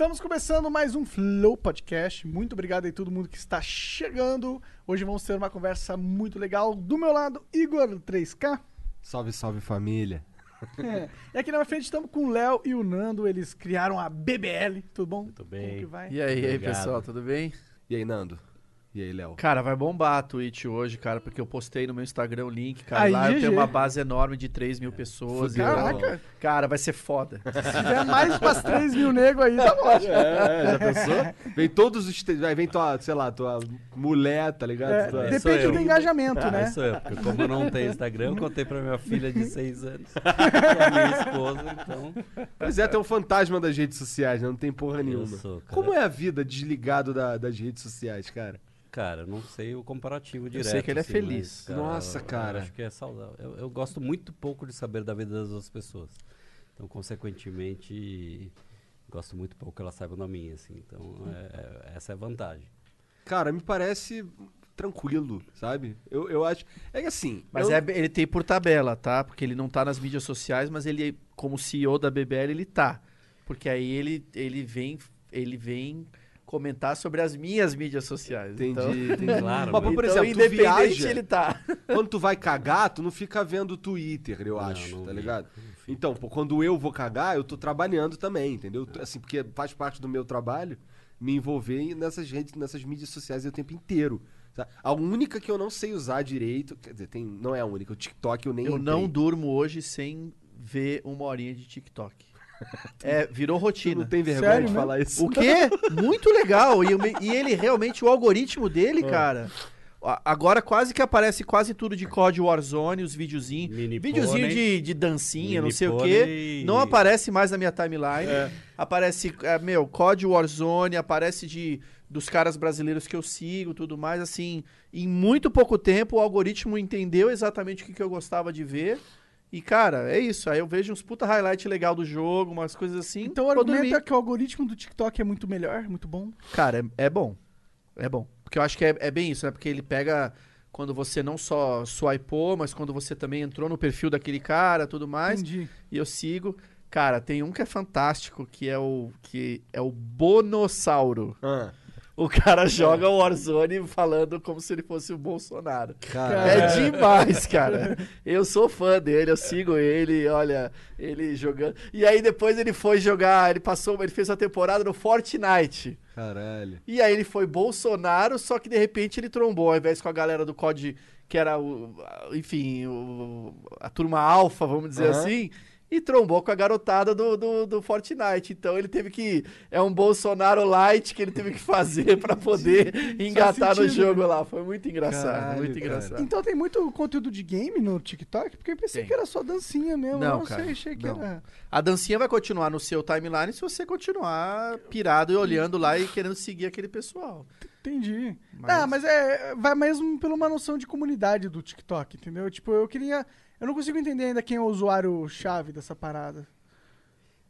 Estamos começando mais um Flow Podcast. Muito obrigado aí todo mundo que está chegando. Hoje vamos ter uma conversa muito legal. Do meu lado, Igor 3K. Salve, salve família. É. E aqui na minha frente estamos com o Léo e o Nando. Eles criaram a BBL. Tudo bom? Tudo bem. Como que vai? E aí, e aí, pessoal, tudo bem? E aí, Nando? E aí, Léo? Cara, vai bombar a Twitch hoje, cara, porque eu postei no meu Instagram o link, cara. Aí, lá eu GG. tenho uma base enorme de 3 mil pessoas. e eu- Caraca, Cara, vai ser foda. se tiver mais para 3 mil negros aí, tá bom. É, já pensou? Vem todos os. Vai, vem tua, sei lá, tua mulher, tá ligado? É, Tua- depende eu. do engajamento, Ah, né? eu, porque como eu não tenho Instagram, eu contei pra minha filha de 6 anos, pra minha esposa, então Pois é, tem um fantasma das redes sociais, né? Não tem porra eu nenhuma. sou. Como é a vida desligado da- das redes sociais, cara? Cara, eu não sei o comparativo direto. sei que ele é assim, feliz. mas, Nossa, eu- cara. Eu acho que é saudável. Eu, eu gosto muito pouco de saber da vida das outras pessoas. Então, consequentemente, gosto muito pouco que elas saibam da minha, assim. Então, é- é- essa é a vantagem. Cara, me parece tranquilo, sabe? Eu, eu acho. É que assim. Mas eu- é, ele tem por tabela, tá? Porque ele não tá nas mídias sociais, mas ele, como CEO da BBL, ele tá. Porque aí ele, ele vem. Ele vem comentar sobre as minhas mídias sociais. Entendi, Então, entendi. Claro, Mas, por então, exemplo, tu independente viaja, ele tá. quando tu vai cagar, tu não fica vendo Twitter, eu Não, acho, não tá vi, ligado? Então, pô, quando eu vou cagar, eu tô trabalhando também, entendeu? Assim, porque faz parte do meu trabalho me envolver nessas redes, nessas mídias sociais o tempo inteiro. A única que eu não sei usar direito, quer dizer, tem, não é a única, o TikTok eu nem Eu entrei. não durmo hoje sem ver uma horinha de TikTok. É, virou Tu rotina. não tem vergonha Sério de mesmo? falar isso? O quê? Muito legal. E, e ele realmente, o algoritmo dele, cara. a- Agora quase que aparece quase tudo de COD Warzone, os videozinhos. Videozinho de, de dancinha, não sei o quê. Não aparece mais na minha timeline. Aparece, é, meu, COD Warzone, aparece de dos caras brasileiros que eu sigo, tudo mais. Assim, em muito pouco tempo o algoritmo entendeu exatamente o que, que eu gostava de ver. E, cara, é isso. Aí eu vejo uns puta highlight legal do jogo, umas coisas assim. Então o argumento dormir. é que o algoritmo do TikTok é muito melhor, muito bom. Cara, é, é bom. É bom. Porque eu acho que é, é bem isso, né? Porque ele pega quando você não só swipou, mas quando você também entrou no perfil daquele cara, tudo mais. Entendi. E eu sigo. Cara, tem um que é fantástico, que é o que é o Bonossauro. Ah, O cara joga o Warzone falando como se ele fosse o Bolsonaro. cara. É demais, cara. Eu sou fã dele, eu sigo ele, olha, ele jogando. E aí depois ele foi jogar, ele passou, ele fez uma temporada no Fortnite. Caralho. E aí ele foi Bolsonaro, só que de repente ele trombou, ao invés com a galera do COD, que era o, enfim, o- a turma alfa, vamos dizer Aham. assim, e trombou com a garotada do, do, do Fortnite. Então ele teve que. É um Bolsonaro light que ele teve que fazer pra poder engatar no sentido, jogo lá. Foi muito engraçado, Caralho, muito cara. engraçado. Então tem muito conteúdo de game no TikTok? Porque eu pensei Tem. que era só dancinha mesmo. Não, eu não cara, sei, achei que não. era. A dancinha vai continuar no seu timeline se você continuar pirado e olhando lá e querendo seguir aquele pessoal. Entendi. Mas- Ah, mas é. Vai mesmo pela uma noção de comunidade do TikTok, entendeu? Tipo, eu queria. Eu não consigo entender ainda quem é o usuário-chave dessa parada.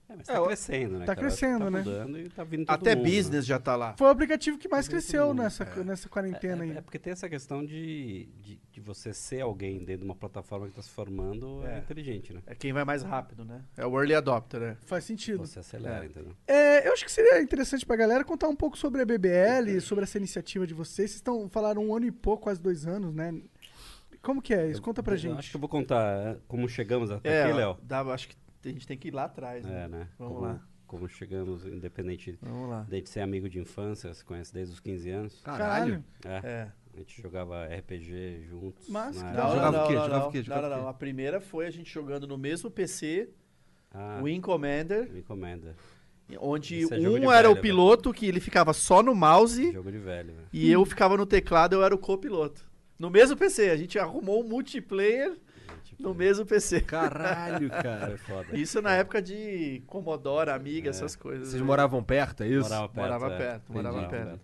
É, mas É, tá o- crescendo, né? tá cara? crescendo, tá né? mudando e tá vindo todo Até mundo, né? business já tá lá. Foi o aplicativo que mais Todo cresceu mundo, nessa, é. nessa quarentena aí. É, é porque tem essa questão de, de, de você ser alguém dentro de uma plataforma que está se formando é, É. inteligente, né? É quem vai mais rápido, né? É o early adopter, né? Faz sentido. Você acelera, entendeu? É, eu acho que seria interessante pra galera contar um pouco sobre a BBL, sobre essa iniciativa de vocês. Vocês estão falaram um ano e pouco, quase dois anos, né? Como que é isso? Conta pra Eu gente. Acho que eu vou contar é, como chegamos até É, aqui, Léo. dá- acho que a gente tem que ir lá atrás, né? É, né? Vamos como, lá. Como chegamos, independente Vamos lá. de ser amigo de infância, se conhece desde os 15 anos. Caralho. É, É. a gente jogava RPG juntos. Massa, na que época. da hora. Jogava o quê? não, Jogava não, o quê? não, Jogava não, o quê? não. A primeira foi a gente jogando no mesmo PC, Ah, Wing Commander, me encomenda. onde é um era velho, o piloto, que ele ficava só no mouse, Jogo de velho, velho. e eu ficava no teclado, eu era o copiloto. No mesmo PC, a gente arrumou um multiplayer No mesmo PC. Caralho, cara. Foi foda. Isso na época de Commodore, Amiga, essas coisas. Vocês aí. moravam perto, é isso? Morava perto. Morava é. perto, morava Entendi. perto.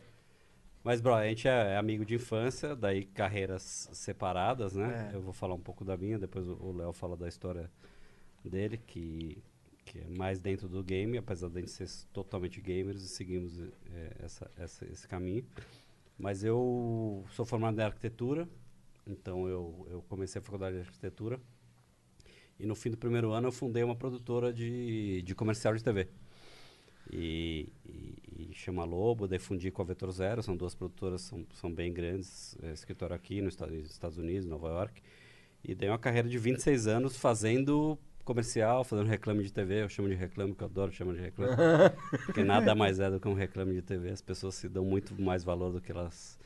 Mas, bro, a gente é, é amigo de infância, daí carreiras separadas, né? É. Eu vou falar um pouco da minha, depois o- Léo fala da história dele, que, que é mais dentro do game, apesar de a gente ser totalmente gamers e seguimos eh, essa, essa- esse caminho. Mas eu sou formado em arquitetura, então eu, eu comecei a faculdade de arquitetura. E no fim do primeiro ano eu fundei uma produtora de, de comercial de TV. E, e, e chama Lobo, daí fundi com a Vetor Zero, são duas produtoras, são, são bem grandes, é, escritório aqui nos Estados, Unidos, Nova York. E dei uma carreira de 26 anos fazendo comercial, fazendo reclame de TV, eu chamo de reclame, que eu adoro chamar de reclame. porque nada mais é do que um reclame de TV, as pessoas se dão muito mais valor do que elas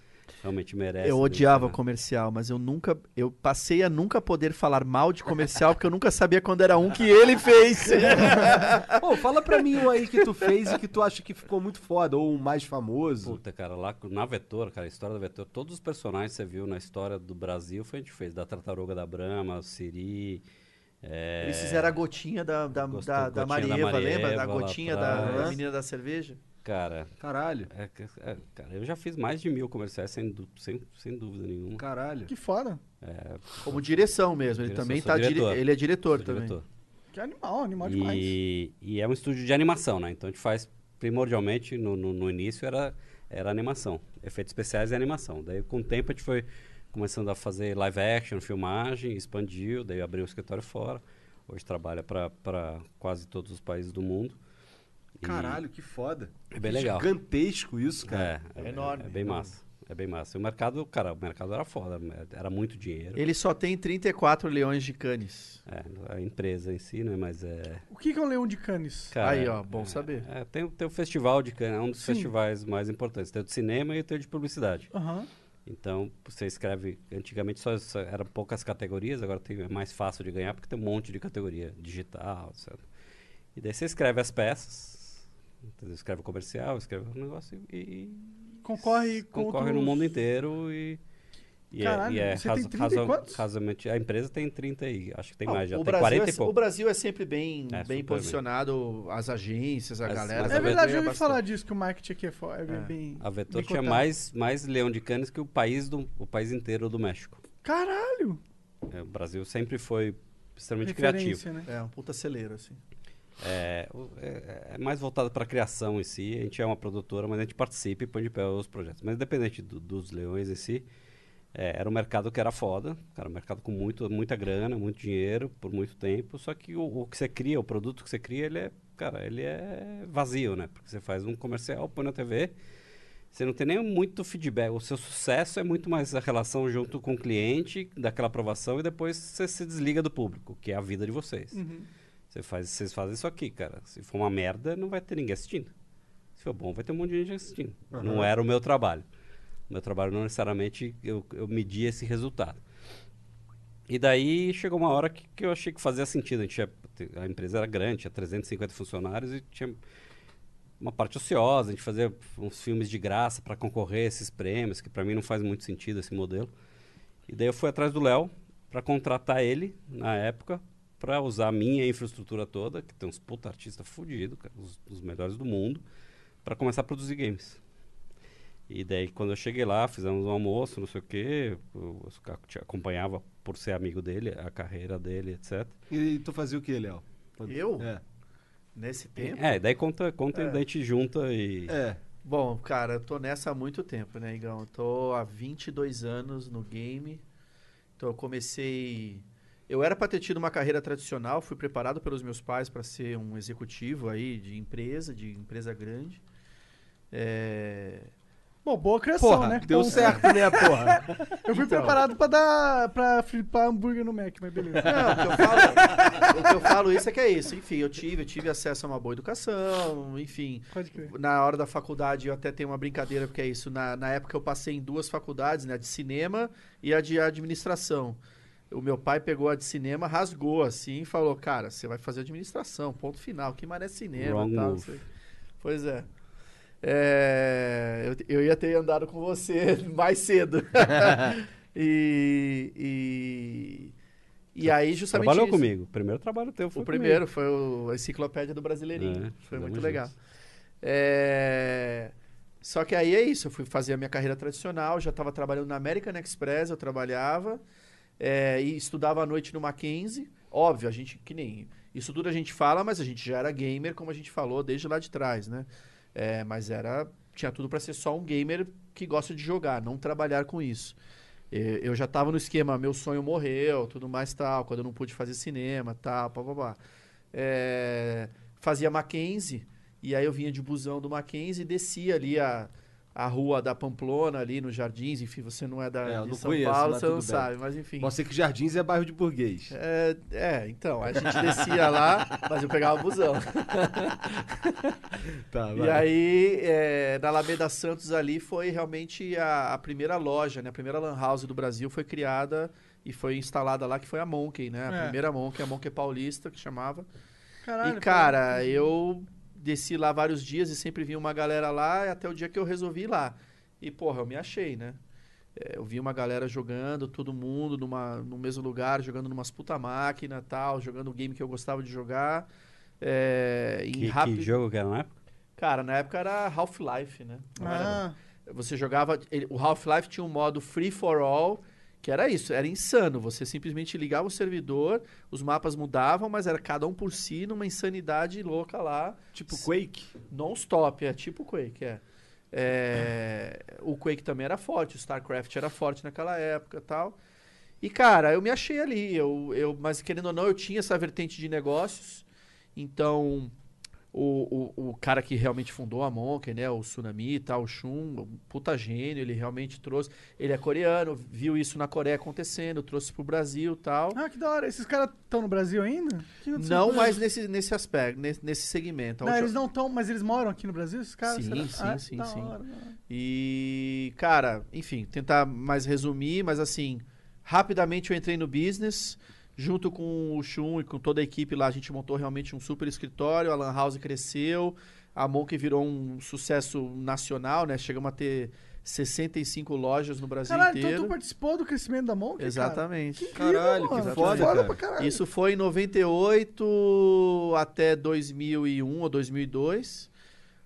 realmente merecem. Eu dentro, odiava né? comercial, mas eu nunca. Eu passei a nunca poder falar mal de comercial, porque eu nunca sabia quando era um que ele fez. Pô, fala pra mim um aí que tu fez e que tu acha que ficou muito foda, ou o mais famoso. Puta, cara, lá na Vetor, cara, a história da Vetor, todos os personagens que você viu na história do Brasil foi a gente fez. Da Tartaruga da Brahma, o Siri. É, Eles fizeram a gotinha da, da, Gostou, da, da gotinha da Marieva, lembra? Da Marieva gotinha da, da menina da cerveja? Cara, Caralho, é é, cara, eu já fiz mais de mil comerciais sem, sem, sem dúvida nenhuma. caralho. Que foda. É, Como direção mesmo. Ele Direção, também tá. dire- diretor. Ele é diretor sou também. diretor. Que animal, animal demais. E, e é um estúdio de animação, né? Então a gente faz, primordialmente, no, no, no início era, era animação. Efeitos especiais e animação. Daí, com o tempo, a gente foi começando a fazer live action, filmagem, expandiu, daí abriu o escritório fora. Hoje trabalha para quase todos os países do mundo. E Caralho, que foda. É bem legal. Gigantesco isso, cara. É, é, É enorme, É, bem enorme. massa. É bem massa. E o mercado, cara, o mercado era foda, era muito dinheiro. Ele só tem 34 leões de canes. É, a empresa em si, né? Mas é. O que é um leão de Canis? Cara, Aí, é- ó, bom saber. É, tem, o- tem o festival de Cannes, é um dos Sim. festivais mais importantes. Tem o de cinema e tem o de publicidade. Aham. Então, você escreve. Antigamente só, só eram poucas categorias, agora tem, é mais fácil de ganhar porque tem um monte de categoria digital, etc. E daí você escreve as peças, entendeu? escreve o comercial, escreve o negócio e, e Concorre com concorre no outros- mundo inteiro e. E Caralho, é, e é você tem 30 e quantos? razoavelmente- a empresa tem 30 e acho que tem Ah, mais já, o, tem Brasil 40 é, e pouco. o Brasil é sempre bem, É, bem posicionado, as agências, a Mas- galera. mas É a verdade, eu ouvi é falar disso, que o marketing aqui é, é É. bem. A Vetor bem tinha mais, mais leão de canes que o país, do, o país inteiro do México. Caralho! É, o Brasil sempre foi extremamente criativo. Referência, né? É, um puta celeiro, assim. É, é- é mais voltado para a criação em si. A gente é uma produtora, mas a gente participa e põe de pé os projetos. Mas independente do- dos leões em si, é, era um mercado que era foda. Era um mercado com muito, muita grana, muito dinheiro por muito tempo. Só que o, o que você cria, o produto que você cria, ele é, cara, ele é vazio, né? Porque você faz um comercial, põe na TV, você não tem nem muito feedback. O seu sucesso é muito mais a relação junto com o cliente, daquela aprovação, e depois você se desliga do público, que é a vida de vocês. Uhum. Você faz, vocês fazem isso aqui, cara. Se for uma merda, não vai ter ninguém assistindo. Se for bom, vai ter um monte de gente assistindo. Não era o meu trabalho. Meu trabalho não necessariamente eu, eu media esse resultado. E daí chegou uma hora que, que eu achei que fazia sentido. A, gente a empresa era grande, tinha 350 funcionários e tinha uma parte ociosa. A gente fazia uns filmes de graça para concorrer a esses prêmios, que para mim não faz muito sentido esse modelo. E daí eu fui atrás do Léo para contratar ele, na época, para usar a minha infraestrutura toda, que tem uns puta artistas fudidos, cara, os, os melhores do mundo, para começar a produzir games. E daí, quando eu cheguei lá, fizemos um almoço, não sei o quê, eu, te acompanhava por ser amigo dele, a carreira dele, etc. E tu fazia o que, Léo? Eu? É. Nesse tempo? É, daí conta, conta É. daí a gente junta e... É. Bom, cara, eu tô nessa há muito tempo, né, Igão? Eu tô há 22 anos no game. Então eu comecei. Eu era pra ter tido uma carreira tradicional, fui preparado pelos meus pais para ser um executivo aí de empresa, de empresa grande. É... Bom, boa criação, Porra, né? deu certo, né, porra? Eu fui Então. preparado pra dar. pra flipar hambúrguer no Mac, mas beleza. Não, o que, eu falo, o que eu falo isso é que é isso. Enfim, eu tive, eu tive acesso a uma boa educação, enfim. Pode crer. Na hora da faculdade eu até tenho uma brincadeira, porque é isso. Na, na época eu passei em duas faculdades, né? A de cinema e a de administração. O meu pai pegou a de cinema, rasgou assim e falou: Cara, você vai fazer administração, ponto final. Que maré cinema Wrong e tal. move. não sei. Pois é. É, eu, eu ia ter andado com você mais cedo. e, e, E aí, justamente. Trabalhou isso. comigo. O primeiro trabalho teu foi O primeiro foi o, a enciclopédia do Brasileirinho. É, foi muito juntos. legal. É, Só que aí é isso, eu fui fazer a minha carreira tradicional, já estava trabalhando na American Express, eu trabalhava é, e estudava à noite no Mackenzie. Óbvio, a gente, que nem. Isso tudo a gente fala, mas a gente já era gamer, como a gente falou, desde lá de trás, né? É, mas era. Tinha tudo para ser só um gamer que gosta de jogar, não trabalhar com isso. Eu já tava no esquema, meu sonho morreu, tudo mais tal, quando eu não pude fazer cinema, tal, pá, pá, pá. É, fazia Mackenzie, e aí eu vinha de busão do Mackenzie e descia ali a, a rua da Pamplona, ali nos Jardins, enfim, você não é da É, de não São conheço, Paulo, você não bem. sabe, mas enfim. Você que Jardins é bairro de burguês. É, é, então, a gente descia lá, mas eu pegava o busão. Tá, E aí, é, na Alameda Santos ali foi realmente a, a primeira loja, né? A primeira lan house do Brasil foi criada e foi instalada lá, que foi a Monkey, né? A É. primeira Monkey, a Monkey Paulista, que chamava. Caralho, e, cara, eu desci lá vários dias e sempre vinha uma galera lá, até o dia que eu resolvi ir lá. E, porra, eu me achei, né? É, eu vi uma galera jogando, todo mundo numa, no mesmo lugar, jogando numas puta máquina tal, jogando o game que eu gostava de jogar. É, em Que, rápido... que jogo que era na época? Cara, na época era Half-Life, né? Não era- Ah, Você jogava. ele- o Half-Life tinha um modo free for all, que era isso, era insano. Você simplesmente ligava o servidor, os mapas mudavam, mas era cada um por si numa insanidade louca lá. Tipo Quake. Non-stop, é tipo Quake, é. É, O Quake também era forte, o StarCraft era forte naquela época e tal. E, cara, eu me achei ali. Eu, eu, mas, querendo ou não, eu tinha essa vertente de negócios. Então, o, o, o cara que realmente fundou a Monkey, né? O Tsunami e tal, o Shun, um puta gênio, ele realmente trouxe. Ele é coreano, viu isso na Coreia acontecendo, trouxe pro Brasil e tal. ah, que da hora. Esses caras estão no Brasil ainda? Não eles? nesse, nesse aspecto, nesse, nesse segmento. Não, eles não estão, mas eles moram aqui no Brasil, esses caras? Sim, sim, sim, da sim. da hora. E, cara, enfim, tentar mais resumir, mas assim, rapidamente eu entrei no business, junto com o Shun e com toda a equipe lá, a gente montou realmente um super escritório, a Lan House cresceu, a Monkey virou um sucesso nacional, né? Chegamos a ter 65 lojas no Brasil Caralho, então inteiro. tu participou do crescimento da Monkey, cara? Exatamente. Que incrível, Caralho, que mano. foda, foda cara. pra caralho. Isso foi em 98 até 2001 ou 2002.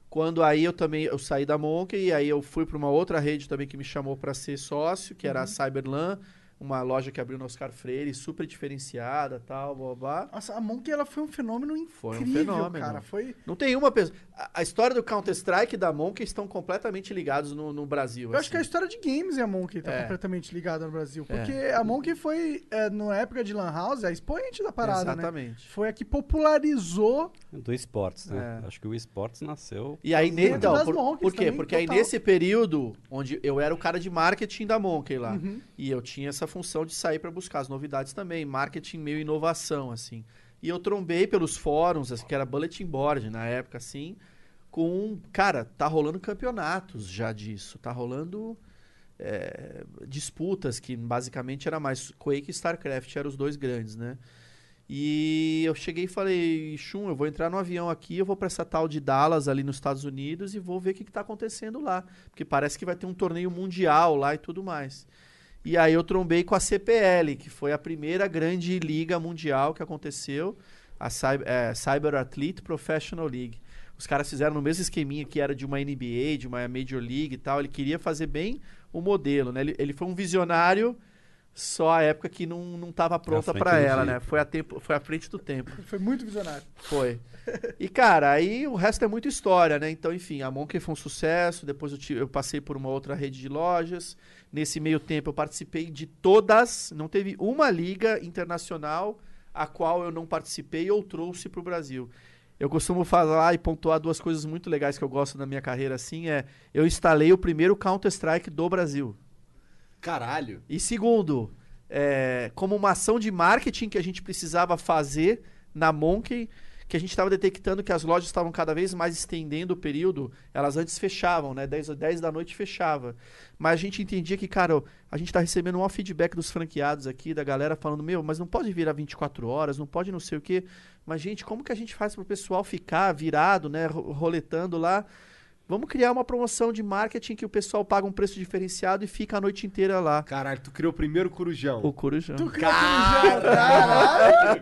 Quando aí eu também eu saí da Monkey e aí eu fui para uma outra rede também que me chamou para ser sócio, que era Uhum. a Cyberlan, uma loja que abriu no Oscar Freire, super diferenciada, tal, blá, blá. Nossa, a Monkey ela foi um fenômeno incrível, Foi um fenômeno. cara. Foi... Não tem uma pessoa. A, a história do Counter-Strike e da Monkey estão completamente ligados no, no Brasil. Eu acho que a assim. história de games e a Monkey tá É. completamente ligada no Brasil. Porque a Monkey foi, é, na época de Lan House, a expoente da parada, né? Exatamente. Foi a que popularizou. Do esportes, né? É. Acho que o esportes nasceu. E aí, ne- então, por, Monkeys por quê? também, Porque aí total. nesse período, onde eu era o cara de marketing da Monkey lá, Uhum. e eu tinha essa função de sair para buscar as novidades também, marketing meio inovação, assim. E eu trombei pelos fóruns, assim, que era bulletin board na época, assim, com, cara, tá rolando campeonatos já disso, tá rolando é, disputas, que basicamente era mais Quake e StarCraft, eram os dois grandes, né? E eu cheguei e falei, Shun, eu vou entrar no avião aqui, eu vou pra essa tal de Dallas ali nos Estados Unidos e vou ver o que, que tá acontecendo lá. Porque parece que vai ter um torneio mundial lá e tudo mais. E aí eu trombei com a CPL, que foi a primeira grande liga mundial que aconteceu, a Cyber, é, Cyber Athlete Professional League. Os caras fizeram no mesmo esqueminha que era de uma NBA, de uma Major League e tal. Ele queria fazer bem o modelo, né? Ele, ele foi um visionário, só a época que não, não tava pronta para ela, né? Foi a, tempo, foi à frente do tempo. Foi muito visionário. Foi. E, cara, aí o resto é muita história, né? Então, enfim, a Monkey foi um sucesso. Depois eu, tive- eu passei por uma outra rede de lojas. Nesse meio tempo, eu participei de todas. Não teve uma liga internacional a qual eu não participei ou trouxe para o Brasil. Eu costumo falar e pontuar duas coisas muito legais que eu gosto na minha carreira, assim, é... Eu instalei o primeiro Counter-Strike do Brasil. Caralho. E segundo, é, como uma ação de marketing que a gente precisava fazer na Monkey, que a gente estava detectando que as lojas estavam cada vez mais estendendo o período, elas antes fechavam, né? 10, 10 da noite fechava. Mas a gente entendia que, cara, a gente está recebendo um feedback dos franqueados aqui, da galera falando, meu, mas não pode virar 24 horas, não pode não sei o quê. Mas, gente, como que a gente faz para o pessoal ficar virado, né? ro- Roletando lá. Vamos criar uma promoção de marketing que o pessoal paga um preço diferenciado e fica a noite inteira lá. Caralho, tu criou o primeiro corujão. O Corujão. Tu criou Corujão, caralho!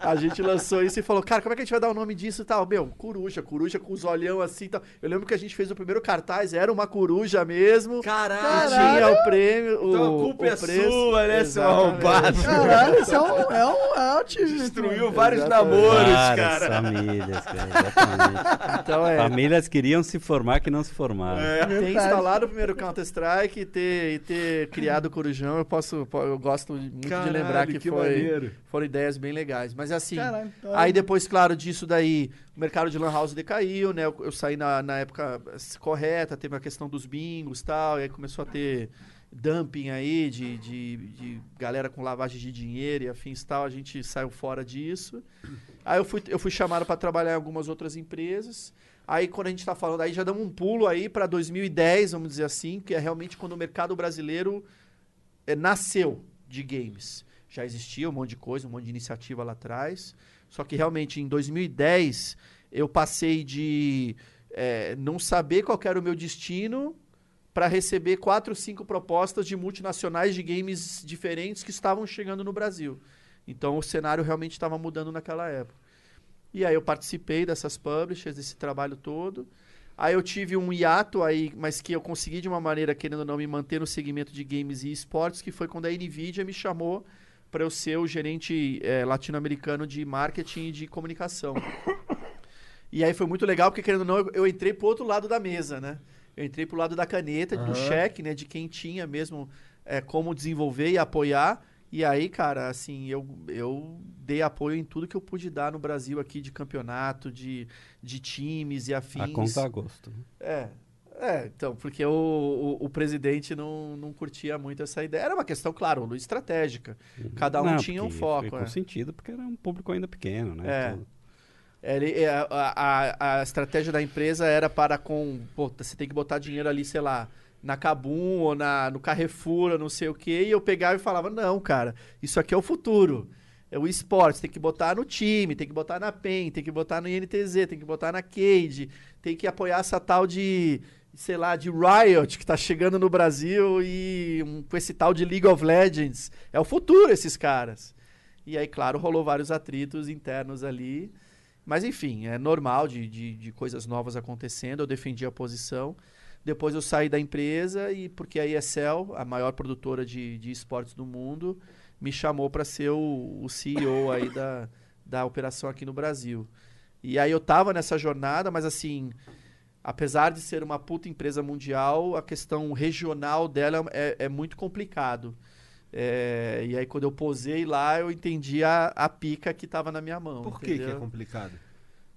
A gente lançou isso e falou, cara, como é que a gente vai dar o nome disso e tal? Meu, coruja, coruja com os olhão assim e tal. Eu lembro que a gente fez o primeiro cartaz, era uma coruja mesmo. Caralho! E tinha o prêmio, o, Então a culpa o é preço. sua, né, seu arrombado? Caralho, isso é um, é um out. Destruiu vários Exatamente. namoros, Várias cara. famílias, cara, exatamente. Então é, Famílias queriam se formar que não se formaram. É. ter Verdade. instalado o primeiro Counter-Strike e ter, e ter criado o Corujão, eu posso, po- eu gosto muito de Caralho, lembrar que, que foi, maneiro. foram ideias bem legais. Mas assim, Caralho, então- aí depois, claro, disso daí, o mercado de lan house decaiu, né? Eu, eu saí na, na época correta, teve a questão dos bingos e tal, e aí começou a ter dumping aí de, de, de galera com lavagem de dinheiro e afins e tal, a gente saiu fora disso. Aí eu fui, eu fui chamado para trabalhar em algumas outras empresas. Aí quando a gente tá falando, aí já damos um pulo aí para 2010, vamos dizer assim, que é realmente quando o mercado brasileiro eh, nasceu de games. Já existia um monte de coisa, um monte de iniciativa lá atrás. Só que realmente em 2010 eu passei de eh, não saber qual era o meu destino para receber quatro, cinco propostas de multinacionais de games diferentes que estavam chegando no Brasil. Então o cenário realmente estava mudando naquela época. E aí eu participei dessas publishers, desse trabalho todo. Aí eu tive um hiato aí, mas que eu consegui de uma maneira, querendo ou não, me manter no segmento de games e esportes, que foi quando a NVIDIA me chamou para eu ser o gerente eh, latino-americano de marketing e de comunicação. E aí foi muito legal, porque querendo ou não, eu, eu entrei pro outro lado da mesa, né? Eu entrei pro lado da caneta, do Aham. cheque, né? De quem tinha mesmo eh, como desenvolver e apoiar. E aí, cara, assim, eu, eu dei apoio em tudo que eu pude dar no Brasil aqui de campeonato, de, de times e afins. A conta a gosto. É. É, então, porque o, o, o presidente não, não curtia muito essa ideia. Era uma questão, claro, estratégica. Cada um Não, tinha um foco. foi é. Com sentido, porque era um público ainda pequeno, né? É. Então, Ele, é, a, a, a estratégia da empresa era para com. Pô, você tem que botar dinheiro ali, sei lá, na Kabum ou na, no Carrefour, ou não sei o quê. E eu pegava e falava: não, cara, isso aqui é o futuro. É o esporte, tem que botar no time, tem que botar na PEN, tem que botar no INTZ, tem que botar na Cade, tem que apoiar essa tal de, sei lá, de Riot que tá chegando no Brasil e um, com esse tal de League of Legends. É o futuro esses caras. E aí, claro, rolou vários atritos internos ali. Mas enfim, é normal de, de, de coisas novas acontecendo. Eu defendi a posição. Depois eu saí da empresa e porque a ESL, a maior produtora de, de esportes do mundo, me chamou para ser o, o CEO aí da, da operação aqui no Brasil. E aí eu tava nessa jornada, mas assim, apesar de ser uma puta empresa mundial, a questão regional dela é, é muito complicado. É, e aí quando eu posei lá, eu entendi a, a pica que tava na minha mão. Por que, que é complicado?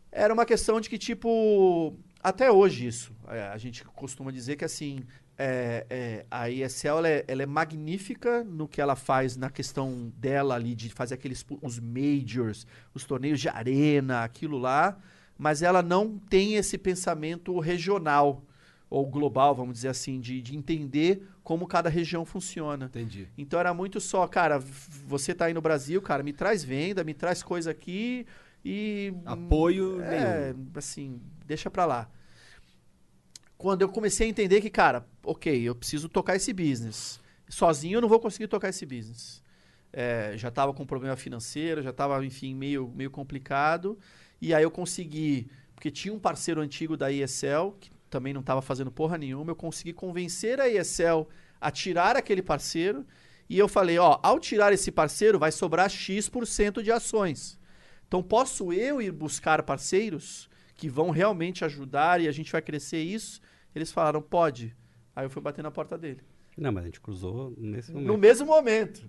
Era uma questão de que, tipo, até hoje isso. é, a gente costuma dizer que, assim, é, é, a ESL ela é, ela é magnífica no que ela faz na questão dela ali, de fazer aqueles os majors, os torneios de arena, aquilo lá, mas ela não tem esse pensamento regional ou global, vamos dizer assim, de, de entender como cada região funciona. Entendi. Então era muito só, cara, você tá aí no Brasil, cara, me traz venda, me traz coisa aqui e. Apoio É, assim, deixa pra lá. Quando eu comecei a entender que, cara, ok, eu preciso tocar esse business. Sozinho eu não vou conseguir tocar esse business. É, já tava com problema financeiro, já tava, enfim, meio, meio complicado. E aí eu consegui, porque tinha um parceiro antigo da ESL, que também não estava fazendo porra nenhuma, eu consegui convencer a ESL a tirar aquele parceiro. E eu falei, ó, ao tirar esse parceiro, vai sobrar X% de ações. Então posso eu ir buscar parceiros que vão realmente ajudar e a gente vai crescer isso? Eles falaram, pode. Aí eu fui bater na porta dele. Não, mas a gente cruzou nesse momento. No mesmo momento.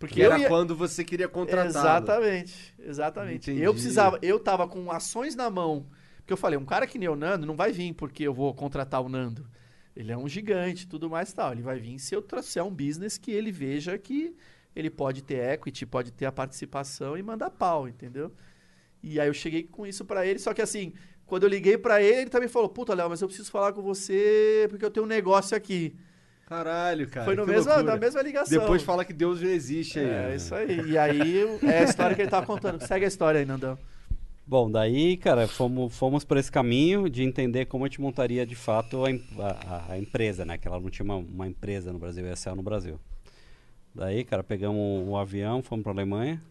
Porque era ia... quando você queria contratá-lo. Exatamente, exatamente. Entendi. Eu precisava, eu tava com ações na mão. Porque eu falei, um cara que nem o Nando não vai vir porque eu vou contratar o Nando. Ele é um gigante, tudo mais e tal. Ele vai vir se eu trouxer um business que ele veja que ele pode ter equity, pode ter a participação e mandar pau, entendeu? E aí eu cheguei com isso pra ele, só que assim, quando eu liguei pra ele, ele também falou: "Puta, Léo, mas eu preciso falar com você porque eu tenho um negócio aqui". Caralho, cara. Foi no mesmo, na mesma ligação. Depois fala que Deus não existe aí. É, isso aí. E aí é a história que ele tava contando. Segue a história aí, Nandão. Bom, daí, cara, fomos, fomos por esse caminho de entender como a gente montaria de fato a, a- a empresa, né? Que ela não tinha uma, uma empresa no Brasil, ESL no Brasil. Daí, cara, pegamos um, um avião, fomos pra Alemanha.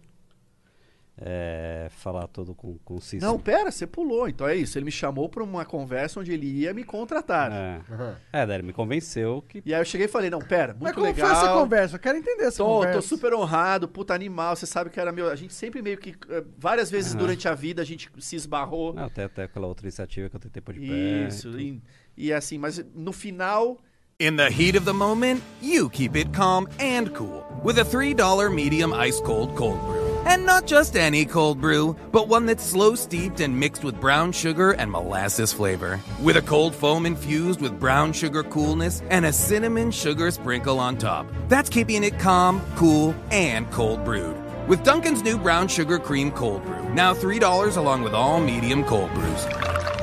É, falar todo com, com o Cícero. Não, pera, você pulou. Então é isso. Ele me chamou pra uma conversa onde ele ia me contratar. É. Aham. é, daí ele me convenceu que. E aí eu cheguei e falei, não, pera, muito Mas como legal. foi essa conversa? Eu quero entender essa Tô, conversa. tô super honrado, puta animal. Você sabe que era meu. A gente sempre meio que. eh, Várias vezes Aham. durante a vida a gente se esbarrou. Não, até, até aquela outra iniciativa que eu tentei pôr de pé. Isso. e. E, e assim, mas no final. In the heat of the moment, you keep it calm and cool with a $3 medium ice cold cold brew. And not just any cold brew, but one that's slow steeped and mixed with brown sugar and molasses flavor. With a cold foam infused with brown sugar coolness and a cinnamon sugar sprinkle on top. That's keeping it calm, cool, and cold brewed. With Duncan's new brown sugar cream cold brew, now $3 along with all medium cold brews.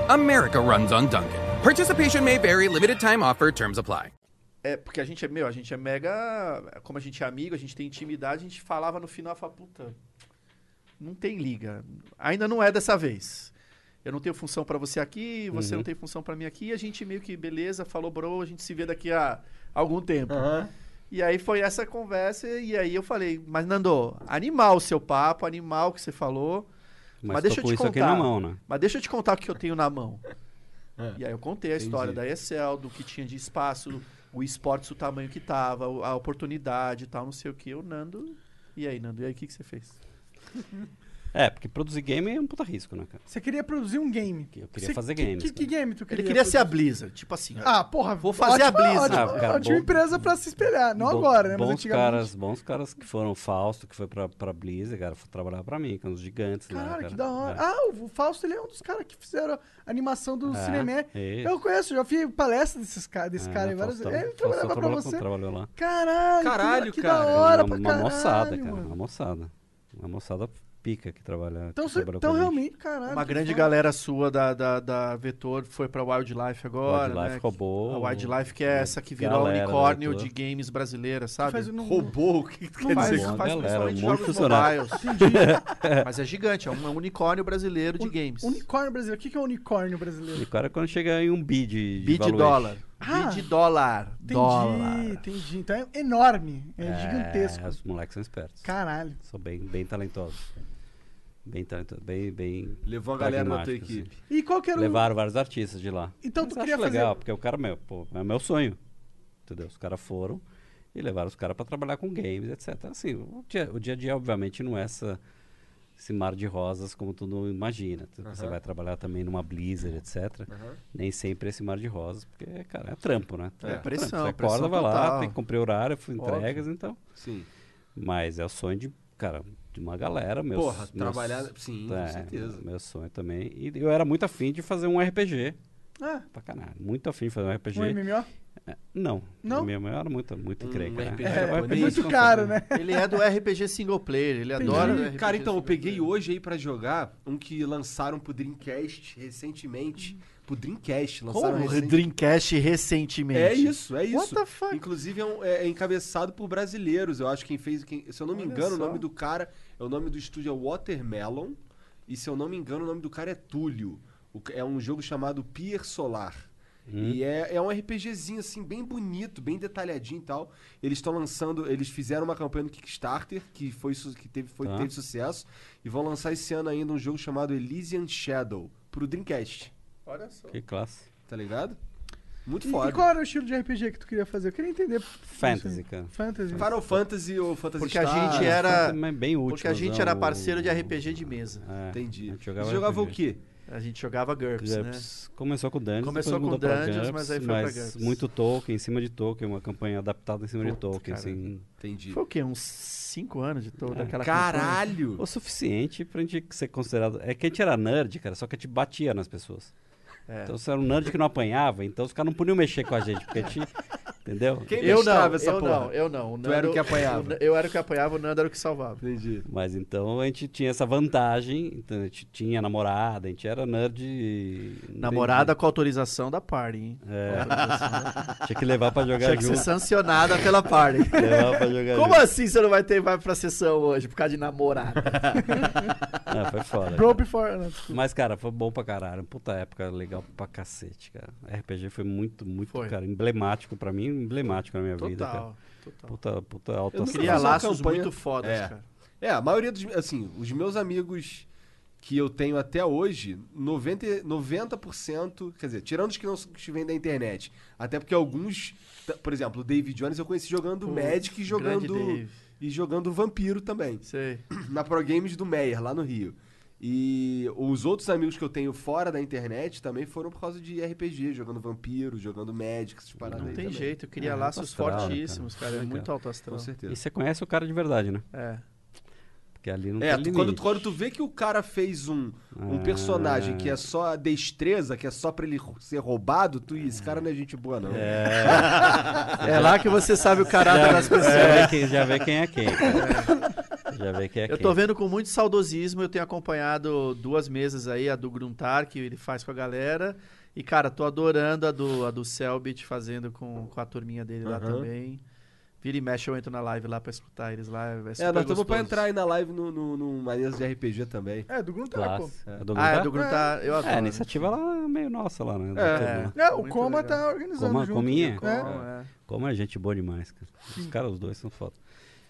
America runs on Duncan. Participation may vary, limited time offer, terms apply. É, porque a gente é, meu, a gente é mega. Como a gente é amigo, a gente tem intimidade, a gente falava no final, falava, puta, não tem liga. Ainda não é dessa vez. Eu não tenho função pra você aqui, você Uhum. não tem função pra mim aqui. E a gente meio que, beleza, falou, bro, a gente se vê daqui a algum tempo. Aham. E aí foi essa conversa, e aí eu falei, mas Nando, animal o seu papo, animal o que você falou. Mas, Mas deixa eu te contar. na mão, né? Mas deixa eu te contar o que eu tenho na mão. É. E aí eu contei a história da Excel, do que tinha de espaço, o esportes, o tamanho que tava, a oportunidade e tal, não sei o que. O Nando. E aí, Nando, e aí o que, que você fez? É, porque produzir game é um puta risco, né, cara? Você queria produzir um game. Eu queria Você- fazer que- games, Que, que cara. game tu queria Ele queria ser a produzir? Blizzard, tipo assim. Ah, porra, Vou fazer a ótima- Blizzard. Ótima, Ah, cara, ótima bom- empresa pra se espelhar. Não Bom- agora, né? Mas Bons antigamente. caras, bons caras que foram o Fausto, que foi pra, pra Blizzard, cara, foi trabalhar pra mim, que é um dos gigantes lá, Cara, cara. que da hora. É. Ah, o Fausto, ele é um dos caras que fizeram a animação do É, Cinemé. isso. Eu conheço, já fiz palestra desses ca- desse É, cara aí várias vezes. Ele trabalhava pra trabalhou com- você. Trabalhou lá. Caralho, Caralho, que, que cara. da hora uma, pra uma caralho, moçada, cara. mano. Uma moçada. Uma moçada pica que trabalha. Então, que então realmente, caralho. Uma grande foda. galera sua da, da, da Vetor foi pra Wildlife agora. Wildlife né? roubou. A Wildlife, que é essa que virou galera unicórnio de games brasileira, sabe? faz um- Roubou? O que Não quer faz- dizer? Faz galera, um de jogos mobiles. Mas é gigante, é um unicórnio brasileiro de Un- games. Unicórnio brasileiro. O que que é unicórnio brasileiro? E o cara quando chega em um bid de Bid dólar. Ah, Bid dólar. Entendi, Dólar. entendi. Então é enorme. É, gigantesco. Os moleques são espertos. Caralho. São bem, bem talentosos. Bem talentosos. Bem, bem Levou a galera da tua equipe. assim. E qual que era o... Levaram vários artistas de lá. Então Mas tu queria fazer- legal, porque o cara, meu, pô, é meu sonho. Entendeu? Os caras foram e levaram os caras pra trabalhar com games, etc. Assim, o dia, o dia a dia, obviamente, não é essa, esse mar de rosas como tu não imagina. Tu- Você Aham. vai trabalhar também numa Blizzard, etc. Aham. Nem sempre é esse mar de rosas, porque, cara, é trampo, né? É, trampo. pressão, Você acorda, pressão vai lá, total. tem que cumprir horário, Óbvio. entregas, então. Sim. Mas é o sonho de, cara, de uma galera, meus, Porra, meus- trabalhar. Sim, é, com certeza. Meu sonho também. E eu era muito afim de fazer um RPG. Ah, Pra caralho. Muito afim de fazer um RPG. um MMO? É, não. Não? O meu maior era muito, muito Um encrenca, né? RPG Era É, é japonês, muito caro, né? Ele é do RPG single player, ele Entendi. adora o RPG Cara, então, eu peguei player. hoje aí pra jogar um que lançaram pro Dreamcast recentemente. Pro Dreamcast, lançaram Como? recen- Dreamcast recentemente. É isso, é What isso. the fuck? Inclusive é, um- é- é encabeçado por brasileiros. Eu acho que quem fez. Quem, se eu não me Olha engano, o só. nome do cara. é O nome do estúdio é Watermelon. E se eu não me engano, o nome do cara é Túlio. O é um jogo chamado Pier Solar. E é, é um RPGzinho, assim, bem bonito, bem detalhadinho e tal. Eles estão lançando. Eles fizeram uma campanha no Kickstarter, que, foi, que teve, foi, Tá. teve sucesso. E vão lançar esse ano ainda um jogo chamado Elysian Shadow pro Dreamcast. Olha só. Que classe. Tá ligado? Muito E, foda. e qual era o estilo de RPG que tu queria fazer? Eu queria entender. Fantasy, cara. Fantasy. Final Fantasy ou Fantasy Porque a Star? gente era- Mas bem útil. Porque a gente era parceiro de RPG de mesa. É, Entendi. a gente jogava, jogava o quê? A gente jogava GURPS, né? GURPS. Começou com Dungeons, Começou com mudou pra Dungeons, GURPS, mas aí foi pra mas GURPS. muito Tolkien, em cima de Tolkien, uma campanha adaptada em cima de Puta, Tolkien, cara. assim. Entendi. Foi o quê? Uns 5 anos de toda É. aquela campanha? Caralho! O suficiente pra gente ser considerado. É que a gente era nerd, cara, só que a gente batia nas pessoas. É. Então você era um nerd que não apanhava, então os caras não podiam mexer com a gente, porque a gente Entendeu? Quem Eu não, essa eu porra? não, eu não. O Tu era o Nando- que apanhava. o- Eu era o que apanhava, o Nando era o que salvava. Entendi. Mas então a gente tinha essa vantagem, então a gente tinha namorada, a gente era nerd. Namorada com autorização da party, hein? É. Da- Tinha que levar pra jogar Tinha que ser junto. sancionada pela party. Levar pra jogar Como junto. assim você não vai ter vai pra sessão hoje por causa de namorada? Ah, foi foda. Bro before. não, desculpa. Mas, cara, foi bom pra caralho. Puta época legal pra cacete, cara. RPG foi muito, muito, Foi. cara, emblemático pra mim, emblemático na minha vida, cara. Total, total. Puta, puta alta Eu uma laços campanha- muito fodas, É. cara. É, a maioria dos. Assim, os meus amigos que eu tenho até hoje, 90%, 90% quer dizer, tirando os que não que vêm da internet. Até porque alguns. Por exemplo, o David Jones eu conheci jogando Pô, Magic e jogando. E jogando Vampiro também. Sei. Na Pro Games do Meyer, lá no Rio. E os outros amigos que eu tenho fora da internet também foram por causa de RPG, jogando Vampiro, jogando Magic, essas paradas Não aí tem também. jeito, eu queria É, laços astral, né, fortíssimos, cara? cara. É É, muito alto astral. Com certeza. E você conhece o cara de verdade, né? É. Porque ali não É, tem tu- quando, quando tu vê que o cara fez um, um Ah. personagem que é só destreza, que é só pra ele ser roubado, tu, esse cara não é gente boa, não. É lá que você sabe o caráter das pessoas. Já vê quem, já vê quem é quem, cara. Já vê quem é Eu tô vendo com muito saudosismo, eu tenho acompanhado duas mesas aí, a do Gruntar, que ele faz com a galera. E, cara, tô adorando a do, a do Selbit fazendo com, com a turminha dele lá Aham. também. Vira e mexe, eu entro na live lá pra escutar eles lá. É, É, super nós estamos pra gostoso. entrar aí na live no, no, no Maneiras de RPG também. É, do Gruntar, pô. É do Ah, é Gruntar? do Gruntar, eu adoro. É, a iniciativa lá é meio nossa lá, né? É. Né? É, o Coma legal. tá organizando Coma- junto. Cominha? É, Bom, é. Como é gente boa demais, cara. Os caras, os dois são foda.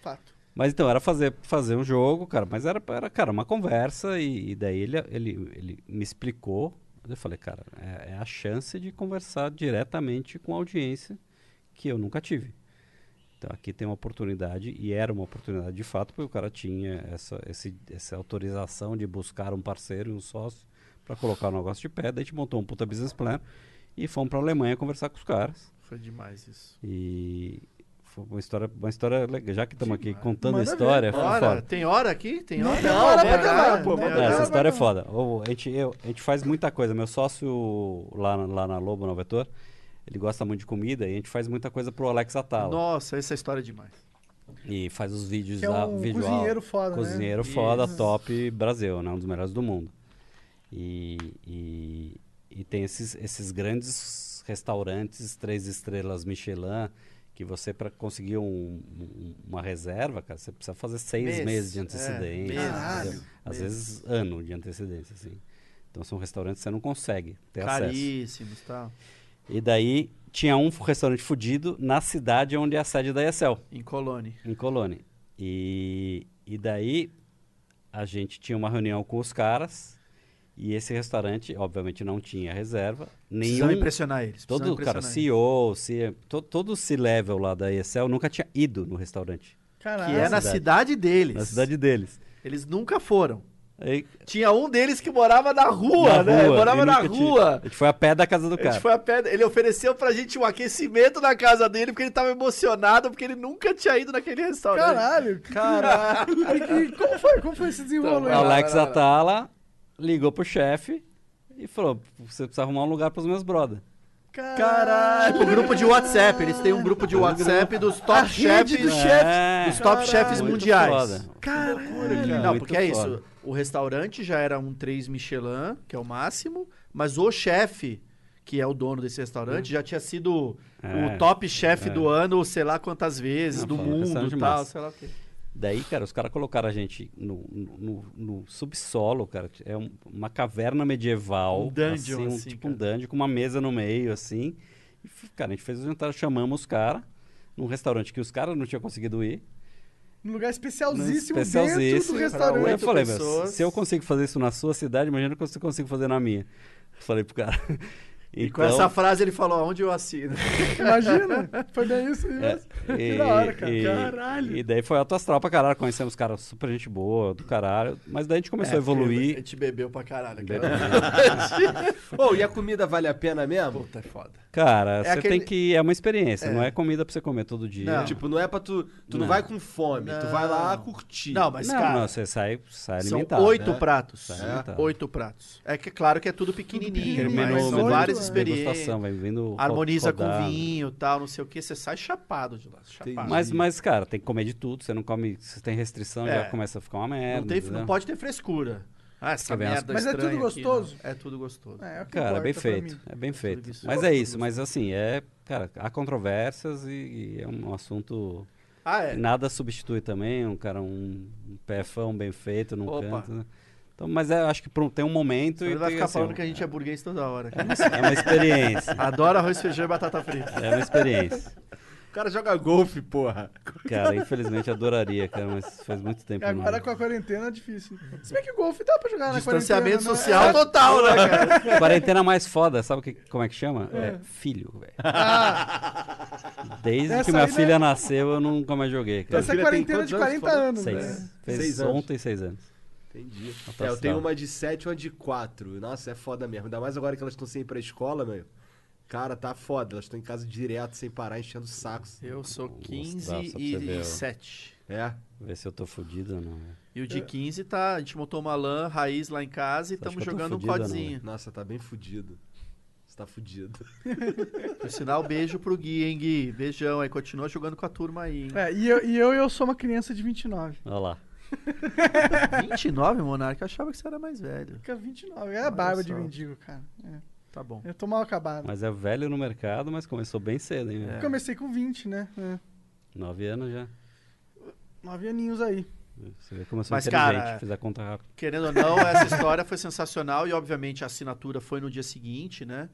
fato. Mas então, era fazer, fazer um jogo, cara, mas era, era cara, uma conversa e, e daí ele, ele, ele me explicou. Eu falei, cara, é, é a chance de conversar diretamente com a audiência que eu nunca tive. Então aqui tem uma oportunidade, e era uma oportunidade de fato, porque o cara tinha essa, esse, essa autorização de buscar um parceiro e um sócio para colocar o negócio de pé. Daí a gente montou um puta business plan e fomos para Alemanha conversar com os caras. Foi demais isso. E uma história, uma história legal. Já que estamos aqui contando a Manda história, foi Hora, foda. tem hora aqui? Tem hora? tem hora pra pô. Essa história é não. foda. O- a, gente, eu- a gente faz muita coisa. Meu sócio lá, na- lá na Lobo, no Vetor, ele gosta muito de comida e a gente faz muita coisa pro Alex Atala. Nossa, essa história é demais. E faz os vídeos Que é lá, um vídeo cozinheiro foda, né? Cozinheiro foda, Isso. top Brasil, né? Um dos melhores do mundo. E, e, e tem esses, esses grandes restaurantes, três estrelas Michelin, que você, para conseguir um- um- uma reserva, cara, você precisa fazer seis Mês. meses de É, antecedência. entendeu? mês. Às vezes ano de antecedência, assim. Então são restaurantes que você não consegue ter acesso. Caríssimos e tal. E daí tinha um restaurante fudido na cidade onde é a sede da ESL, Em Colônia. em Colônia. E, e daí a gente tinha uma reunião com os caras e esse restaurante, obviamente, não tinha reserva. Precisamos Nenhum. impressionar eles. Todo, precisamos cara, impressionar CEO, C, to, todo o C-level lá da ESL nunca tinha ido no restaurante. Caralho. Que é na cidade. cidade deles. Na cidade deles. Eles nunca foram. Aí, Tinha um deles que morava na rua, na né? rua, morava e na nunca tinha- rua. A gente foi a pé da casa do A cara. gente foi a pé, ele ofereceu pra gente um aquecimento na casa dele porque ele tava emocionado porque ele nunca tinha ido naquele restaurante. Caralho. Caralho. E como foi? Como foi esse desenrolo Então, aí? O vai lá, Ligou pro chefe e falou: você precisa arrumar um lugar pros meus brother. Caralho. Tipo, grupo de WhatsApp. Eles têm um grupo de WhatsApp dos top rede chefes. dos chefes. É, Dos top chefes mundiais. foda. Caralho. Não, Muito porque é foda. isso. O restaurante já era um 3 Michelin, que é o máximo, mas o chefe, que é o dono desse restaurante, já tinha sido É, o top chefe é. do ano, sei lá quantas vezes, Não, do mundo e tal, sei lá o quê. Daí, cara, os caras colocaram a gente no, no, no- subsolo, cara. É um- uma caverna medieval. Um dungeon, um- assim, tipo um cara. dungeon com uma mesa no meio, assim. E, cara, a gente fez o jantar, chamamos os caras num restaurante que os caras não tinham conseguido ir. Um lugar especialzíssimo, Especialzíssimo. dentro do restaurante. eu falei, meu, pessoas. se eu consigo fazer isso na sua cidade, imagina que eu consigo fazer na minha. Falei pro cara. E com Então, essa frase ele falou, onde eu assino? Imagina. Foi bem isso É, mesmo. Que da hora, cara. E, Caralho. e daí foi alto astral pra caralho. Conhecemos caras super gente boa, do caralho. Mas daí a gente começou É, a porque A evoluir. gente bebeu pra caralho. Bebe- Cara. Ô, e a comida vale a pena mesmo? Puta, é foda. Cara, É você aquele- tem que. É uma experiência, É. não é comida pra você comer todo dia. Não. Tipo, não é pra tu. Tu não, Não. vai com fome, tu vai lá curtir. Não, mas não, cara, não, você sai, sai são alimentado. oito né? pratos. Oito pratos. É que claro que é tudo pequenininho, pequenininho, mas Menu, são menu, várias é. experiências. vai vindo Harmoniza rodado. com vinho tal, não sei o que, você sai chapado de lá. Chapado. Mas, mas, cara, tem que comer de tudo. Você não come. Se tem restrição, É. já começa a ficar uma merda. não, tem, não pode ter frescura. Ah, essa merda Mas é tudo aqui, gostoso? não. é tudo gostoso. É, é Cara, é bem feito. É bem feito. isso. Mas é isso, mas assim, é. Cara, há controvérsias e, e é um assunto. Ah, é. Nada substitui também, um cara, um, um PFão bem feito num Opa. canto. Então, mas é, acho que tem um momento. Ele vai ficar assim, falando que a gente é burguês toda hora. É uma experiência. Adoro arroz, feijão e batata frita. É uma experiência. O cara joga golfe, porra. Cara, infelizmente adoraria, cara, mas faz muito tempo. E agora não. com a quarentena é difícil. Se bem que o golfe dá pra jogar na Distanciamento quarentena, né? social É. total, né, cara? Quarentena mais foda, sabe o que, como é que chama? É, filho, velho. Desde Essa que minha né? filha nasceu, eu nunca mais joguei, cara. Essa é quarentena de quantos 40 anos, anos, Seis. né? Fez Seis anos. ontem seis anos. Entendi. É, eu tenho uma de 7 e uma de 4. Nossa, é foda mesmo. Ainda mais agora que elas estão sem ir pra escola, meu. Cara, tá foda. Elas estão em casa direto, sem parar, enchendo sacos. Eu sou Vou 15 mostrar só pra você e, ó. 7. É. Ver se eu tô fudido ou não. né? E o de 15 tá. A gente montou uma LAN raiz lá em casa e estamos jogando um ou não, codzinho. Nossa, tá bem fudido. Você tá fudido. Por sinal, beijo pro Gui, hein, Gui? Beijão aí, continua jogando com a turma aí, hein? É, e eu, e eu, eu sou uma criança de 29. Olha lá. 29, Monarca? Eu achava que você era mais velho. Fica 29. É a barba de só. mendigo, cara. É. Tá bom. Eu tô mal acabado. Mas é velho no mercado, mas começou bem cedo, hein? É. velho? Comecei com 20, né? É. Nove anos já. Nove aninhos aí. Você vê como eu sou Mas, inteligente, cara, fiz a conta rápido. Querendo ou não, essa história foi sensacional e, obviamente, a assinatura foi no dia seguinte, né?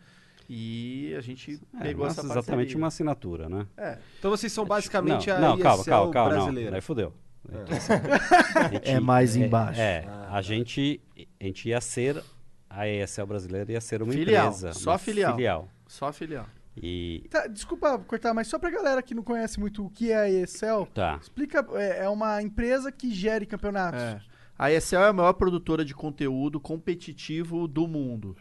E a gente É, pegou nossa, essa exatamente parceria. uma assinatura, né? É. Então vocês são basicamente não, a não, ESL calma, calma, calma, não. brasileira. Aí fudeu. A gente- É mais embaixo. É, a gente, a gente ia ser, a ESL brasileira ia ser uma Filial, empresa. só uma filial. filial. Só filial. E, Tá, desculpa cortar, mas só pra galera que não conhece muito o que é a ESL, tá, explica. É, é uma empresa que gere campeonatos. É. A ESL é a maior produtora de conteúdo competitivo do mundo.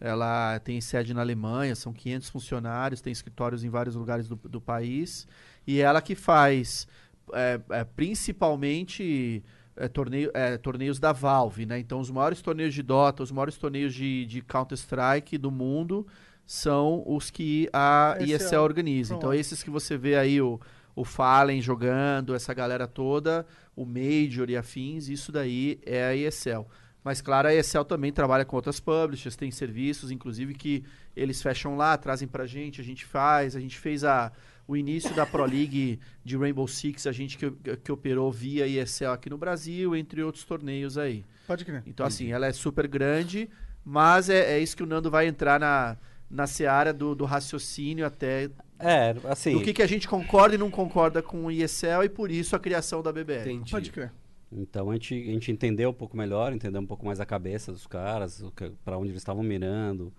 Ela tem sede na Alemanha, são 500 funcionários, tem escritórios em vários lugares do, do país. E ela que faz é, é, principalmente é, torneio- é, torneios da Valve, né? Então, os maiores torneios de Dota, os maiores torneios de, de Counter-Strike do mundo são os que a ESL ESL organiza. Então, promove. esses que você vê aí, o, o Fallen jogando, essa galera toda, o Major e afins, isso daí é a ESL. Mas, claro, a ESL também trabalha com outras publishers, tem serviços, inclusive, que eles fecham lá, trazem pra gente, a gente faz. A gente fez a, o início da Pro League de Rainbow Six, a gente que, que operou via ESL aqui no Brasil, entre outros torneios aí. Pode crer. Então, assim, ela é super grande, mas é, é isso que o Nando vai entrar na, na seara do, do raciocínio até é, assim, do que, que a gente concorda e não concorda com o ESL e por isso a criação da BBL. Entendi. Pode crer. Então a gente, a gente entendeu um pouco melhor, entendeu um pouco mais a cabeça dos caras, para onde eles estavam mirando,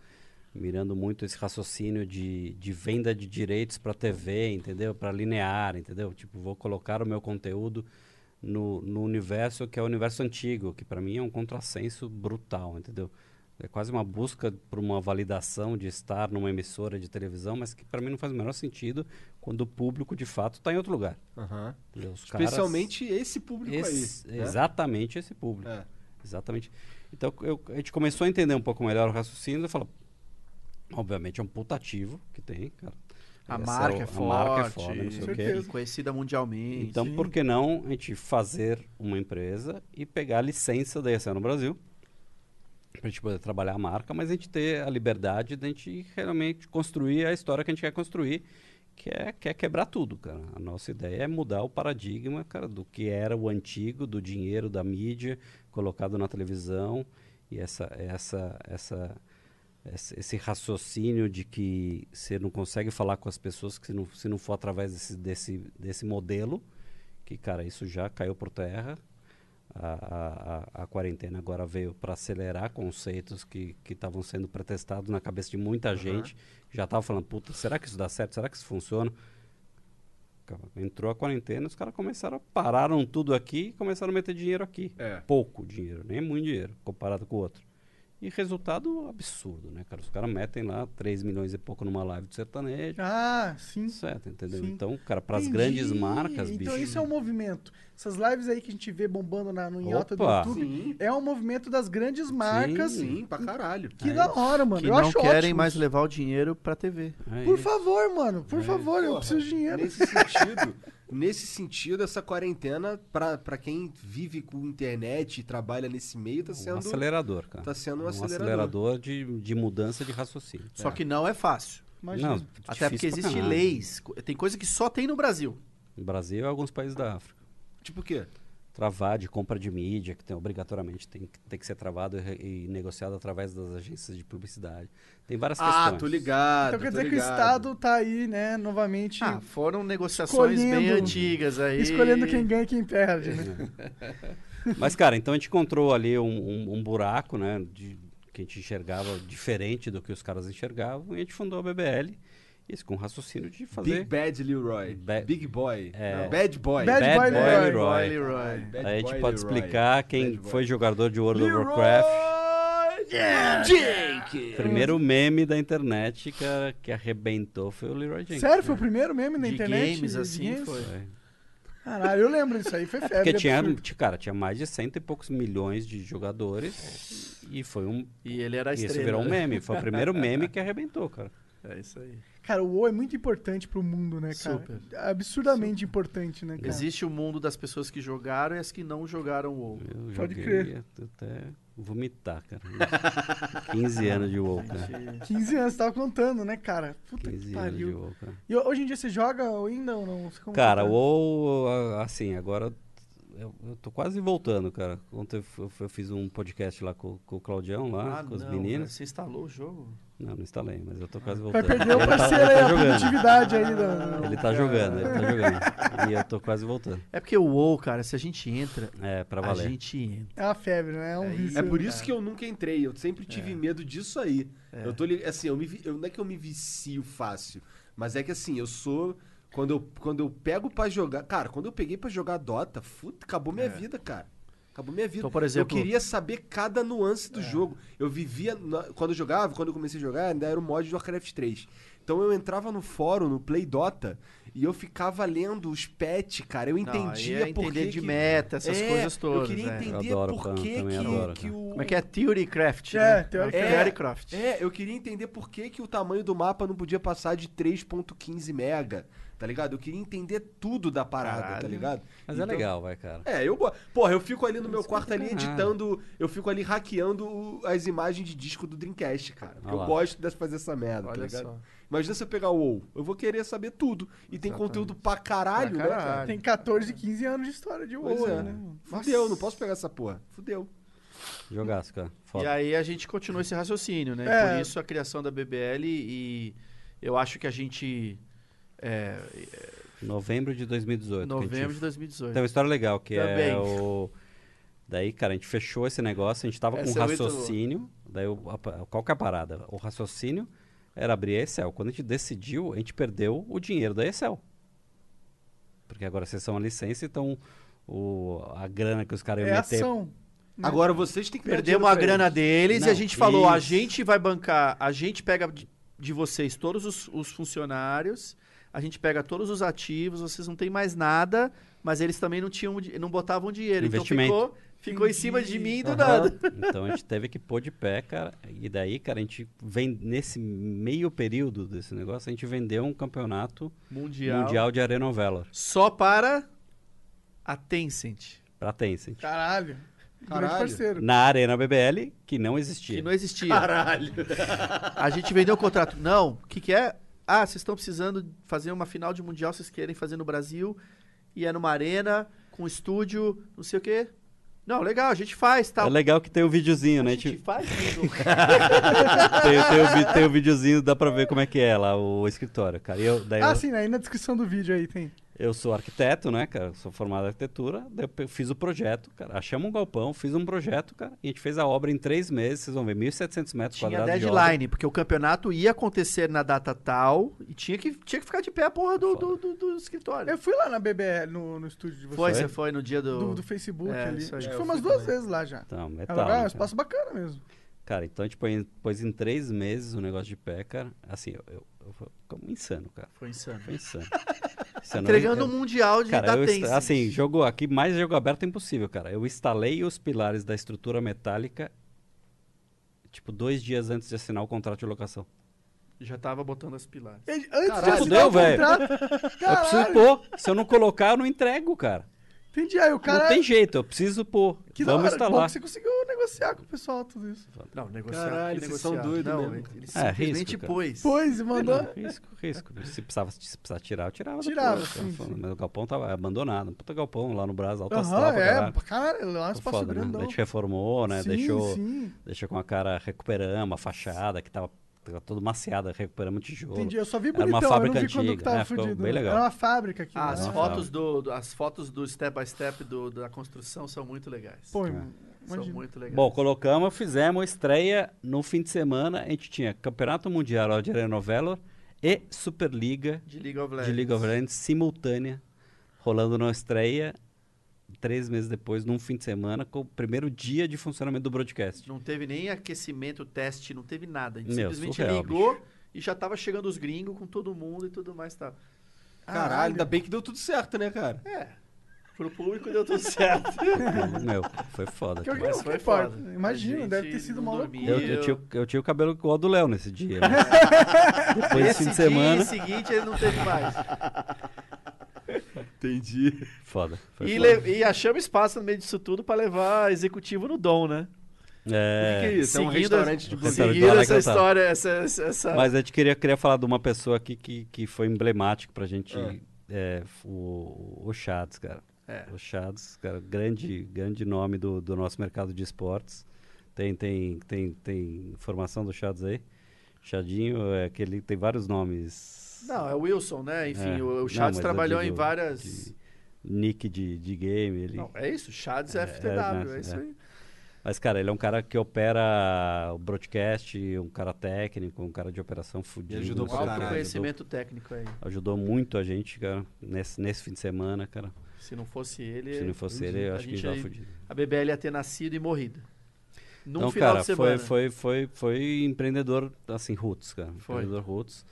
mirando muito esse raciocínio de, de venda de direitos para TV, entendeu? Para linear, entendeu? Tipo, vou colocar o meu conteúdo no, no universo que é o universo antigo, que para mim é um contrassenso brutal, entendeu? É quase uma busca por uma validação de estar numa emissora de televisão, mas que para mim não faz o menor sentido quando o público de fato está em outro lugar. Entendeu? Os caras- Especialmente esse público esse- aí. né? Exatamente esse público. É. Exatamente. Então eu- a gente começou a entender um pouco melhor o raciocínio e falou, obviamente é um putativo que tem, cara. A Essa marca é o- forte, A marca é foda, não sei o quê. conhecida mundialmente. Então Sim. por que não a gente fazer uma empresa e pegar a licença da ESL no Brasil? Pra gente poder trabalhar a marca, mas a gente ter a liberdade de a gente realmente construir a história que a gente quer construir, que é, que é quebrar tudo, cara. A nossa ideia é mudar o paradigma, cara, do que era o antigo, do dinheiro, da mídia, colocado na televisão, e essa, essa, essa, esse raciocínio de que você não consegue falar com as pessoas que se não, se não for através desse, desse, desse modelo, que, cara, isso já caiu por terra. A, a, a, quarentena agora veio para acelerar conceitos que que estavam sendo pretestados na cabeça de muita gente. Já estava falando, puta, será que isso dá certo? Será que isso funciona? Entrou a quarentena, os caras começaram, pararam tudo aqui e começaram a meter dinheiro aqui. É. Pouco dinheiro, nem muito dinheiro, comparado com o outro. E resultado absurdo, né, cara? Os caras metem lá 3 milhões e pouco numa live de sertanejo. Ah, sim. Certo, entendeu? Sim. Então, cara, para as grandes marcas, Então bicho. isso é um movimento. Essas lives aí que a gente vê bombando na, no Inhota do. YouTube Sim. é um movimento das grandes marcas. Sim, pra caralho. Que É da hora, mano. Que eu não acho querem ótimo mais levar o dinheiro pra TV. É Por isso. favor, mano. Por favor, eu Porra, preciso de dinheiro. Nesse sentido, nesse sentido, essa quarentena, pra, pra quem vive com internet e trabalha nesse meio, tá Um sendo. acelerador, cara. tá sendo um um acelerador. acelerador de, de mudança de raciocínio. Só que não é fácil. Imagina. Não, Até porque existem leis. Tem coisa que só tem no Brasil. No Brasil e alguns países da África. Tipo o quê? Travar de compra de mídia, que tem, obrigatoriamente tem, que- tem que ser travado e, e negociado através das agências de publicidade. Tem várias Ah, questões. tô ligado. Então quer dizer que o ligado. Estado tá aí, né, novamente Ah, foram negociações bem antigas aí. escolhendo quem ganha e quem perde, né? Mas, cara, então a gente encontrou ali um, um- um buraco, né? De, que a gente enxergava diferente do que os caras enxergavam, e a gente fundou a BBL. Isso com o raciocínio de fazer. Big Bad Leroy. Ba- Big Boy. É. Não, Bad Boy. Bad Bad Boy Boy Leroy. Leroy. Leroy. Bad Aí a gente Boy pode Leroy. explicar quem foi jogador de World of Warcraft. Jake! Primeiro meme da internet, cara, que arrebentou foi o Leroy Jenkins. Sério, foi o primeiro meme na De internet? games, de assim, games? foi. Foi. Caralho, eu lembro disso aí, foi febre. Porque tinha, cara, tinha mais de cento e poucos milhões de jogadores e foi um. E ele era a Isso estrela. virou um né? meme. Foi o primeiro meme que arrebentou, cara. É isso aí. Cara, o WoW é muito importante pro mundo, né, cara? Super. Absurdamente importante, né, cara? Existe o mundo das pessoas que jogaram e as que não jogaram o WoW. Eu Pode joguei crer. até vomitar, cara. 15 anos de WoW, cara. 15 anos, você tava contando, né, cara? Puta 15 que anos de pariu. WoW, cara. E hoje em dia você joga ainda ou não? Como Cara, o WoW, assim, agora eu, eu tô quase voltando, cara. Ontem eu, eu fiz um podcast lá com, com o Claudião, lá, com os Ah, meninos. Você instalou o jogo? Não, não instalei, mas eu tô quase Vai voltando. perder o Ele tá- parceiro ele aí, tá a jogando. produtividade aí. Da... Ele tá jogando, ele tá jogando. E eu tô quase voltando. É porque o WoW, cara, se a gente entra, É, pra a valer. gente entra. É uma febre, né? É um É vício. É por né? isso que eu nunca entrei. Eu sempre tive medo disso aí. É. Eu tô assim, eu me, eu, não é que eu me vicio fácil, mas é que assim, eu sou quando eu quando eu pego pra jogar, cara, quando eu peguei pra jogar Dota, puta, acabou minha vida, cara. Acabou minha vida. Então, por exemplo- eu queria saber cada nuance do jogo. Eu vivia na- quando eu jogava, quando eu comecei a jogar, ainda era o mod de Warcraft 3. Então eu entrava no fórum, no Play Dota, e eu ficava lendo os patch, cara. Eu Não, entendia é por entender que de meta, essas É, coisas todas. Eu queria é. entender Eu por que que, adoro, que o Como é que é? Theorycraft, É, né? Theorycraft. Theorycraft. É, eu queria entender por que, que o tamanho do mapa não podia passar de 3.15 mega, tá ligado? Eu queria entender tudo da parada, tá Caralho. ligado? Mas é Então- legal, vai, cara. É, eu, porra, eu fico ali no meu Isso quarto ali é do caralho. editando, eu fico ali hackeando as imagens de disco do Dreamcast, cara. Porque Olha eu lá. gosto de fazer essa merda, tá Olha ligado? só. Imagina se eu pegar o WoW, eu vou querer saber tudo. E tem Exatamente. conteúdo pra caralho, Pra né, cara? caralho. Tem 14, 15 anos de história de Pois WoW, é. né? Fudeu, não posso pegar essa porra. Fudeu. Jogaço, cara. E Foda. aí a gente continua esse raciocínio, né? É. Por isso a criação da BBL e eu acho que a gente... É, Novembro de 2018. que a gente novembro de 2018. Tem uma história legal, que Também. é o... Daí, cara, a gente fechou esse negócio, a gente tava com Essa um é muito raciocínio. Daí, o- a- qual que é a parada? O raciocínio era abrir a Excel. Quando a gente decidiu, a gente perdeu o dinheiro da Excel. Porque agora vocês são a licença, então o, a grana que os caras iam É meter... ação. né? Agora vocês têm que dar dinheiro Perdemos a pra grana eles. deles e Não, a gente falou, a isso. gente vai bancar, a gente pega de, de vocês todos os, os funcionários, a gente pega todos os ativos, vocês não tem mais nada, mas eles também não tinham, não botavam dinheiro, então ficou, ficou em cima de mim do Aham. nada. Então a gente teve que pôr de pé, cara. E daí, cara, a gente vem nesse meio período desse negócio, a gente vendeu um campeonato Mundial. mundial de Valor Só para a Tencent, pra Tencent. Caralho. Grande Caralho. parceiro. Na Arena BBL, que não existia. que não existia. Caralho. A gente vendeu o contrato. Não, o que, que é? Ah, vocês estão precisando fazer uma final de mundial, vocês querem fazer no Brasil, e é numa arena, com estúdio, não sei o quê. Não, legal, a gente faz, tal. É legal que tem o videozinho, a né? gente Tipo, faz tudo. tem, tem o, tem o videozinho, dá pra ver como é que é lá o escritório, cara. E eu, daí Ah, eu, sim, aí na descrição do vídeo aí tem. Eu sou arquiteto, né, cara? Sou formado em arquitetura. Eu fiz o projeto, cara. Achamos um galpão, fiz um projeto, cara. E a gente fez a obra em três meses. Vocês vão ver, 1.700 metros tinha quadrados de obra. deadline, porque o campeonato ia acontecer na data tal, e tinha que, tinha que ficar de pé a porra do, do, do- do escritório. Eu fui lá na BBL, no, no estúdio de vocês. Foi, você foi no dia do... Do, do Facebook É, ali. Acho É, que eu foi umas duas também. vezes lá já. Então, É metal, legal, é um né, espaço bacana mesmo. Cara, então a gente pôs em três meses o negócio de pé, cara. Assim, eu, eu, eu como insano, cara. Foi insano. Foi insano. Insano. Entregando Eu- um mundial de Cara, da eu insta- Tencent. assim, jogo aqui, mais jogo aberto é impossível, cara. Eu instalei os pilares da estrutura metálica, tipo, dois dias antes de assinar o contrato de locação. Já tava botando as pilares. Ele- Antes Caralho, de assinar fudeu, o velho. contrato- Eu preciso pôr. Se eu não colocar, eu não entrego, cara. Entendi. Aí o cara... Não tem jeito, eu preciso pôr. Que da Vamos hora, instalar. que você conseguiu negociar com o pessoal tudo isso. Não, negociar. Caralho, vocês são doidos Não, mesmo. ele, É, simplesmente risco, pôs. Pois, e mandou... Não, risco, risco. Se precisava, se precisava tirar, eu tirava. Tirava, depois, sim. Mas o galpão tava abandonado. Puta galpão lá no Brasil, alto astral Aham, pra é, caralho. lá é um Foi espaço foda, né? A gente reformou, né? Sim, deixou, sim. deixou com a cara, recuperamos a fachada, que tava, tava toda maciada, recuperamos tijolo. Entendi, eu só vi Era uma bonitão, eu não fábrica vi quando que antiga, tava é, fudido. bem legal. Era uma fábrica aqui. Ah, né? as, Não, fotos do, do- as fotos do step by step do, da construção são muito legais. Pô, É. são imagina. muito legais. Bom, colocamos, fizemos estreia no fim de semana. A gente tinha Campeonato Mundial de Arena Novela e Superliga de League of Legends. de League of Legends simultânea, rolando na estreia, três meses depois, num fim de semana, com o primeiro dia de funcionamento do broadcast. Não teve nem aquecimento, teste, não teve nada. A gente Meu, simplesmente surreal, ligou e já tava chegando os gringos com todo mundo e tudo mais. Tá. Caralho, ainda bem que deu tudo certo, né, cara? É. Pro público deu tudo certo. Meu, foi foda. Que Mas foi foda. Imagina, deve ter sido uma loucura. Eu, eu, tinha, eu tinha o cabelo igual ao do Léo nesse dia. né? Depois desse fim de Esse semana. dia seguinte ele não teve mais. Entendi. Foda. E, foda. e achamos espaço no meio disso tudo pra levar executivo no dom, né? É, O que, que é isso? É um seguindo restaurante de. Restaurante Seguindo essa história, essa, essa, Mas a gente queria, queria falar de uma pessoa aqui que, que foi emblemático pra gente. Ah. é, o, o Chads, cara. É. O Chads, cara, grande, grande nome do, do nosso mercado de esportes. Tem, tem, tem, tem informação do Chads aí? Chadinho é aquele tem vários nomes. Não, é o Wilson, né? Enfim, É. o, o Não, eu trabalhou digo em várias. de nick de, de game. Ele... Não, é isso, Chaves É, FTW, é, é, né, isso é. aí. Mas, cara, ele é um cara que opera o broadcast, um cara técnico, um cara de operação fudido. ajudou não pra sei o caralho. Alto conhecimento técnico aí. Ajudou, ajudou muito a gente, cara, nesse, nesse fim de semana, cara. Se não fosse ele, Se não fosse ele, eu a acho que gente já aí- fudido. a BBL ia ter nascido e morrido. Num Então, final cara, de semana. foi, foi, foi, foi empreendedor, assim, roots, cara. Foi. Empreendedor roots.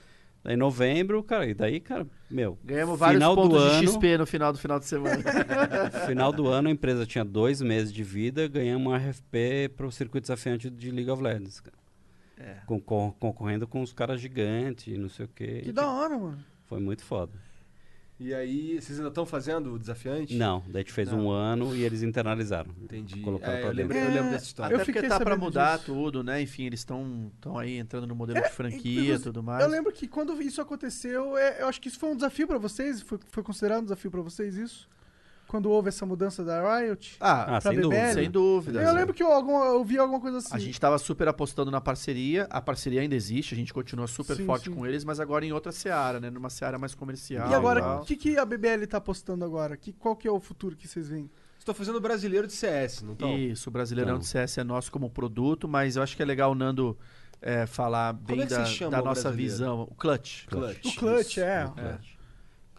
Daí, em novembro, cara, e daí, cara, meu, Ganhamos vários final do pontos de ano- XP no final do final de semana. final do ano a empresa tinha dois meses de vida, ganhamos uma RFP para o circuito desafiante de League of Legends, cara. É. Concor- concorrendo com os caras gigantes, e não sei o quê. Que da hora, mano. Foi muito foda. E aí, vocês ainda estão fazendo o desafiante? Não, daí a gente fez Não. um ano e eles internalizaram. Entendi. Colocaram É, pra eu, lembro, eu lembro dessa história. Até Eu porque tá pra mudar disso. tudo, né? Enfim, eles estão aí entrando no modelo É, de franquia e tudo mais. Eu lembro que quando isso aconteceu, é, eu acho que isso foi um desafio pra vocês. Foi, foi considerado um desafio pra vocês isso? Quando houve essa mudança da Riot? Ah, Ah, sem BBL? dúvida. Sem dúvida. eu lembro que eu, algum, eu vi alguma coisa assim. A gente tava super apostando na parceria. A parceria ainda existe, a gente continua super Sim, forte sim. com eles, mas agora em outra seara, né? Numa seara mais comercial. E agora, o que, que a BBL tá apostando agora? Que, qual que é o futuro que vocês veem? Estou fazendo brasileiro de CS, não estão? Isso, o Brasileirão Então. de CS é nosso como produto, mas eu acho que é legal o Nando é, falar bem é que da, da o nossa brasileiro? visão. O Clutch. Clutch. O Clutch, é. O Clutch.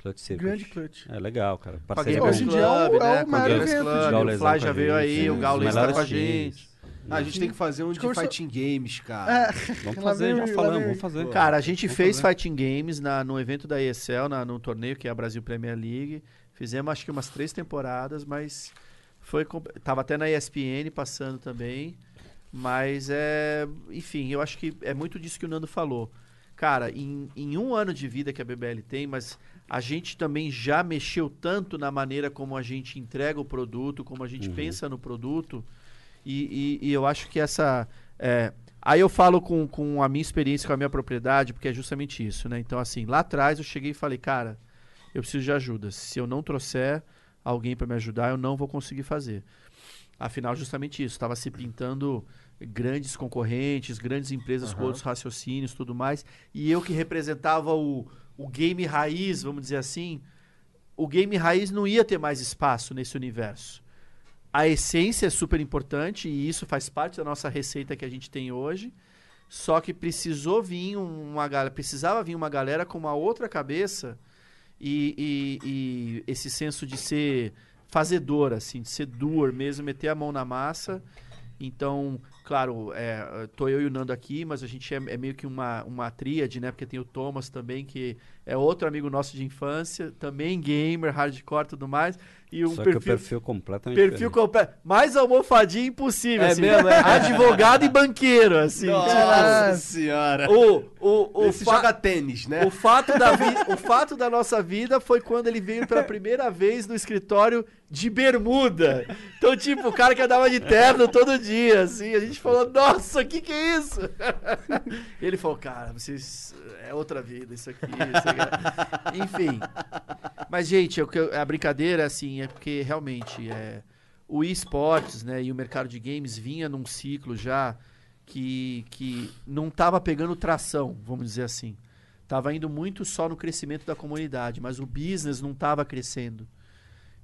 Clutch Circuit. Grande clutch. É legal, cara. Parceria Hoje em com- dia é o- Club, é o né? Maior evento Club, o Fly já veio aí, o Gaules tá com a gente. Ah, a gente tem que fazer um de conversou- fighting games, É, cara. Vamos Lá fazer, vem- já falamos, vamos fazer. Cara, a gente Vamos fez fazer. Fighting Games na, no evento da ESL, na, no torneio que é a Brasil Premier League. Fizemos acho que umas três temporadas, mas foi tava até na ESPN passando também. Mas é, enfim, eu acho que é muito disso que o Nando falou. Cara, em, em um ano de vida que a BBL tem, mas a gente também já mexeu tanto na maneira como a gente entrega o produto, como a gente Uhum. pensa no produto. E, e- e eu acho que essa. é, aí eu falo com, com a minha experiência, com a minha propriedade, porque é justamente isso, né? Então, assim, lá atrás eu cheguei e falei, cara, eu preciso de ajuda. Se eu não trouxer alguém para me ajudar, eu não vou conseguir fazer. Afinal, justamente isso. Estava se pintando grandes concorrentes, grandes empresas com Aham. outros raciocínios tudo mais. E eu que representava o, o game raiz, vamos dizer assim, o game raiz não ia ter mais espaço nesse universo. A essência é super importante e isso faz parte da nossa receita que a gente tem hoje. Só que precisou vir uma galera, precisava vir uma galera com uma outra cabeça e, e- e esse senso de ser fazedor, assim, de ser doer mesmo, meter a mão na massa. Então, claro, é, tô eu e o Nando aqui, mas a gente é, é meio que uma, uma tríade, né? Porque tem o Thomas também, que é outro amigo nosso de infância, também gamer, hardcore e tudo mais. E um Só que o perfil, perfil completamente perfil completo. Mais almofadinha impossível. É assim. mesmo, é? Advogado e banqueiro, assim. Nossa senhora. O, o, o, fa- joga tênis, né? o, fato da vi- o fato da nossa vida foi quando ele veio pela primeira vez no escritório de bermuda. Então, tipo, o cara que andava de terno todo dia, assim. A gente falou, nossa, o que que é isso? E ele falou, cara, vocês... É outra vida isso aqui. isso aqui." Enfim. Mas, gente, que eu- a brincadeira, assim, é porque realmente é, o esportes, né, e o mercado de games vinha num ciclo já que, que não estava pegando tração, vamos dizer assim. Tava indo muito só no crescimento da comunidade, mas o business não estava crescendo.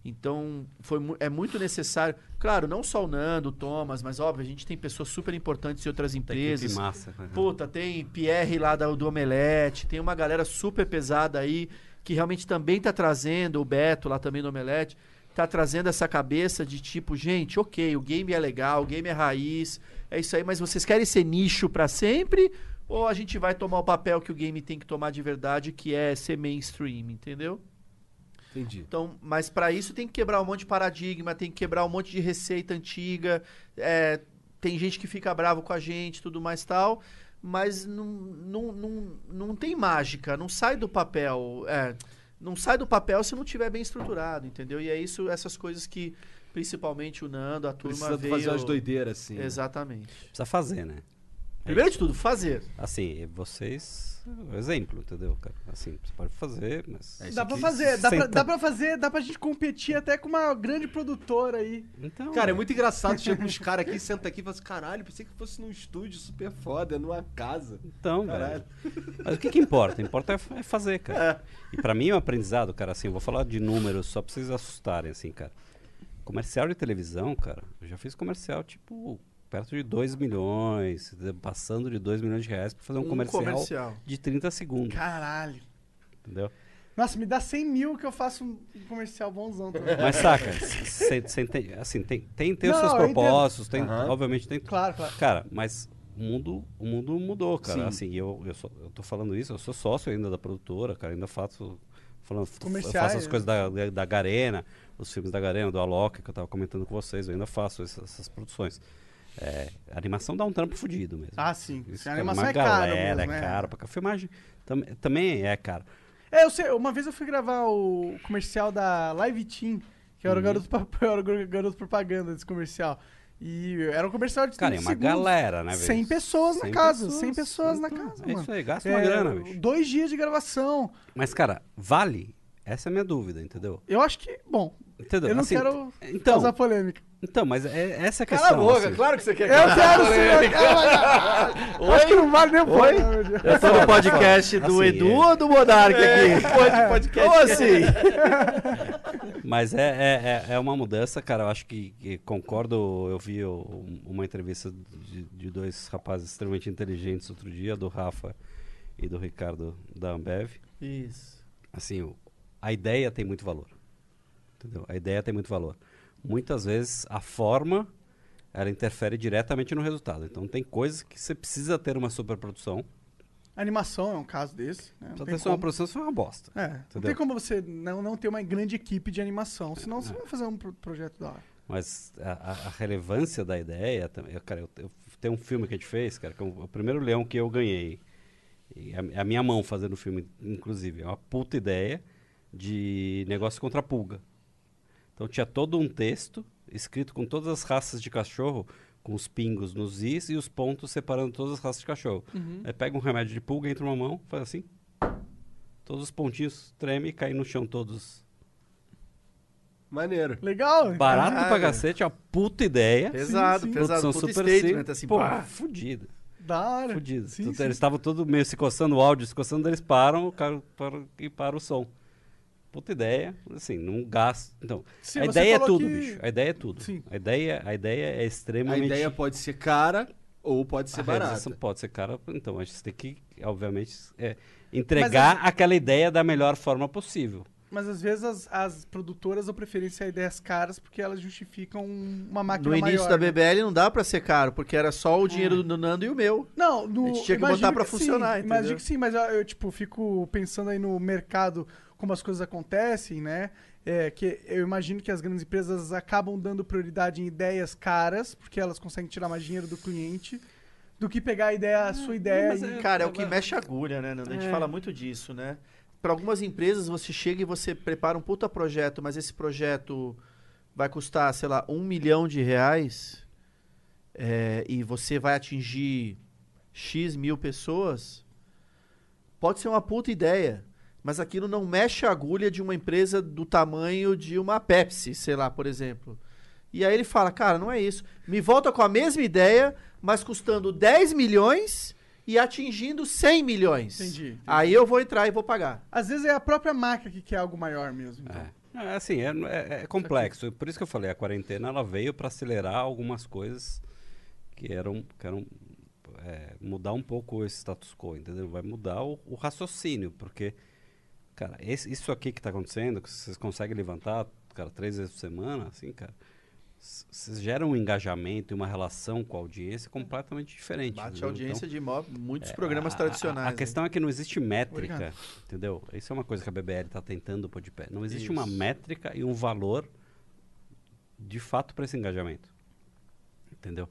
Então, foi, é muito necessário. Claro, não só o Nando, o Thomas, mas óbvio, a gente tem pessoas super importantes em outras Tem empresas. massa. cara. Puta, tem Pierre lá da, do Omelete, tem uma galera super pesada aí que realmente também tá trazendo, o Beto lá também do Omelete, tá trazendo essa cabeça de tipo, gente, ok, o game é legal, o game é raiz, é isso aí, mas vocês querem ser nicho pra sempre? Ou a gente vai tomar o papel que o game tem que tomar de verdade, que é ser mainstream, entendeu? Entendi. Então, mas para isso tem que quebrar um monte de paradigma, tem que quebrar um monte de receita antiga. é, tem gente que fica bravo com a gente, tudo mais tal. Mas não, não, não, não tem mágica, não sai do papel. é, não sai do papel se não tiver bem estruturado, entendeu? E é isso, essas coisas que principalmente o Nando, a turma Precisa veio... fazer umas doideiras assim. né? Exatamente. Precisa fazer, né? Primeiro de tudo, fazer. Assim, vocês. Exemplo, entendeu, cara? Assim, você pode fazer, mas. É Dá pra fazer, dá pra, dá pra fazer, dá pra gente competir até com uma grande produtora aí. Então. Cara, é muito engraçado. Chega uns caras aqui, senta aqui e fala assim: caralho, pensei que fosse num estúdio super foda, numa casa. Então, Caralho. velho. Mas o que que importa? Importa é é fazer, cara. E pra mim é um aprendizado, cara, assim, eu vou falar de números só pra vocês assustarem, assim, cara. Comercial de televisão, cara, eu já fiz comercial, tipo, perto de 2 milhões, passando de 2 milhões de reais pra fazer um, Um comercial, comercial. de 30 segundos, Caralho. entendeu? Nossa, me dá 100 mil que eu faço um comercial bonzão também. Mas saca, cê- cê entende- assim, tem, tem, tem os seus propósitos, tem, Aham. obviamente tem Claro, claro. Cara, mas o mundo, o mundo mudou, cara. Sim. Assim, eu, eu, sou, eu tô falando isso, eu sou sócio ainda da produtora, cara. Ainda faço. Falando, Comerciais, faço as né? coisas da, da, da Garena, os filmes da Garena, do Alok, que eu tava comentando com vocês. Eu ainda faço essas, essas produções. É, a animação dá um trampo fudido mesmo. Ah, sim. Isso, a cara, animação é cara galera, mesmo, é é. caro. Pra, cá. filmagem tam, também é caro. É, eu sei, uma vez eu fui gravar o comercial da Live Team, que Uhum. era o garoto, era o garoto propaganda desse comercial. E era um comercial de Cara, é 30 uma segundos. galera, né, velho? 100 pessoas na 100 casa, pessoas. 100 pessoas na Então, casa, É mano. isso aí, gasta uma É, grana, bicho. Dois dias de gravação. Mas, cara, vale? Essa é a minha dúvida, entendeu? Eu acho que, bom, Entendeu? eu não Assim, quero então, causar polêmica. Então, mas é, essa é a Cala questão. a boca, assim. claro que você quer Eu quero sim, eu quero. Acho que não vale nem o Oi? meu Deus. Eu tô no podcast do Assim, Edu é. ou do Monark aqui? podcast. Como assim? Mas é, é, é- é uma mudança, cara. Eu acho que, que concordo. Eu vi o- uma entrevista de, de dois rapazes extremamente inteligentes outro dia, do Rafa e do Ricardo da Ambev. Isso. Assim, a ideia tem muito valor. Entendeu? A ideia tem muito valor. Muitas vezes a forma ela interfere diretamente no resultado. Então tem coisas que você precisa ter uma superprodução. Animação é um caso desse. Né? Não Só tem ter só uma como. produção isso é uma bosta. É, não Entendeu? tem como você não, não ter uma grande equipe de animação, senão você não vai fazer um pro- projeto da hora. Mas a, a- a relevância da ideia, também- eu, cara, eu, eu- tem um filme que a gente fez, cara, que é o, o primeiro leão que eu ganhei. A, a minha mão fazendo o filme, inclusive. É uma puta ideia de negócio contra a pulga. Então tinha todo um texto escrito com todas as raças de cachorro, com os pingos nos is e os pontos separando todas as raças de cachorro. Aí pega um remédio de pulga, entra uma mão, faz assim. Todos os pontinhos tremem e caem no chão todos. Maneiro. Legal? Barato pra Caralho. cachete, é uma puta ideia. Pesado, sim. pesado. Produção Puta super statement, simples. assim, Pô, pá. fudido. Da hora. Fudido. Sim, Tudo- sim. Eles estavam todos meio se coçando o áudio, se coçando, eles param, o cara para, e para o som. Puta ideia, assim, não gasta. Então, Sim, a ideia é tudo, que- bicho. A ideia é tudo. Sim. A ideia, a ideia é A extremamente. ideia pode ser cara ou pode ser a barata. pode ser cara, então a gente tem que, obviamente, é, entregar aquela ideia da melhor forma possível. Mas às vezes as, as produtoras dão preferência a ideias caras porque elas justificam uma máquina No início maior, da né? BBL não dá pra ser caro, porque era só o dinheiro do Nando e o meu. Não, no, A gente tinha que botar pra sim, funcionar, entendeu? Imagino que sim, mas eu, eu, tipo, fico pensando aí no mercado, como as coisas acontecem, né? É, que eu imagino que as grandes empresas acabam dando prioridade em ideias caras, porque elas conseguem tirar mais dinheiro do cliente, do que pegar a ideia, a sua ideia e... é- Cara, é o que mexe a agulha, né? A gente É. fala muito disso, né? Para algumas empresas, você chega e você prepara um puta projeto, mas esse projeto vai custar, sei lá, um milhão de reais é, e você vai atingir X mil pessoas, pode ser uma puta ideia. Mas aquilo não mexe a agulha de uma empresa do tamanho de uma Pepsi, sei lá, por exemplo. E aí ele fala, cara, não é isso. Me volta com a mesma ideia, mas custando 10 milhões e atingindo 100 milhões. Entendi, entendi. Aí eu vou entrar e vou pagar. Às vezes é a própria marca que quer algo maior mesmo. então. É. É, assim, é, é- é complexo. Por isso que eu falei, a quarentena ela veio para acelerar algumas coisas que eram, que eram é, mudar um pouco esse status quo, entendeu? Vai mudar o, o raciocínio, porque, cara, esse- isso aqui que está acontecendo, que vocês conseguem levantar, cara, três vezes por semana, assim, cara, vocês geram um engajamento e uma relação com a audiência completamente diferente. Bate a entendeu? audiência Então, de muitos é, programas a- a- tradicionais. A, né? questão é que não existe métrica, Obrigado. entendeu? Isso é uma coisa que a BBL está tentando pôr de pé. Não existe uma Isso. métrica e um valor de fato para esse engajamento, entendeu?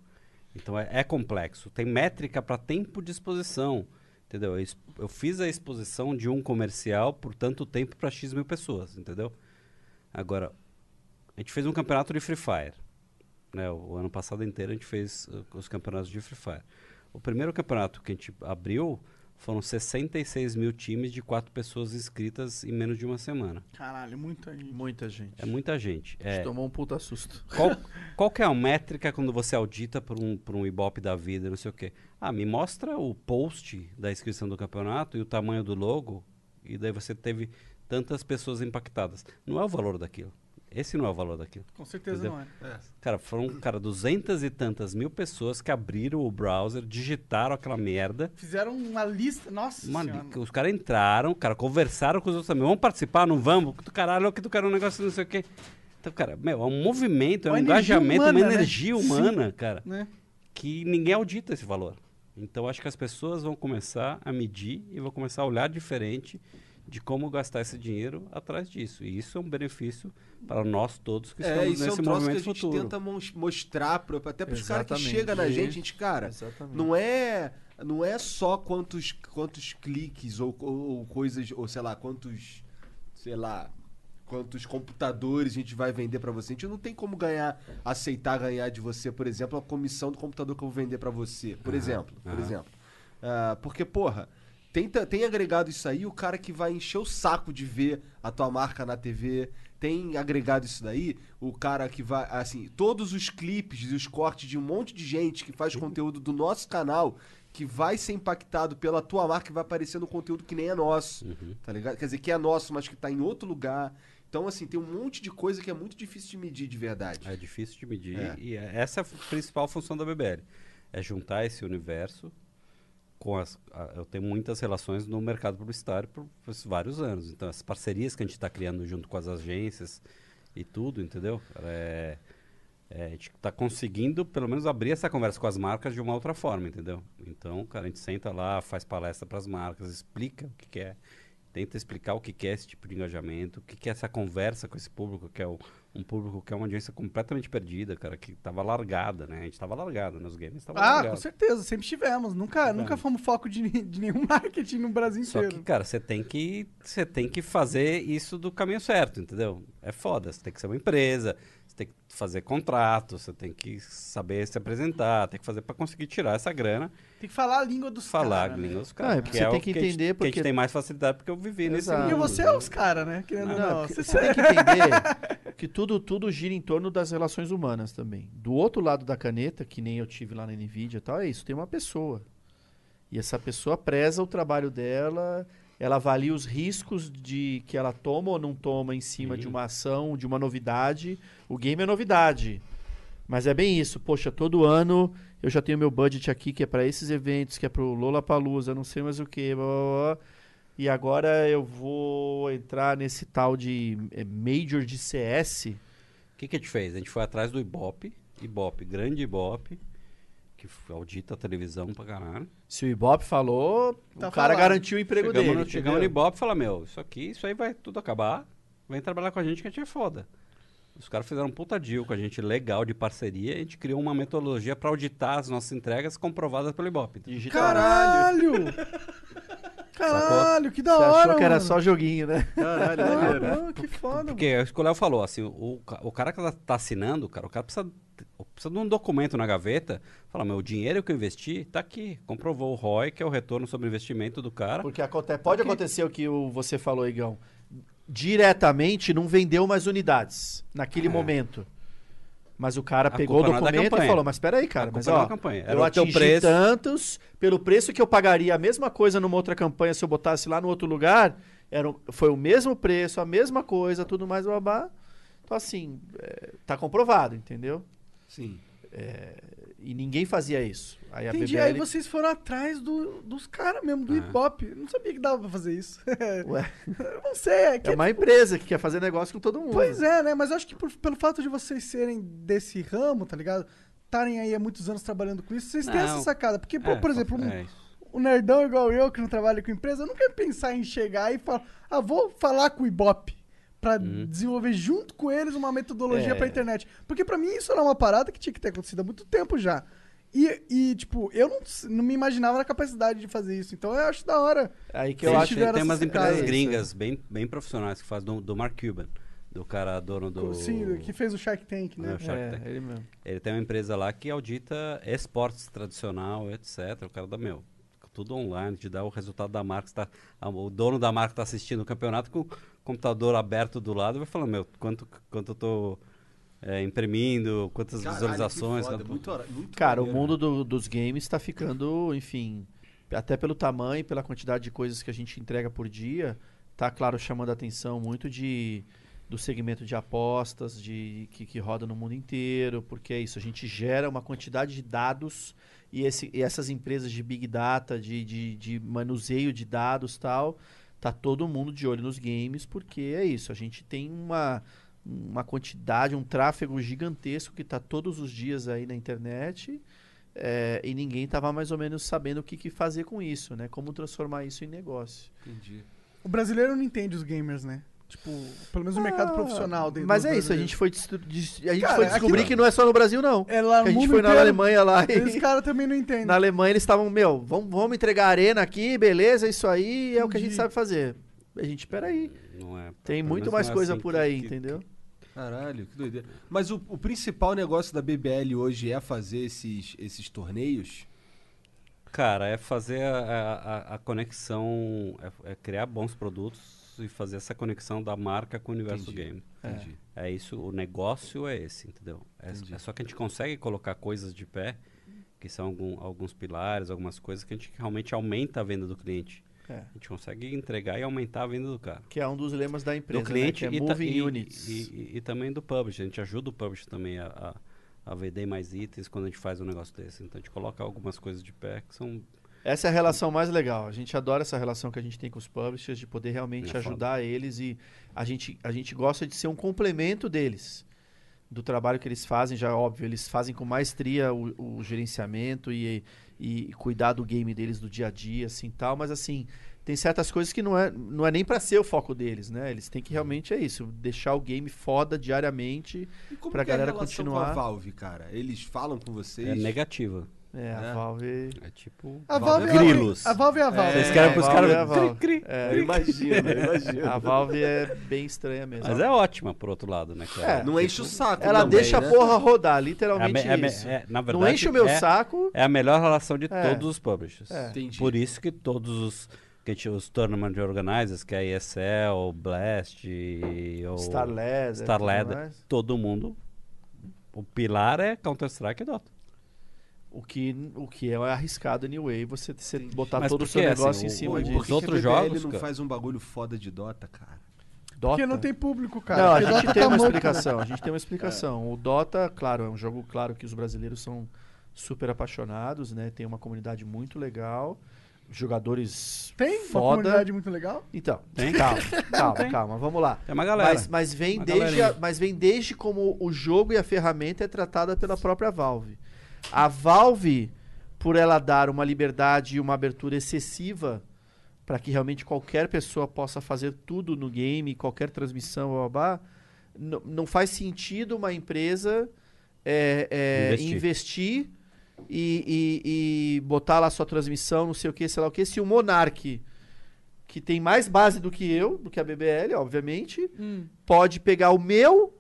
Então é, é complexo. Tem métrica para tempo de exposição, entendeu? Eu, fiz a exposição de um comercial por tanto tempo para X mil pessoas, entendeu? Agora, a gente fez um campeonato de Free Fire. Né? O, o ano passado inteiro a gente fez uh, os campeonatos de Free Fire. O primeiro campeonato que a gente abriu foram 66 mil times de quatro pessoas inscritas em menos de uma semana. Caralho, muita gente. Muita gente. É muita gente. A gente É, tomou um puta susto. qual, qual que é a métrica quando você audita por um, por um Ibope da vida, não sei o quê? Ah, me mostra o post da inscrição do campeonato e o tamanho do logo, e daí você teve tantas pessoas impactadas. Não é o valor daquilo. Esse não é o valor daquilo. Com certeza Entendeu? não é. Cara, foram, cara, duzentas e tantas mil pessoas que abriram o browser, digitaram aquela merda. Fizeram uma lista. Nossa Uma os caras entraram, cara, conversaram com os outros também. Vamos participar? Não vamos? Do caralho, eu que tu quer um negócio não sei o quê. Então, cara, meu, é um movimento, é um engajamento, humana, uma né? energia humana, cara, Né? que ninguém audita esse valor. Então, acho que as pessoas vão começar a medir e vão começar a olhar diferente de como gastar esse dinheiro atrás disso. E isso é um benefício para nós todos que É, estamos isso é um nesse troço que a movimento gente futuro. tenta mos- mostrar pro, até pros caras que chegam na gente, a gente, cara, Exatamente. não é não é só quantos quantos cliques ou, ou, ou coisas, ou sei lá, quantos sei lá, quantos computadores a gente vai vender pra você. A gente não tem como ganhar, aceitar ganhar de você, por exemplo, a comissão do computador que eu vou vender pra você, por exemplo, por aham. exemplo. Ah, porque, porra, tem, tem agregado isso aí, o cara que vai encher o saco de ver a tua marca na TV. Tem agregado isso daí, o cara que vai. Assim, todos os clipes e os cortes de um monte de gente que faz conteúdo do nosso canal que vai ser impactado pela tua marca e vai aparecer no conteúdo que nem é nosso. Tá ligado? Quer dizer, que é nosso, mas que tá em outro lugar. Então, assim, tem um monte de coisa que é muito difícil de medir de verdade. É difícil de medir É. e é- essa é a principal função da BBL. É juntar esse universo com as... a- eu tenho muitas relações no mercado publicitário por, por vários anos. Então, as parcerias que a gente está criando junto com as agências e tudo, entendeu? É, é, a gente está conseguindo, pelo menos, abrir essa conversa com as marcas de uma outra forma, entendeu? Então, cara, a gente senta lá, faz palestra para as marcas, explica o que, que é, tenta explicar o que, que é esse tipo de engajamento, o que, que é essa conversa com esse público, que é o- um público que é uma audiência completamente perdida, cara, que estava largada, né? A gente estava largado nos games, tava Ah, largado. com certeza, sempre tivemos. Nunca, nunca fomos foco de, de nenhum marketing no Brasil Só inteiro. que, cara, você tem que você tem que fazer isso do caminho certo, entendeu? É foda, você tem que ser uma empresa, tem que fazer contrato, você tem que saber se apresentar, tem que fazer para conseguir tirar essa grana, Tem que falar a língua dos falar caras. a né? língua dos Não, é caras. porque você tem o que a entender que a porque- gente tem mais facilidade porque eu vivi nesse Exato. Porque mundo. você né? é os caras, né? Querendo Não, não. porque Você você tem que entender que tudo, tudo gira em torno das relações humanas também. Do outro lado da caneta, que nem eu tive lá na NVIDIA e tal, é isso, tem uma pessoa. E essa pessoa preza o trabalho dela, ela avalia os riscos de que ela toma ou não toma em cima de uma ação, de uma novidade. O game é novidade. Mas é bem isso, poxa, todo ano eu já tenho meu budget aqui que é para esses eventos, que é pro Lollapalooza, não sei mais o que, blá, blá, blá. E agora eu vou entrar nesse tal de é, Major de CS. O que, que a gente fez? A gente foi atrás do Ibope, Ibope, grande Ibope, que audita a televisão pra caralho. Se o Ibope falou, Tá o cara falado. garantiu o emprego chegamos dele. no, chegamos no? Ibope e falamos, meu, isso aqui, isso aí vai tudo acabar. Vem trabalhar com a gente que a gente é foda. Os caras fizeram um puta deal com a gente, legal, de parceria. E a gente criou uma metodologia pra auditar as nossas entregas comprovadas pelo Ibope. Digital. Caralho! Caralho, que da Você hora, achou que era mano. só joguinho, né? Caralho, Ah, não, que foda, Porque é isso que o Léo falou, assim, o, o cara que tá- tá assinando, cara, o cara precisa, precisa de um documento na gaveta, fala, meu, o dinheiro que eu investi tá aqui, comprovou o ROI, que é o retorno sobre investimento do cara. Porque aconte- pode acontecer o que o- você falou, Igão. Diretamente não vendeu mais unidades naquele É. momento. Mas o cara A pegou o é documento e falou, mas peraí, cara, mas é ó, campanha. Era eu atingi preço. tantos, pelo preço que eu pagaria a mesma coisa numa outra campanha se eu botasse lá no outro lugar, era, foi o mesmo preço, a mesma coisa, tudo mais, babá. Então assim, é, tá comprovado, entendeu? Sim. E ninguém fazia isso. Aí a Entendi. BBL... Aí vocês foram atrás do- dos caras mesmo, do É. hip-hop. Eu Não sabia que dava pra fazer isso. Ué, Eu não sei, é que é uma empresa que quer fazer negócio com todo mundo. Pois é, né? Mas eu acho que por- pelo fato de vocês serem desse ramo, tá ligado? Estarem aí há muitos anos trabalhando com isso, vocês têm Não. essa sacada. Porque, pô, É, por exemplo, um, é isso. um nerdão igual eu, que não trabalha com empresa, não quer pensar em chegar e falar, ah, vou falar com o Ibope pra Uhum. desenvolver junto com eles uma metodologia É. pra internet. Porque pra mim isso era uma parada que tinha que ter acontecido há muito tempo já. E, e, tipo, eu não, não me imaginava na capacidade de fazer isso. Então eu acho da hora. Aí que eu acho tiveram tem umas empresas isso, gringas bem, bem profissionais que fazem do, do Mark Cuban, do cara dono do... Sim, que fez o Shark Tank, né? É, o Shark É, Tank. ele mesmo. Ele tem uma empresa lá que audita esportes tradicional, etc. O cara da meu, tudo online, te dá o resultado da marca. Tá, o dono da marca está assistindo o campeonato com computador aberto do lado e vai falando, meu, quanto, quanto eu tô é, imprimindo, quantas Caralho, visualizações. foda, quanto- muito, muito Cara, o maneiro. mundo do- dos games tá ficando, enfim, até pelo tamanho, pela quantidade de coisas que a gente entrega por dia, tá, claro, chamando a atenção muito de do segmento de apostas, de que, que roda no mundo inteiro, porque é isso, a gente gera uma quantidade de dados e, esse- e essas empresas de big data, de, de, de manuseio de dados tal, tá todo mundo de olho nos games, porque é isso, a gente tem uma, uma quantidade, um tráfego gigantesco que está todos os dias aí na internet é, e ninguém estava mais ou menos sabendo o que, que fazer com isso, né? Como transformar isso em negócio. Entendi. O brasileiro não entende os gamers, né? Tipo, pelo menos o mercado Ah, profissional dentro Mas é isso, a gente foi, a gente Cara, foi descobrir aqui- que não é só no Brasil, não. É lá Que a no gente foi na inteiro, Alemanha lá e Eles caras também não entendem. na Alemanha eles estavam, meu, vamos, vamos entregar a arena aqui, beleza, isso aí é o que a gente sabe fazer. A gente, peraí, Não é, tem muito mais não é coisa assim por que- aí, que- entendeu? Caralho, que doideira. Mas o, o principal negócio da BBL hoje é fazer esses, esses torneios? Cara, é fazer a, a- a- a conexão, é, é criar bons produtos e fazer essa conexão da marca com o universo do Entendi. game. Entendi. É isso, o negócio é esse, entendeu? É, é só que a gente consegue colocar coisas de pé, que são algum- alguns pilares, algumas coisas que a gente realmente aumenta a venda do cliente. É. A gente consegue entregar e aumentar a venda do cara. Que é um dos lemas da empresa, do cliente né? que é e, Moving e, Units. e- e- e também do publisher. A gente ajuda o publisher também a, a, a vender mais itens quando a gente faz um negócio desse. Então a gente coloca algumas coisas de pé que são Essa é a relação mais legal. A gente adora essa relação que a gente tem com os publishers, de poder realmente É ajudar eles e a gente, a gente gosta de ser um complemento deles. Do trabalho que eles fazem, já óbvio, eles fazem com maestria o, o gerenciamento e, e cuidar do game deles do dia a dia, assim tal, mas assim, tem certas coisas que não é, não é nem pra ser o foco deles, né? Eles têm que realmente é isso, deixar o game foda diariamente. E como Pra que é a galera continuar. com a Valve, cara? Eles falam com vocês? é negativa. É, É. a Valve. É tipo. A Valve Valve, é é grilos. A Valve é a Valve. Vocês querem a pros Valve caras. é a Valve. Cri. É, Imagina, imagina. a Valve é bem estranha mesmo. Mas é ótima, por outro lado, né, cara? É, Não enche o saco Ela também, deixa né? a porra rodar, É literalmente me- é me- isso. é, na não verdade, enche o meu é, saco. É a melhor relação de É. todos os publishers. É. Entendi. Por isso que todos os, que a gente- os tournament organizers, que é a ESL, Blast, ou Star mais. todo mundo. O pilar é Counter-Strike e Dota. O que, o que é arriscado anyway, você, você Entendi. botar Mas todo o seu negócio assim, em cima o- disso. os outros que a BBL jogos, não cara? faz um bagulho foda de Dota, cara? Dota. Porque não tem público, cara. Não, a gente Dota tem tá uma morto, explicação. A gente tem uma explicação. O Dota, claro, é um jogo claro que os brasileiros são super apaixonados, né? Tem uma comunidade muito legal. jogadores Tem uma foda. comunidade muito legal? Então, Tem? calma, calma, Tem. calma, vamos lá. É uma galera. Mas, mas, vem Uma desde a- mas vem desde como o jogo e a ferramenta é tratada pela própria Valve. A Valve, por ela dar uma liberdade e uma abertura excessiva para que realmente qualquer pessoa possa fazer tudo no game, qualquer transmissão, blá, blá, blá, n- não faz sentido uma empresa é, é, Investir. investir, e, e- e botar lá sua transmissão, não sei o que, sei lá o que, se o Monark, que tem mais base do que eu, do que a BBL, obviamente, pode pegar o meu,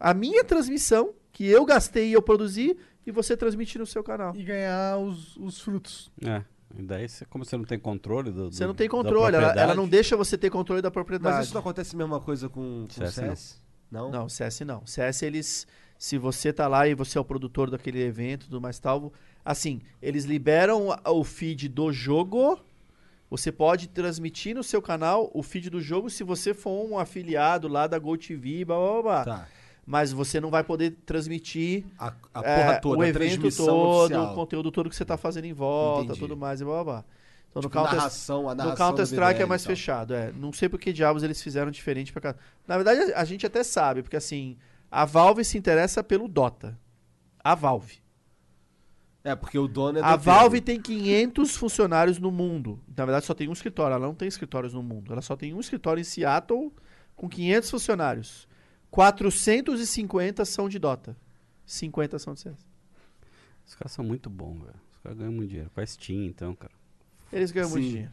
a minha transmissão, que eu gastei e eu produzi, e você transmitir no seu canal. E ganhar os, os frutos. É. E daí, você- como você não tem controle do. Você do- não tem controle, ela, ela não deixa você ter controle da propriedade. Mas isso não acontece a mesma coisa com, com CS não. CS? Não? Não, CS não. CS eles. Se você tá lá e você é o produtor daquele evento, tudo mais tal. Assim, eles liberam o feed do jogo. Você pode transmitir no seu canal o feed do jogo se você for um afiliado lá da GoTV, blá blá blá. Tá. Mas você não vai poder transmitir A, a é, porra toda, o evento todo, oficial. o conteúdo todo que você tá fazendo em volta, Entendi. tudo mais e blá blá blá. Então Tipo, no Counter, narração, a no narração Counter da Strike é mais e tal. fechado, é. Não sei por que diabos eles fizeram diferente pra cá. Na verdade, a gente até sabe, porque assim, a Valve se interessa pelo Dota. A Valve. É, porque o dono é A Valve tem 500 funcionários no mundo. Na verdade, só tem um escritório. Ela não tem escritórios no mundo. Ela só tem um escritório em Seattle com 500 funcionários. 450 são de Dota. 50 são de CS. Os caras são muito bons, velho. Os caras ganham muito dinheiro. Com a Steam, então, cara. Eles ganham muito Sim. dinheiro.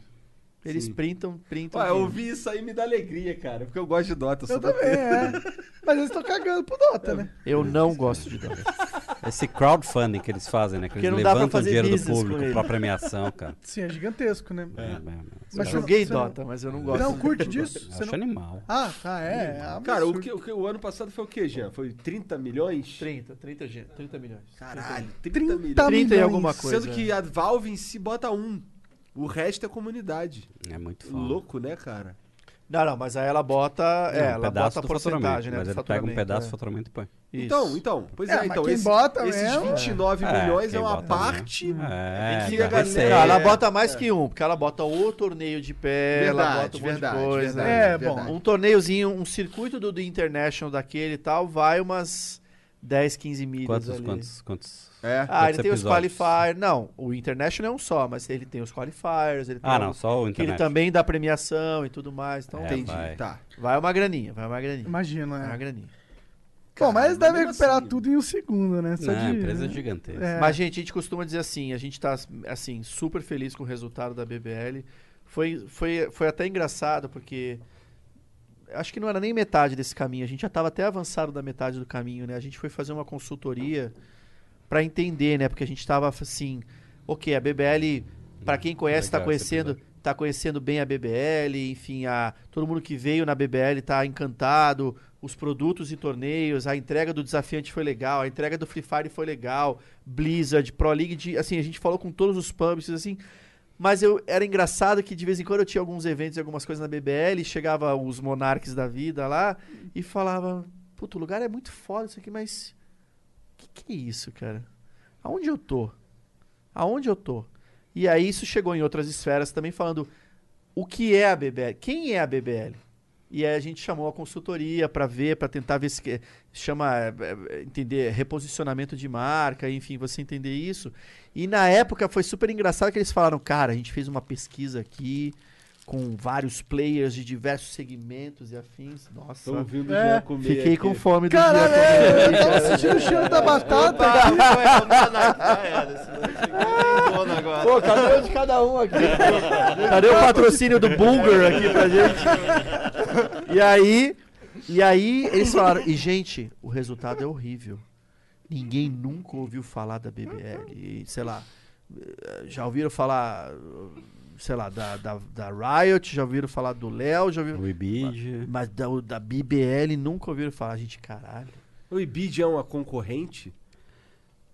Eles Sim. printam, printam. Pô, eu ouvi isso aí me dá alegria, cara. Porque eu gosto de Dota. Eu sou da- também, é. Mas eles estão cagando pro Dota, né? Eu não gosto de Dota. Esse crowdfunding que eles fazem, né? Que Porque eles não dá pra levantam fazer dinheiro do público pra premiação, cara. Sim, é gigantesco, né? É, é, é. Mas Eu joguei Dota, mas eu não gosto. Não curte disso? Eu Você acho não... animal. Ah, tá, é. é Cara, o, que, o, que- o ano passado foi o quê, Jean? Foi 30 milhões? 30, 30, gen- 30 milhões. Caralho, 30, 30 milhões. 30 e alguma coisa. Sendo que a Valve em si bota um. O resto é comunidade. É muito foda. Louco, né, cara? Não, não, mas aí ela bota, é, Não, um ela bota a porcentagem, né? Mas ele pega um pedaço do é. faturamento e põe. Isso. Então, então, pois É, é, então quem esse- bota esses mesmo- 29 É, milhões quem é uma parte. É, que a galera-. Não, ela É, bota mais que um, porque ela bota o torneio de pé, ela Verdade, bota um monte verdade, de coisa. verdade, É, verdade. bom. Um torneiozinho, um circuito do, do International daquele e tal, vai umas 10, 15 milhas Quantos, ali. quantos, quantos? É. Ah, ele tem os episódios? qualifiers. Não, o International é um só, mas ele tem os qualifiers. Ele tem Ah, não, só o Que ele internet. também dá premiação e tudo mais. Então, É, Entendi, vai. tá. vai uma graninha, vai uma graninha. Imagino, Vai uma né? graninha. Bom, mas eles devem mesmo recuperar assim- tudo em um segundo, né? Só Não, a de... empresa é gigantesca. É. Mas, gente, a gente costuma dizer assim, a gente tá, assim, super feliz com o resultado da BBL. Foi, foi, foi até engraçado, porque acho que não era nem metade desse caminho. A gente já estava até avançado da metade do caminho, né? A gente foi fazer uma consultoria para entender, né? Porque a gente estava assim, ok, a BBL, para quem conhece, está conhecendo, tá conhecendo bem a BBL, enfim, a, todo mundo que veio na BBL tá encantado, os produtos e torneios, a entrega do desafiante foi legal, a entrega do Free Fire foi legal, Blizzard, Pro League, de, assim, a gente falou com todos os publishers, assim, mas eu era engraçado que de vez em quando eu tinha alguns eventos e algumas coisas na BBL, e chegava os monarques da vida lá e falava, puto, o lugar é muito foda isso aqui, mas que que é isso, cara? Aonde eu tô? Aonde eu tô? E aí isso chegou em outras esferas também falando o que é a BBL, quem é a BBL? E aí a gente chamou a consultoria para ver, para tentar ver se chama é, é, entender reposicionamento de marca, enfim, você entender isso. E na época foi super engraçado que eles falaram, cara, a gente fez uma pesquisa aqui com vários players de diversos segmentos e afins. Nossa, Tô ouvindo o É, Jean comer fiquei aqui. com fome do Caralho, dia. é, eu tava sentindo o cheiro da batata. Pô, cadê um de cada um aqui? Cadê o patrocínio do Bulgar aqui pra gente? E aí, e aí eles falaram, e gente, o resultado é horrível. Ninguém nunca ouviu falar da BBL. E, sei lá, já ouviram falar, sei lá, da, da, da Riot, já ouviram falar do Léo, já ouviram. O Ibid. Mas da, da BBL nunca ouviram falar, gente, caralho. O Ibid é uma concorrente?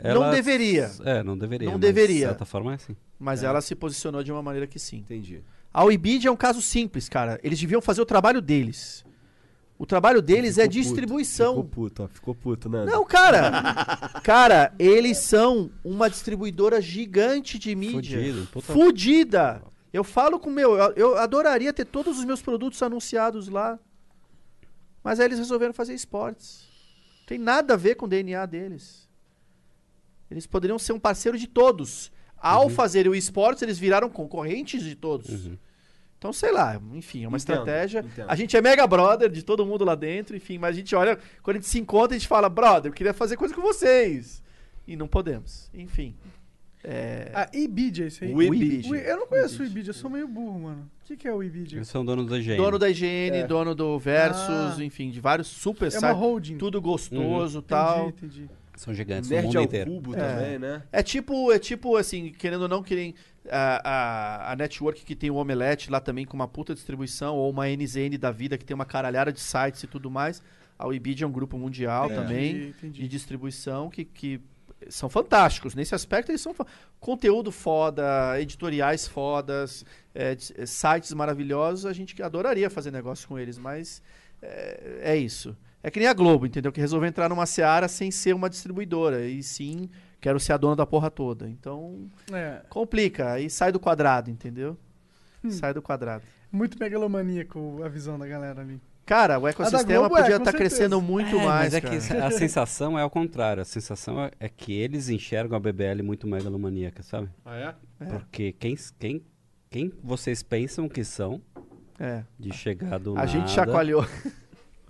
Não deveria. É, não deveria. Não mas deveria. De certa forma é assim. Mas ela se posicionou de uma maneira que sim. Entendi. A Weebid é um caso simples, cara. Eles deviam fazer o trabalho deles. O trabalho deles é Ficou puto, distribuição. Ficou puto, ó. Ficou puto, Nando. Não, cara. cara, eles são uma distribuidora gigante de mídia. Fudido, puta- Fudida. Eu falo com meu, eu, eu adoraria ter todos os meus produtos anunciados lá. Mas aí eles resolveram fazer esportes. Tem nada a ver com o DNA deles. Eles poderiam ser um parceiro de todos. Ao fazer o esportes, eles viraram concorrentes de todos. Então, sei lá, enfim, é uma Entendo, estratégia. entendo. A gente é mega brother de todo mundo lá dentro, enfim, mas a gente olha, quando a gente se encontra, a gente fala, brother, eu queria fazer coisa com vocês. E não podemos. Enfim. É. Ah, Ibid é isso aí? O Ibid. Eu não conheço o Ibid, eu sou meio burro, mano. O que, que é o Ibid? Eles são donos da higiene. Dono da higiene, É. dono do Versus, Ah. enfim, de vários super É uma sites. holding. Tudo gostoso Entendi, tal. entendi. São gigantes no Nerd mundo ao inteiro. cubo É. também, né? É tipo, é tipo assim, querendo ou não, querem a, a, a network que tem o Omelete lá também com uma puta distribuição, ou uma NZN da vida que tem uma caralhada de sites e tudo mais. A Weebid é um grupo mundial Entendi, também entendi. de distribuição que, que são fantásticos. Nesse aspecto, eles são conteúdo foda, editoriais fodas, é, é, sites maravilhosos. A gente adoraria fazer negócio com eles, mas é, é isso. É que nem a Globo, entendeu? Que resolveu entrar numa seara sem ser uma distribuidora. E sim, quero ser a dona da porra toda. Então, É, complica. Aí sai do quadrado, entendeu? Hum. Sai do quadrado. muito megalomaníaco a visão da galera ali. Cara, o ecossistema Globo é, podia estar certeza. crescendo muito É, mais. mas é cara. que a sensação é ao contrário. A sensação é, é que eles enxergam a BBL muito megalomaníaca, sabe? Ah, é? É. Porque quem, quem, quem vocês pensam que são É. de chegar do A nada gente chacoalhou.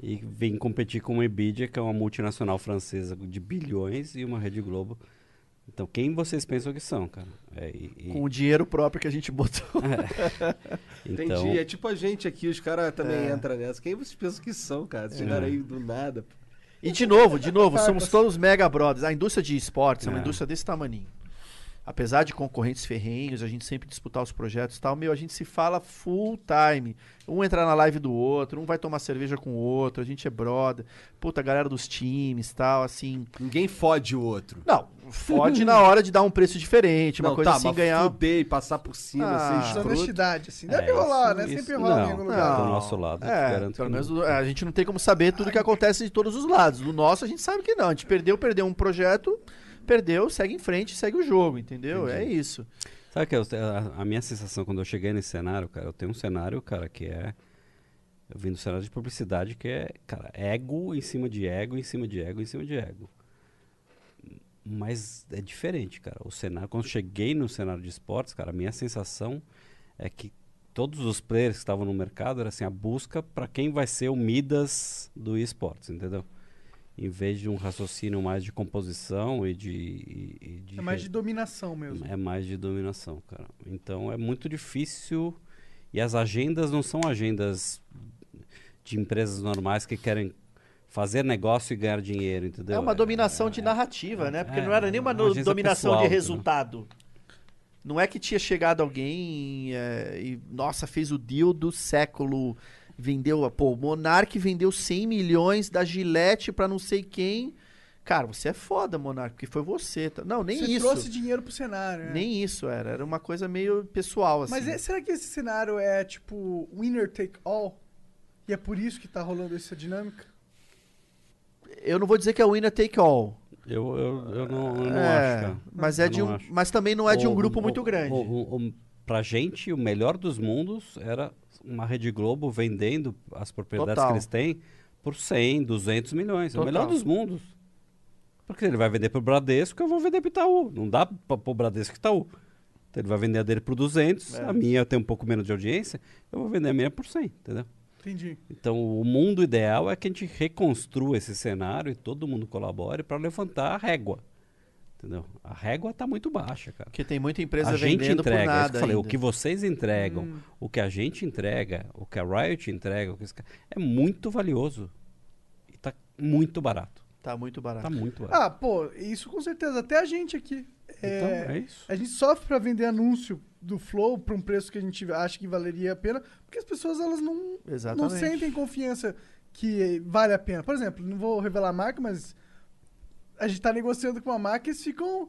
e vir competir com uma Nvidia, que é uma multinacional francesa de bilhões, e uma Rede Globo. Então, quem vocês pensam que são, cara? É, e- e- Com o dinheiro próprio que a gente botou. então, Entendi. É tipo a gente aqui, os caras também É. entram nessa. Quem vocês pensam que são, cara? Chegaram aí do nada. E de novo, de novo, somos todos mega brothers. A indústria de esportes é uma É. indústria desse tamaninho. Apesar de concorrentes ferrenhos, a gente sempre disputar os projetos e tal, meu, a gente se fala full time. Um entrar na live do outro, um vai tomar cerveja com o outro, a gente é brother. Puta, a galera dos times tal, assim. Ninguém fode o outro. Não, fode na hora de dar um preço diferente, uma não, coisa tá, assim, mas ganhar. fuder e passar por cima, Ah. ser escroto. honestidade, assim. Deve É, rolar, isso- né? isso- Sempre rola em não, algum não. lugar. Do nosso lado, É, garanto pelo menos não. do- a gente não tem como saber tudo que acontece de todos os lados. Do nosso, a gente sabe que não. A gente perdeu, perdeu um projeto, perdeu, segue em frente, segue o jogo, entendeu? É isso. Sabe que eu- a, a minha sensação quando eu cheguei nesse cenário, cara, eu tenho um cenário, cara, que é. Eu vim do cenário de publicidade que é, cara, ego em cima de ego, em cima de ego, em cima de ego. Mas é diferente, cara. O cenário, quando eu cheguei no cenário de esportes, cara, a minha sensação é que todos os players que estavam no mercado era assim, a busca para quem vai ser o Midas do esportes, entendeu? Em vez de um raciocínio mais de composição e de. e- e de É mais de dominação mesmo. é mais de dominação, cara. Então é muito difícil. E as agendas não são agendas de empresas normais que querem fazer negócio e ganhar dinheiro, entendeu? É uma dominação de narrativa, né? Porque é, não era nem uma uma no- agência dominação pessoal, de entendeu? resultado. Não é que tinha chegado alguém é, e, nossa, fez o deal do século, vendeu, pô, o Monark vendeu 100 milhões da Gillette pra não sei quem. Cara, você é foda, Monark, porque foi você. tá? Não, nem Você isso. trouxe dinheiro pro cenário, né? Nem isso era. Era uma coisa meio pessoal, assim. Mas é- será que esse cenário é tipo winner take all? E é por isso que tá rolando essa dinâmica? Eu não vou dizer que é winner take all. Eu, eu, eu não, eu não é, acho, cara. mas é de um, acho. mas também não é de um O- grupo o- muito o- grande. O, o, o, pra gente, o melhor dos mundos era uma Rede Globo vendendo as propriedades Total. que eles têm por 100, 200 milhões. É o melhor Total. dos mundos. Porque ele vai vender pro Bradesco, eu vou vender pro Itaú. Não dá pra, pro Bradesco e Itaú. Então ele vai vender a dele por 200, É. a minha tem um pouco menos de audiência, eu vou vender a minha por 100, entendeu? Entendi. Então, o mundo ideal é que a gente reconstrua esse cenário e todo mundo colabore para levantar a régua. Entendeu? A régua está muito baixa, cara. Porque tem muita empresa a gente vendendo entrega, por é isso que nada eu falei, o que vocês entregam, Hum. o que a gente entrega, o que a Riot entrega, o que esse é muito valioso. E tá muito barato. Tá muito barato. Tá muito barato. Ah, pô, isso com certeza. Até a gente aqui. É, então, é isso. A gente sofre pra vender anúncio do Flow pra um preço que a gente acha que valeria a pena, porque as pessoas elas não, não Exatamente. sentem confiança que vale a pena. Por exemplo, não vou revelar a marca, mas a gente tá negociando com uma marca e eles ficam.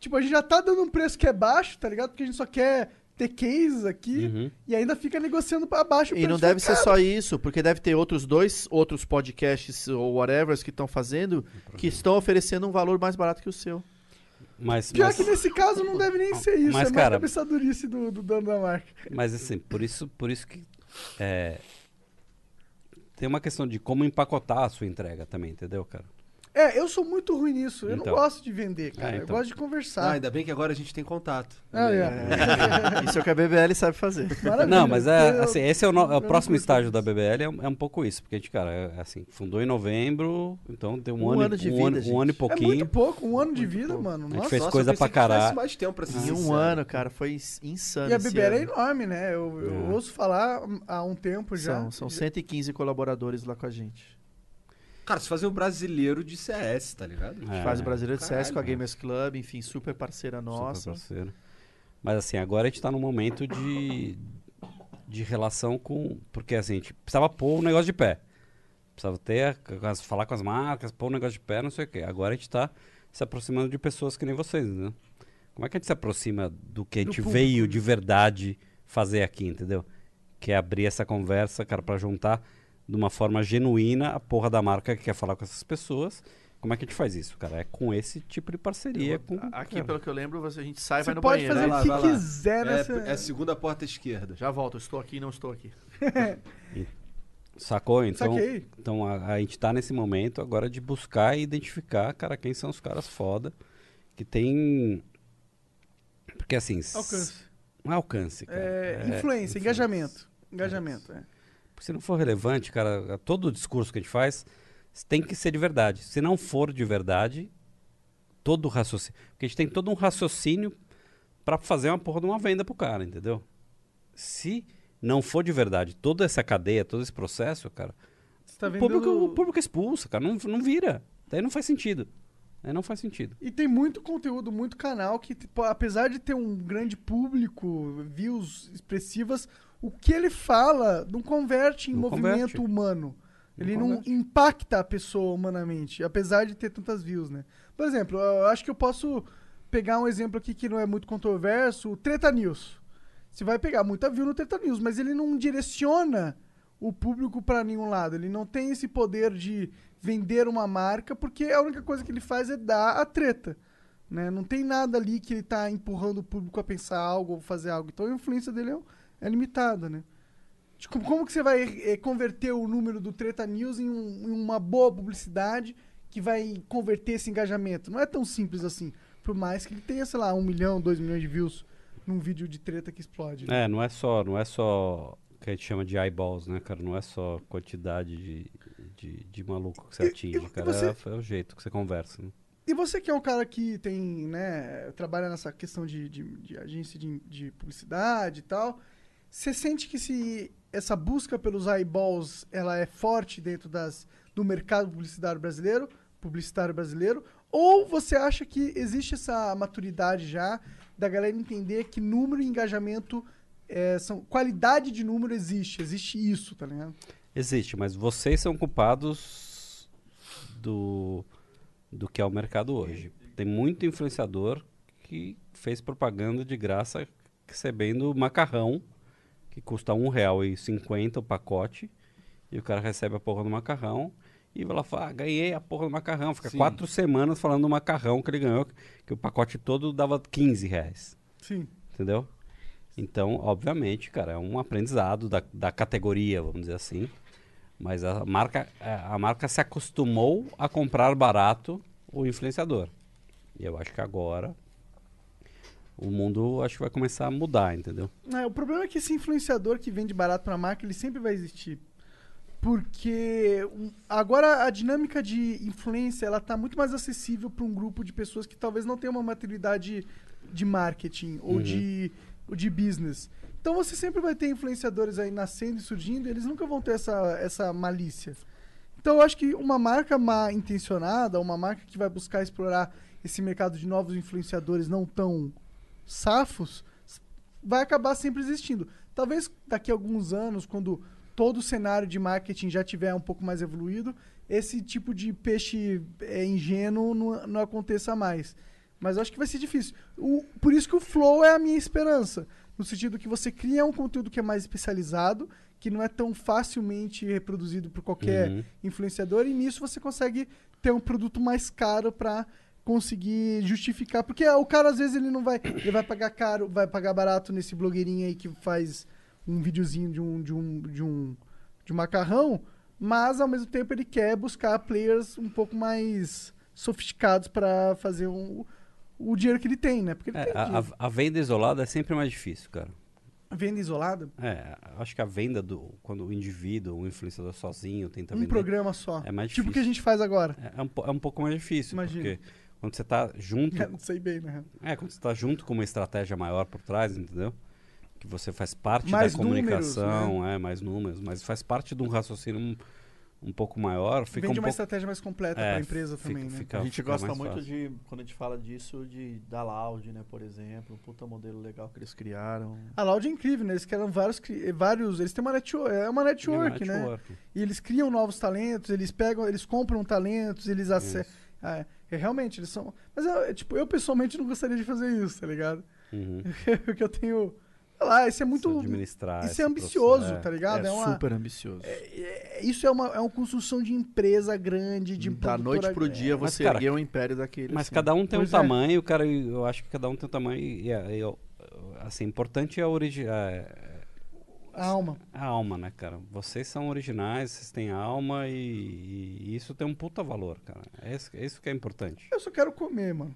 Tipo, a gente já tá dando um preço que é baixo, tá ligado? Porque a gente só quer ter cases aqui Uhum. e ainda fica negociando pra baixo. E não deve ser só isso, porque deve ter outros dois outros podcasts ou whatever que estão fazendo que estão oferecendo um valor mais barato que o seu. Mas, Pior mas, que nesse caso não deve nem ser isso, Mas, é mais cara- cabeçadurice do, do dono da marca. mas assim, por isso, por isso que é, tem uma questão de como empacotar a sua entrega também, entendeu, cara? É, eu sou muito ruim nisso. Eu Então. não gosto de vender, cara. É, Eu então. gosto de Ah, conversar. ainda bem que agora a gente tem contato. Ah, é. Isso é o que a BBL sabe fazer. Maravilha. Não, mas é, Eu- assim, esse é o, no- é o eu próximo estágio isso. da BBL, é, um- é um pouco isso, porque a gente, cara, é, assim, fundou em novembro, então tem um, Um ano, e- ano de um, vida, ano, um ano e É pouquinho. muito pouco, um ano de vida, mano. A gente Nossa. fez Nossa, coisa eu pra caralho. mais tempo pra ser Em um ano, cara, foi ins- insano. E a BBL é ano. enorme, né? Eu, eu É. ouço falar há um tempo já. São, são 115 colaboradores lá com a gente. Cara, se fazer um brasileiro de CS, tá ligado? É, Faz o Brasileiro de CS com a caralho. Gamers Club, enfim, super parceira super nossa. parceiro. Mas assim, agora a gente tá num momento de, de relação com. Porque assim, a gente precisava pôr o negócio de pé. Precisava ter, falar com as marcas, pôr o negócio de pé, não sei o quê. Agora a gente tá se aproximando de pessoas que nem vocês, né? Como é que a gente se aproxima do que a gente veio né? de verdade fazer aqui, entendeu? Que é abrir essa conversa, cara, pra juntar de uma forma genuína a porra da marca que quer falar com essas pessoas. Como é que a gente faz isso, cara? É com esse tipo de parceria. Com, Aqui, cara. pelo que eu lembro, você- a gente sai e vai no pode banheiro. fazer Vai lá, o que quiser nessa. É, é a segunda porta esquerda. Já volto, eu estou aqui, não estou aqui. Sacou? Então, Saquei. então a, a gente tá nesse momento agora de buscar e identificar, cara, quem são os caras foda que tem. Porque assim. Alcance. Não é alcance, cara. É, influência, engajamento. Engajamento, é. Porque se não for relevante, cara, todo o discurso que a gente faz tem que ser de verdade. Se não for de verdade, todo o raciocínio. Porque a gente tem todo um raciocínio pra fazer uma porra de uma venda pro cara, entendeu? Se não for de verdade toda essa cadeia, todo esse processo, cara, tá o, vendo... público, o público expulsa, cara. Não, não vira. Daí não faz sentido. Daí não faz sentido. E tem muito conteúdo, muito canal que, tipo, apesar de ter um grande público, views expressivas, o que ele fala não converte em Não movimento converte. humano. Não Ele não impacta a pessoa humanamente, apesar de ter tantas views, né? Por exemplo, eu acho que eu posso pegar um exemplo aqui que não é muito controverso, o Treta News. Você vai pegar muita view no Treta News, mas ele não direciona o público para nenhum lado. Ele não tem esse poder de vender uma marca, porque a única coisa que ele faz é dar a treta. Né? Não tem nada ali que ele tá empurrando o público a pensar algo ou fazer algo. Então a influência dele é, é limitada, né? Tipo, como que você vai eh, converter o número do Treta News em, um- em uma boa publicidade que vai converter esse engajamento? Não é tão simples assim. Por mais que ele tenha, sei lá, um milhão, dois milhões de views num vídeo de treta que explode. né? É, não é só, não é só o que a gente chama de eyeballs, né, cara? Não é só quantidade de, de, de maluco que você atinge, e- e cara. você- É, é o jeito que você conversa. Né? E você que é um cara que tem, né, trabalha nessa questão de, de, de agência de, de publicidade e tal, você sente que se essa busca pelos eyeballs, ela é forte dentro das, do mercado publicitário brasileiro, publicitário brasileiro, ou você acha que existe essa maturidade já da galera entender que número e engajamento é, são qualidade de número existe, existe isso, tá ligado? Existe, mas vocês são culpados do, do que é o mercado hoje. Tem muito influenciador que fez propaganda de graça recebendo macarrão, que custa R$ 1,50 o pacote, e o cara recebe a porra do macarrão e vai lá falar, ah, ganhei a porra do macarrão. Fica Sim. quatro semanas falando do macarrão que ele ganhou, que o pacote todo dava 15 reais. Sim. Entendeu? Então, obviamente, cara, é um aprendizado da, da categoria, vamos dizer assim. Mas a marca, a a marca se acostumou a comprar barato o influenciador. E eu acho que agora o mundo acho que vai começar a mudar, entendeu? É, o problema é que esse influenciador que vende barato pra marca, ele sempre vai existir. Porque agora a dinâmica de influência, ela tá muito mais acessível para um grupo de pessoas que talvez não tenham uma maturidade de marketing ou, Uhum. de, ou de business. Então você sempre vai ter influenciadores aí nascendo e surgindo, e eles nunca vão ter essa, essa malícia. Então eu acho que uma marca mal intencionada, uma marca que vai buscar explorar esse mercado de novos influenciadores não tão safos, vai acabar sempre existindo. Talvez daqui a alguns anos, quando todo o cenário de marketing já tiver um pouco mais evoluído, esse tipo de peixe é, ingênuo não, não aconteça mais. Mas eu acho que vai ser difícil. O- por isso que o Flow é a minha esperança. No sentido que você cria um conteúdo que é mais especializado, que não é tão facilmente reproduzido por qualquer Uhum. influenciador, e nisso você consegue ter um produto mais caro para conseguir justificar. Porque o cara, às vezes, ele não vai. Ele vai pagar caro, vai pagar barato nesse blogueirinho aí que faz um videozinho de um. de um. de um. de um macarrão, mas ao mesmo tempo ele quer buscar players um pouco mais sofisticados pra fazer um, o dinheiro que ele tem, né? Porque ele É, tem a, a- a venda isolada é sempre mais difícil, cara. venda isolada, É, acho que a venda do. Quando o indivíduo, o influenciador sozinho tenta um vender. programa só. É mais tipo o que a difícil. gente faz agora. É, é um, é um pouco mais difícil, Imagina. porque quando você tá junto. Não sei bem, né? É, quando você tá junto com uma estratégia maior por trás, entendeu? Que você faz parte Mais da números, comunicação, é, mais números, mas faz parte de um raciocínio um, um pouco maior, fica Vende um uma pouco... estratégia mais completa É, pra empresa fica- também, né? fica- a gente gosta muito fácil. de, quando a gente fala disso, de da Loud, né, por exemplo. Um puta modelo legal que eles criaram. A Loud é incrível, né? Eles criaram vários, cri- vários. Eles têm uma network, é uma network, né? network. E eles criam novos talentos, eles pegam, eles compram talentos, eles acessam. É, é, realmente, eles são. Mas eu, é, tipo, eu pessoalmente não gostaria de fazer isso, tá ligado? Uhum. Porque eu tenho. Sei lá, isso é muito. Administrar Isso é ambicioso, processo, é. tá ligado? é uma, super ambicioso. é- isso é uma, é uma construção de empresa grande, de da noite pro dia é. Mas, você cara, erguer um império daquele. Mas assim. cada um tem Pois um é. tamanho, cara, e eu acho que cada um tem um tamanho e, é- é- assim, importante é a origem... A alma. A alma, né, cara? Vocês são originais, vocês têm alma e, e isso tem um puta valor, cara. É isso, é isso que é importante. Eu só quero comer, mano.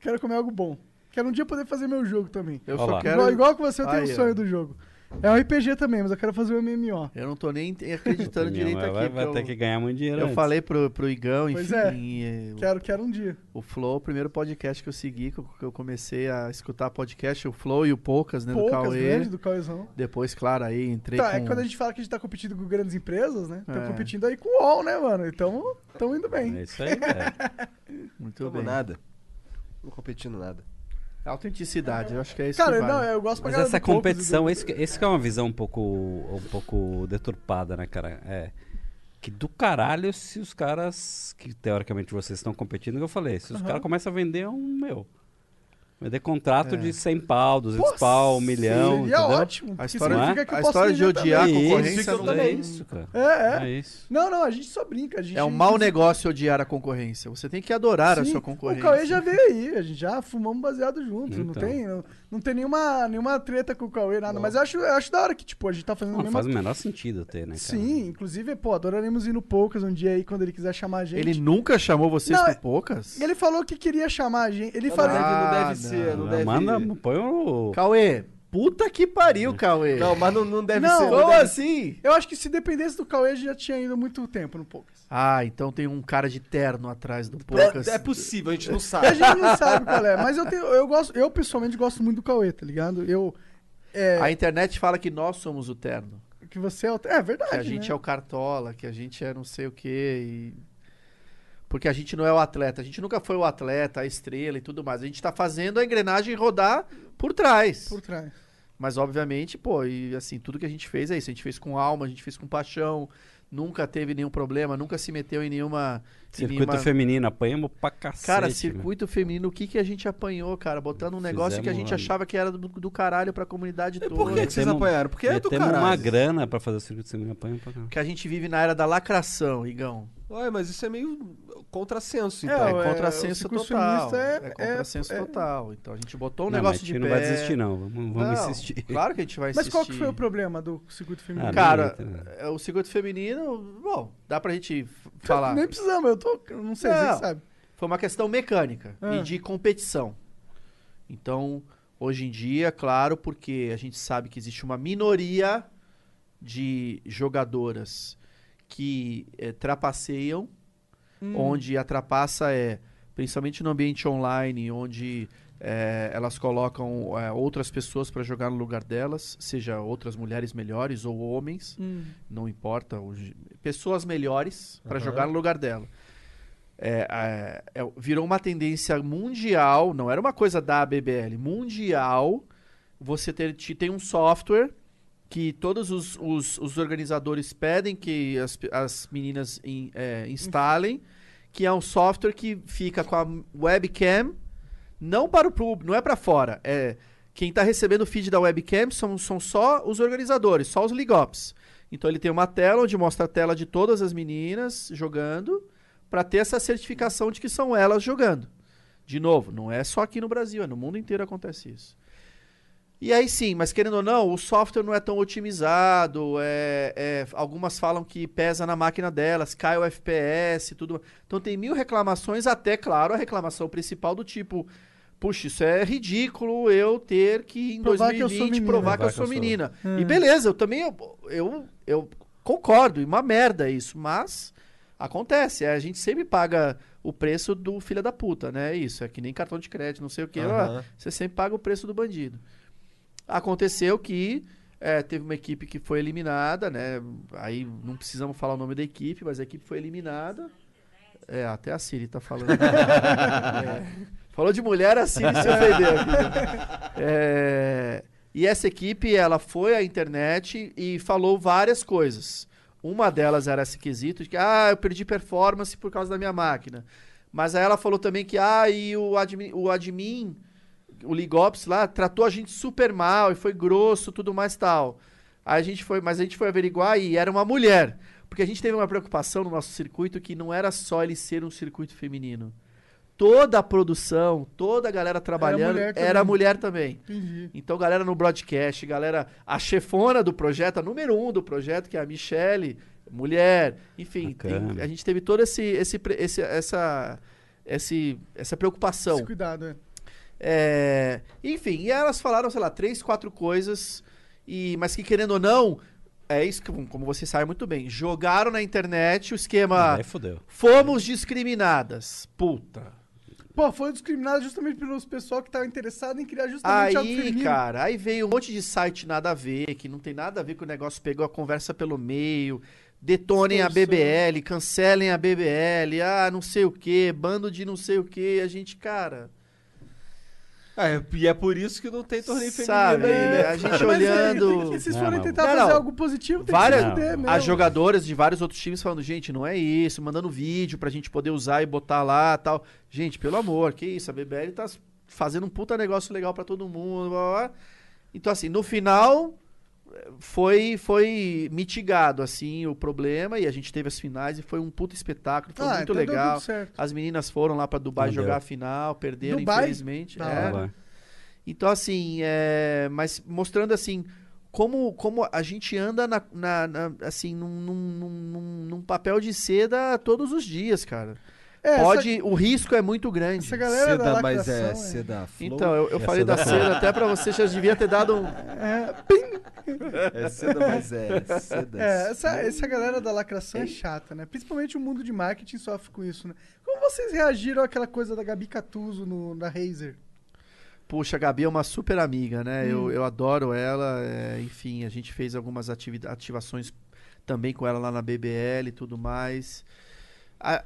Quero comer algo bom. Quero um dia poder fazer meu jogo também. Eu Olha só quero. Igual, igual que você, eu tenho Aí, um sonho ó. do jogo. É um RPG também, mas eu quero fazer um MMO. Eu não tô nem acreditando direito aqui. vai, vai ter eu, que ganhar muito dinheiro eu antes. falei pro, pro Igão, Pois enfim. o- Quero, quero um dia. O Flow, o primeiro podcast que eu segui, que eu, que eu comecei a escutar podcast, o Flow e o Poucas, né, do Poucas Cauê. grandes do Cauêzão. Depois, claro, aí entrei Tá, com... é quando a gente fala que a gente tá competindo com grandes empresas, né? Tá É. competindo aí com o UOL, né, mano? Então, tamo indo bem. É isso aí, é. Muito Não bem. nada. Não competindo nada. Autenticidade, eu acho que é isso Cara, que vale. não, eu gosto pra Mas essa competição, do- esse, que- esse que é uma visão um pouco, um pouco deturpada, né, cara? É que do caralho se os caras, que teoricamente vocês estão competindo, que eu falei, se os caras começam a vender um, meu, vender contrato É. de 100 pau, 200 Pô, pau, um milhão, Seria entendeu? ótimo. A história, eu a história de odiar a também. concorrência isso, não é isso, cara. É, é. É isso. Não, não, a gente só brinca. A gente, É um mau negócio odiar a concorrência. Você tem que adorar a Sim, sua concorrência. O Cauê já veio aí, a gente já fumamos baseado juntos. Não Então. tem, não, não tem nenhuma, nenhuma treta com o Cauê, nada. Mas eu acho, eu acho da hora que, tipo, a gente tá fazendo Não, mesma faz o menor sentido ter, né, cara? Sim, inclusive, pô, adoraremos ir no Poucas um dia aí quando ele quiser chamar a gente. Ele nunca chamou vocês Não, é- poucas? Ele falou que queria chamar a gente. Ele falou. deve, não Ah, deve ser, não não. deve... Manda, põe o... Cauê, puta que pariu, Cauê. Não, mas não, não deve Não, ser. não Como deve- assim? Eu acho que se dependesse do Cauê, já tinha ido muito tempo no Poucas. Ah, então tem um cara de terno atrás do Poucas. É, é possível, a gente não A sabe. gente não sabe qual é, mas eu tenho, eu gosto, eu pessoalmente gosto muito do Cauê, tá ligado? Eu é, A internet fala que nós somos o terno. que você é, o- é verdade, Que a gente né? é o cartola, que a gente é não sei o quê. E... Porque a gente não é o atleta. A gente nunca foi o atleta, a estrela e tudo mais. A gente tá fazendo a engrenagem rodar por trás. por trás. Mas, obviamente, pô, e assim, tudo que a gente fez é isso. A gente fez com alma, a gente fez com paixão. Nunca teve nenhum problema, nunca se meteu em nenhuma. em Circuito nenhuma- feminino, apanhamos pra cacete. Cara, meu. circuito feminino, o que, que a gente apanhou, cara? Botando um negócio que a gente Fizemos, achava que era do, do caralho pra comunidade toda. Por que, que vocês apanharam? Porque é do caralho. uma grana pra fazer o circuito feminino, apanhamos pra caralho. Que a gente vive na era da lacração, Igão. Ué, mas isso é meio contrassenso, É, então. É, o- contrassenso total. É, é- contrassenso é- é- total. Então a gente botou um não, negócio mas a de gente pé. não vai desistir, não. Vamos, vamos Não, insistir. Claro que a gente vai Mas insistir. qual que foi o problema do circuito feminino? Ah, Cara, né? é, o circuito feminino, bom, dá pra gente falar. Nem precisamos, eu tô. Não sei, você Não. que sabe. Foi uma questão mecânica Ah. e de competição. Então, hoje em dia, claro, porque a gente sabe que existe uma minoria de jogadoras que eh, trapaceiam, Hum. onde a trapaça é, principalmente no ambiente online, onde eh, elas colocam eh, outras pessoas para jogar no lugar delas, seja outras mulheres melhores ou homens, Hum. não importa, hoje, pessoas melhores para Aham. jogar no lugar dela. É, é, é, virou uma tendência mundial, não era uma coisa da BBL, mundial. Você ter, te- tem um software que todos os, os, os organizadores pedem que as, as meninas in- é, instalem, que é um software que fica com a webcam, não para o público, não é para fora. É, quem está recebendo o feed da webcam são, são só os organizadores, só os league ops. Então ele tem uma tela onde mostra a tela de todas as meninas jogando, pra ter essa certificação de que são elas jogando. De novo, não é só aqui no Brasil, é no mundo inteiro acontece isso. E aí sim, mas querendo ou não, o software não é tão otimizado. É, é- algumas falam que pesa na máquina delas, cai o FPS, tudo. Então tem mil reclamações, até, claro, a reclamação principal do tipo: puxa, isso é ridículo eu ter que em Provar que eu sou 2020 menina. provar que eu que sou eu sou. menina. É. E beleza, eu também eu, eu, eu concordo, e uma merda isso, mas acontece. A gente sempre paga o preço do filho da puta, né? É Isso, é que nem cartão de crédito, não sei o que. Aham. Você sempre paga o preço do bandido. Aconteceu que é, teve uma equipe que foi eliminada, né? Aí não precisamos falar o nome da equipe, mas a equipe foi eliminada. É, até a Siri tá falando. É, falou de mulher, a Siri se ofendeu. né? É, e essa equipe, ela foi à internet e falou várias coisas. Uma delas era esse quesito de que, ah, eu perdi performance por causa da minha máquina. Mas aí ela falou também que, ah, e o admin, o admin o Ligops lá tratou a gente super mal e foi grosso, tudo mais tal. Aí a gente foi, mas a gente foi averiguar e era uma mulher. Porque a gente teve uma preocupação no nosso circuito que não era só ele ser um circuito feminino. Toda a produção, toda a galera trabalhando mulher era também. mulher também. Entendi. Então, galera no broadcast, galera, a chefona do projeto, a número um do projeto, que é a Michelle, mulher, enfim, tem- a gente teve toda esse, esse, esse- essa, esse, essa preocupação. Esse cuidado, é. É, enfim, e elas falaram, sei lá, três, quatro coisas, e, mas que querendo ou não, é isso que, como você sabe muito bem, jogaram na internet o esquema Aí fodeu. fomos discriminadas. Puta. Pô, foi discriminado justamente pelos pessoal que tava interessado em criar justamente algo Aí, feminino. cara, aí veio um monte de site nada a ver, que não tem nada a ver com o negócio, pegou a conversa pelo meio, detonem a. BBL, cancelem a BBL, ah, não sei o que, bando de não sei o que, a gente, cara, É, e é por isso que não tem torneio Sabe, feminino aí, né? a gente Mas olhando- tem que- se vocês Não, forem tentar Não, fazer não. algo positivo, tem Várias- que se fuder Não, mesmo. as jogadoras de vários outros times falando, gente, não é isso, mandando vídeo pra gente poder usar e botar lá tal. Gente, pelo amor, que isso, a BBL tá fazendo um puta negócio legal pra todo mundo. blá, blá, blá. Então, assim, no final foi, foi mitigado, assim, o problema e a gente teve as finais e foi um puta espetáculo, foi Ah, muito então legal. tudo certo. As meninas foram lá pra Dubai Não jogar deu. a final, perderam, Dubai? infelizmente. É. Então, assim, é, mas mostrando assim como, como a gente anda na, na- na- assim num, num- num- num papel de seda todos os dias, cara. É, Pode, o risco é muito grande. Essa galera da Seda, mas é é. seda flow. Então, eu, eu É falei seda da seda até pra você, já devia ter dado um. É seda, mas é seda. É, essa, essa galera da lacração é chata, né? Principalmente o mundo de marketing sofre com isso, né? Como vocês reagiram àquela coisa da Gabi Catuso no, na Razer? Puxa, a Gabi é uma super amiga, né? Hum. Eu, eu adoro ela. é, enfim, a gente fez algumas ativações também com ela lá na BBL e tudo mais. A-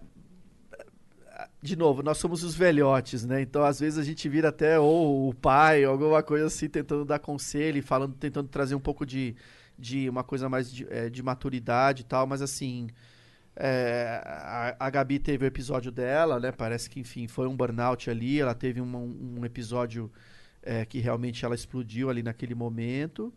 de novo, nós somos os velhotes, né? Então, às vezes, a gente vira até ou o pai, alguma coisa assim, tentando dar conselho e falando, tentando trazer um pouco de, de uma coisa mais de, é, de maturidade e tal, mas assim. é, a, a Gabi teve o episódio dela, né? Parece que, enfim, foi um burnout ali. Ela teve um, um episódio é, que realmente ela explodiu ali naquele momento.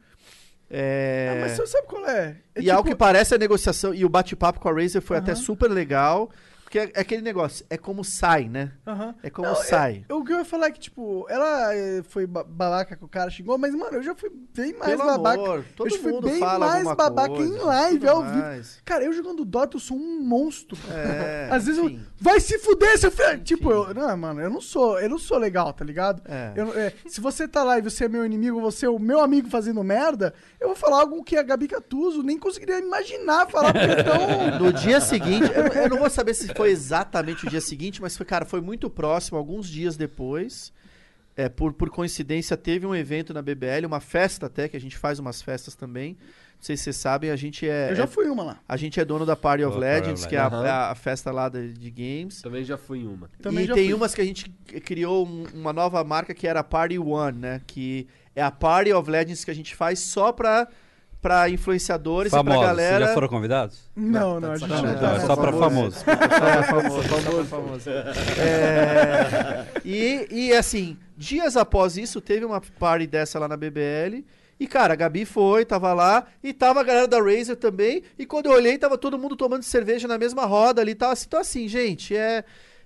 É, Ah, mas você sabe qual é? É e ao tipo- que parece a negociação e o bate-papo com a Razer foi até Aham. super legal. Porque é, é aquele negócio, é como sai, né? Aham. É como Não, sai. Eu, o que eu ia falar é que, tipo, ela eh, foi ba- babaca com o cara, xingou, mas, mano, eu já fui bem mais Pelo babaca. amor, todo eu já fui mundo bem fala mais babaca coisa, em live, ao vivo. Cara, eu jogando Dota, eu sou um monstro. É, Às vezes enfim. eu. Vai se fuder, seu filho! Tipo, eu. Não, mano, eu não sou. Eu não sou legal, tá ligado? É. Eu é, se você tá lá e você é meu inimigo, você é o meu amigo fazendo merda, eu vou falar algo que a Gabi Catuso nem conseguiria imaginar falar, porque então. No dia seguinte, eu, eu não vou saber se foi exatamente o dia seguinte, mas foi, cara, foi muito próximo, alguns dias depois. É, por, por coincidência, teve um evento na BBL, uma festa até, que a gente faz umas festas também. Não sei se vocês sabem, a gente é. Eu já é- fui uma lá. a gente é dono da Party of Oh, Legends, que é a, é a festa lá de, de games. Também já fui em uma. Também e já tem fui. umas que a gente criou um- uma nova marca que era a Party One, né? Que é a Party of Legends que a gente faz só pra, pra influenciadores e Famosos, pra galera. vocês já foram convidados? Não, não, tá a gente não tá. Não, é só pra famosos. Só pra famoso, só pra famoso. É, e, e assim, dias após isso, teve uma party dessa lá na BBL. E, cara, a Gabi foi, tava lá, e tava a galera da Razer também. E quando eu olhei, tava todo mundo tomando cerveja na mesma roda ali e tal. Então, assim, gente, é.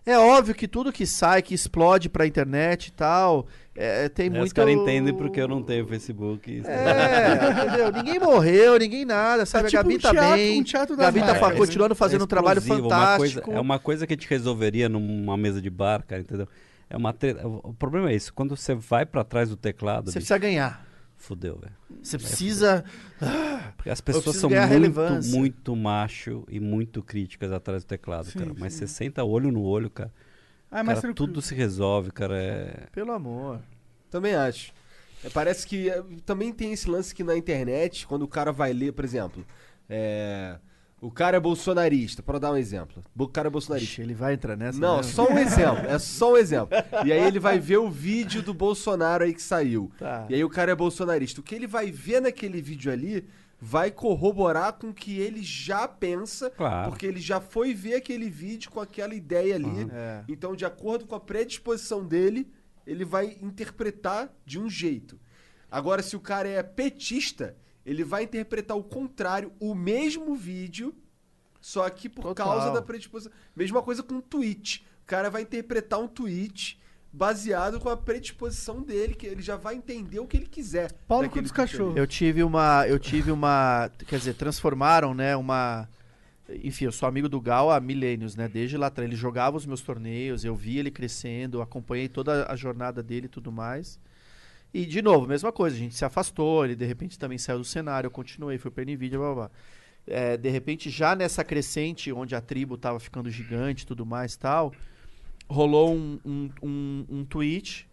É óbvio que tudo que sai, que explode pra internet e tal, é, tem Aí muito... Os caras entendem porque eu não tenho Facebook. É, entendeu? Ninguém morreu, ninguém nada, sabe? É tipo a Gabi um tá teatro- bem. um teatro das Gabi tá continuando fazendo É um trabalho explosivo, uma coisa- fantástico. é uma coisa que a gente resolveria numa mesa de bar, cara, entendeu? É uma treta. O o problema é isso. Quando você vai pra trás do teclado, Você bicho, precisa ganhar. Fudeu, velho. Você precisa. Porque as pessoas são muito, muito macho e muito críticas atrás do teclado, Sim, cara. Mas sim. você senta olho no olho, cara. Ah, mas cara tranquilo. tudo se resolve, cara. É... Pelo amor. Também acho. É, parece que é, também tem esse lance que na internet, quando o cara vai ler, por exemplo, é, o cara é bolsonarista, para dar um exemplo. O cara é bolsonarista. Ixi, ele vai entrar nessa. Não, né? só um exemplo. É só um exemplo. E aí ele vai ver o vídeo do Bolsonaro aí que saiu. Tá. E aí o cara é bolsonarista. O que ele vai ver naquele vídeo ali vai corroborar com o que ele já pensa, Claro. porque ele já foi ver aquele vídeo com aquela ideia ali. É. Então, de acordo com a predisposição dele, ele vai interpretar de um jeito. Agora, se o cara é petista, ele vai interpretar o contrário, o mesmo vídeo, só que por Total. causa da predisposição. Mesma coisa com um tweet. O cara vai interpretar um tweet baseado com a predisposição dele, que ele já vai entender o que ele quiser. Pau no cu daquele dos tweet cachorros. Eu tive uma. Eu tive uma. Quer dizer, transformaram, né? Uma. Enfim, eu sou amigo do Gal há milênios, né? Desde lá atrás. Ele jogava os meus torneios, eu vi ele crescendo, acompanhei toda a jornada dele e tudo mais. E, de novo, mesma coisa, a gente se afastou, ele de repente também saiu do cenário, eu continuei, fui pra Nvidia, blá blá blá. É, de repente, já nessa crescente, onde a tribo tava ficando gigante tudo mais tal, rolou um, um, um, um tweet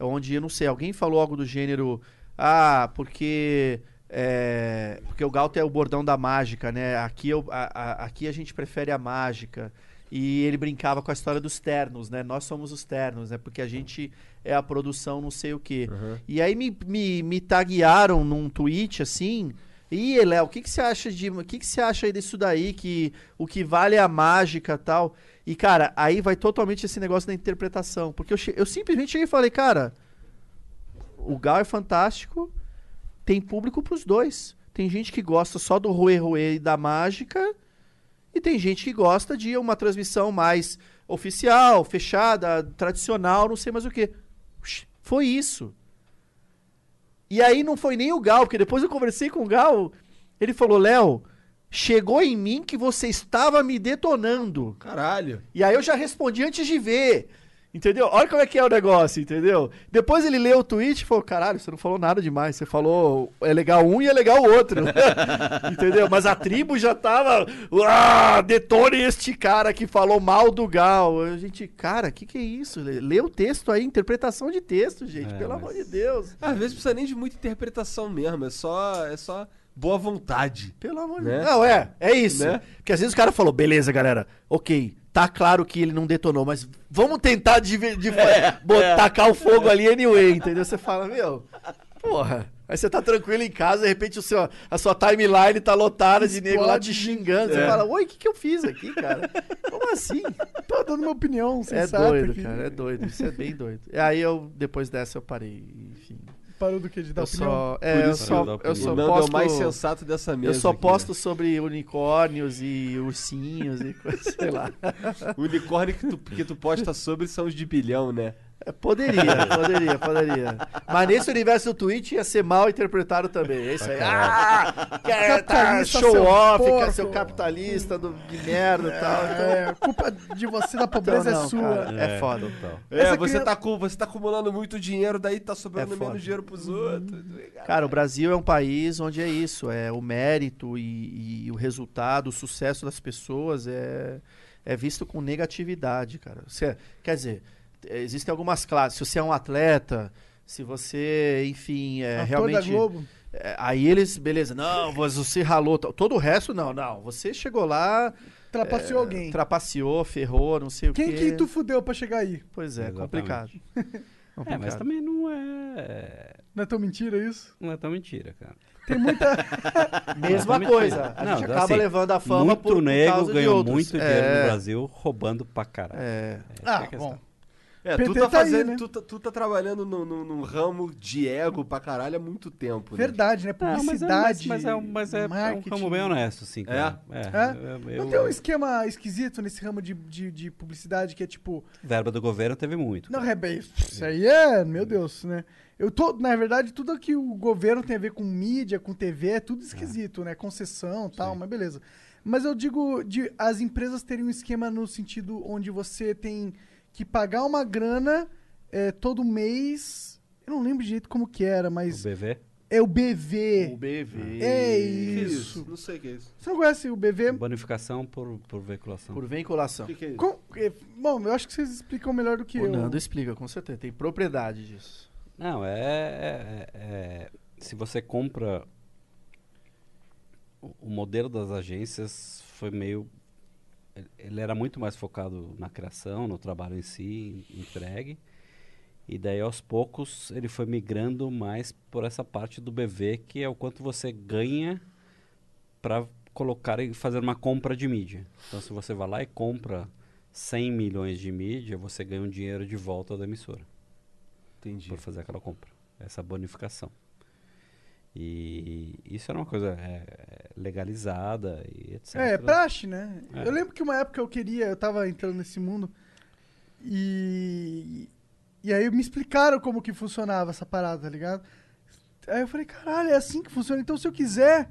onde, eu não sei, alguém falou algo do gênero, ah, porque... é, porque o Galto é o bordão da mágica, né? Aqui, eu, a, a- aqui a gente prefere a mágica. E ele brincava com a história dos ternos, né? Nós somos os ternos, né? Porque a gente é a produção não sei o quê. E aí me, me, me taguearam num tweet assim. Ih, Léo, o que, que você acha de. O que, que você acha aí disso daí? Que o que vale é a mágica e tal. E, cara, aí vai totalmente esse negócio da interpretação. Porque eu, eu simplesmente cheguei e falei, cara, o Gal é fantástico, tem público pros dois. Tem gente que gosta só do Rue Rue e da mágica, e tem gente que gosta de uma transmissão mais oficial, fechada, tradicional, não sei mais o que. Foi isso. E aí não foi nem o Gal, porque depois eu conversei com o Gal, ele falou, Léo, chegou em mim que você estava me detonando. Caralho. E aí eu já respondi antes de ver. Entendeu? Olha como é que é o negócio, entendeu? Depois ele leu o tweet e falou: caralho, você não falou nada demais. Você falou é legal um e é legal o outro. entendeu? Mas a tribo já tava. Ah, detone este cara que falou mal do Gal. A gente, cara, o que, que é isso? Lê lê o texto aí, interpretação de texto, gente. É, pelo mas- amor de Deus. Às vezes precisa nem de muita interpretação mesmo, é só, é só boa vontade. Pelo amor de Né? Deus. Não, é, é isso. Né? Porque às vezes o cara falou, beleza, galera, ok, tá claro que ele não detonou, mas vamos tentar de, de botar, tacar o fogo ali anyway, entendeu? Você fala, meu, porra. Aí você tá tranquilo em casa, de repente o seu, a sua timeline tá lotada de nego lá te xingando. Você É. fala, oi, o que, que eu fiz aqui, cara? Como assim? Tô dando minha opinião, É sensata doido, aqui. cara, é doido. Isso é bem doido. E aí eu, depois dessa, eu parei, enfim. Parou do que? De dar Eu opinião? só, Por é, eu isso- só, eu opinião. só o Nando posto... é o mais sensato dessa mesa. Eu só aqui, posto sobre unicórnios e ursinhos e coisa, sei lá. né? O unicórnio que tu, que tu posta sobre são os de bilhão, né? É, Poderia, poderia, poderia. Mas nesse universo do Twitch ia ser mal interpretado também. É isso aí. Ah, quer tá Capitalista, show off, quer porco. ser o capitalista do, de merda e tal. Então, É, culpa de você da pobreza Então, não, é sua. cara. É foda. Total. É, você, criança- tá com, você tá acumulando muito dinheiro, daí tá sobrando É menos dinheiro pros outros. Cara, o Brasil é um país onde é isso, é o mérito e, e o resultado, o sucesso das pessoas é, é visto com negatividade, cara. Você, quer dizer, existem algumas classes. Se você é um atleta, se você, enfim, é Ator realmente. da Globo. É, aí eles, beleza, não, você ralou. Todo o resto, não, não. Você chegou lá, Trapaceou alguém. trapaceou, ferrou, não sei o Quem quê. que tu fudeu pra chegar aí? Pois é, Exatamente. complicado. É, mas também não é. Não é tão mentira isso? Não é tão mentira, cara. Tem muita. Mesma Não, coisa. A Não, gente acaba assim, levando a fama muito por, por nego causa de ganhou outros. muito dinheiro é, no Brasil roubando pra caralho. É. É Ah, questão. bom. É, PT tu tá tá aí, fazendo. né? tu, tá, tu tá trabalhando num, num- num ramo de ego pra caralho há muito tempo. né? Verdade, né? Não, mas é- Publicidade. mas, mas é, mas é, é um ramo bem honesto, assim, cara. É? É? eu- Não tem um esquema esquisito nesse ramo de, de, de publicidade que é tipo. Verba do governo teve muito. Não, é bem. Isso aí é. Meu Deus, né? Eu tô, na verdade, tudo que o governo tem a ver com mídia, com TV, é tudo esquisito, né? Concessão e tal, Sim. mas beleza. Mas eu digo de as empresas terem um esquema no sentido onde você tem que pagar uma grana é, todo mês. Eu não lembro direito como que era, O mas BV, é o BV. O BV. É Que isso. Não sei o que é isso. Você não conhece o BV? bonificação por, por veiculação. Por vinculação. O que, que é isso? Com- é, bom, eu acho que vocês explicam melhor do que O eu. Nando explica, com certeza. Tem propriedade disso. Não, é, é- é- Se você compra. O, o modelo das agências foi meio. Ele- era muito mais focado na criação, no trabalho em si, entregue. E daí aos poucos ele foi migrando mais por essa parte do BV, que é o quanto você ganha para colocar e fazer uma compra de mídia. Então se você vai lá e compra 100 milhões de mídia, você ganha um dinheiro de volta da emissora Entendi. por fazer aquela compra, essa bonificação. E isso era uma coisa é, legalizada e etc. É, é praxe, né? É. Eu lembro que uma época eu queria, eu tava entrando nesse mundo e. E aí me explicaram como que funcionava essa parada, tá ligado? Aí eu falei, caralho, é assim que funciona. Então se eu quiser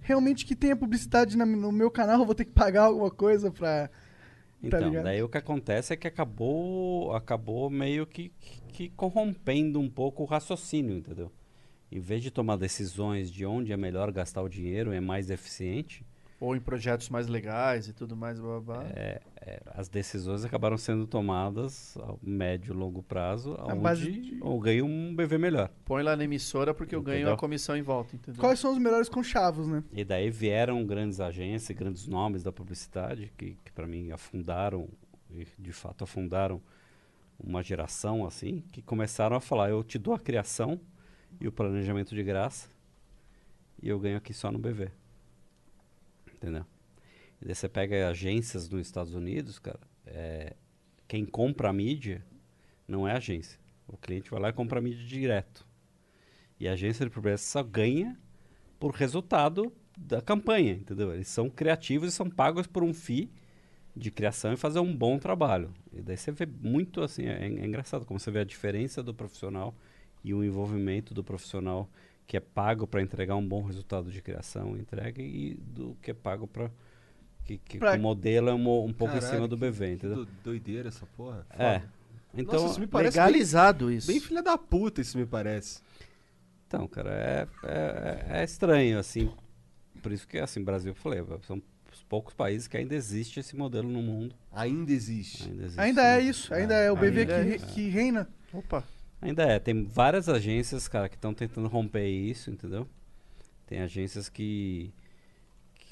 realmente que tenha publicidade na- no meu canal, eu vou ter que pagar alguma coisa pra. Então, ligado? daí o que acontece é que acabou, acabou meio que, que, que corrompendo um pouco o raciocínio, entendeu? Em vez de tomar decisões de onde é melhor gastar o dinheiro, é mais eficiente, Ou em projetos mais legais e tudo mais, blá, blá, blá. é, as decisões acabaram sendo tomadas ao médio e longo prazo, Na base onde de- eu ganho um BV melhor. Põe lá na emissora porque eu ganho Entendeu? a comissão em volta, entendeu? Quais são os melhores conchavos, né? E daí vieram grandes agências, grandes nomes da publicidade, que, que para mim afundaram, e de fato afundaram uma geração assim, que começaram a falar, eu te dou a criação e o planejamento de graça, e eu ganho aqui só no BV. Entendeu? E daí você pega agências nos Estados Unidos, cara, é, quem compra a mídia não é agência. O cliente vai lá e compra a mídia direto. E a agência de publicidade só ganha por resultado da campanha, entendeu? Eles são criativos e são pagos por um FII de criação e fazer um bom trabalho. E daí você vê muito assim, é, é engraçado como você vê a diferença do profissional e o envolvimento do profissional que é pago para entregar um bom resultado de criação, entrega e do que é pago para que, que Pra- o modelo é um, um pouco em Caralho, cima do BV, entendeu? do- doideira essa porra. É. Foda. Então, Nossa, isso me parece bem, Legalizado isso. bem filha da puta, isso me parece. Então, cara, é, é, é estranho, assim. Por isso que, assim, Brasil, eu falei, são os poucos países que ainda existe esse modelo no mundo. Ainda existe. Ainda, existe Ainda é isso, ainda é o BV que, é que reina. Opa. Ainda é. Tem várias agências, cara, que estão tentando romper isso, entendeu? Tem agências que,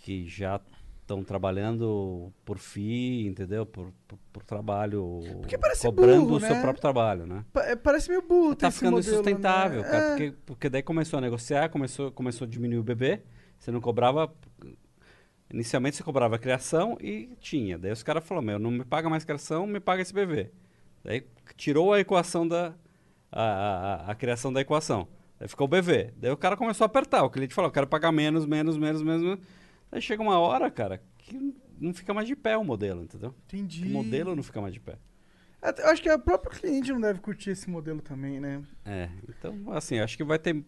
que já estão trabalhando por FII, entendeu? Por, por, por trabalho. Porque parece cobrando burro, o seu né? próprio trabalho, né? Pa- é, Parece meio burro tá ficando modelo, insustentável, né? cara. É. Porque, porque daí começou a negociar, começou, começou a diminuir o bebê. Você não cobrava. Inicialmente você cobrava a criação e tinha. Daí os caras falaram, meu, não me paga mais criação, me paga esse bebê. Daí tirou a equação da. A, a, a- criação da equação. Daí ficou o BV. Daí o cara começou a apertar. O cliente falou, eu quero pagar menos, menos, menos, menos. menos. Daí chega uma hora, cara, que não fica mais de pé o modelo, entendeu? Entendi. O modelo não fica mais de pé. Eu acho que o próprio cliente não deve curtir esse modelo também, né? É, então, assim, acho que vai ter,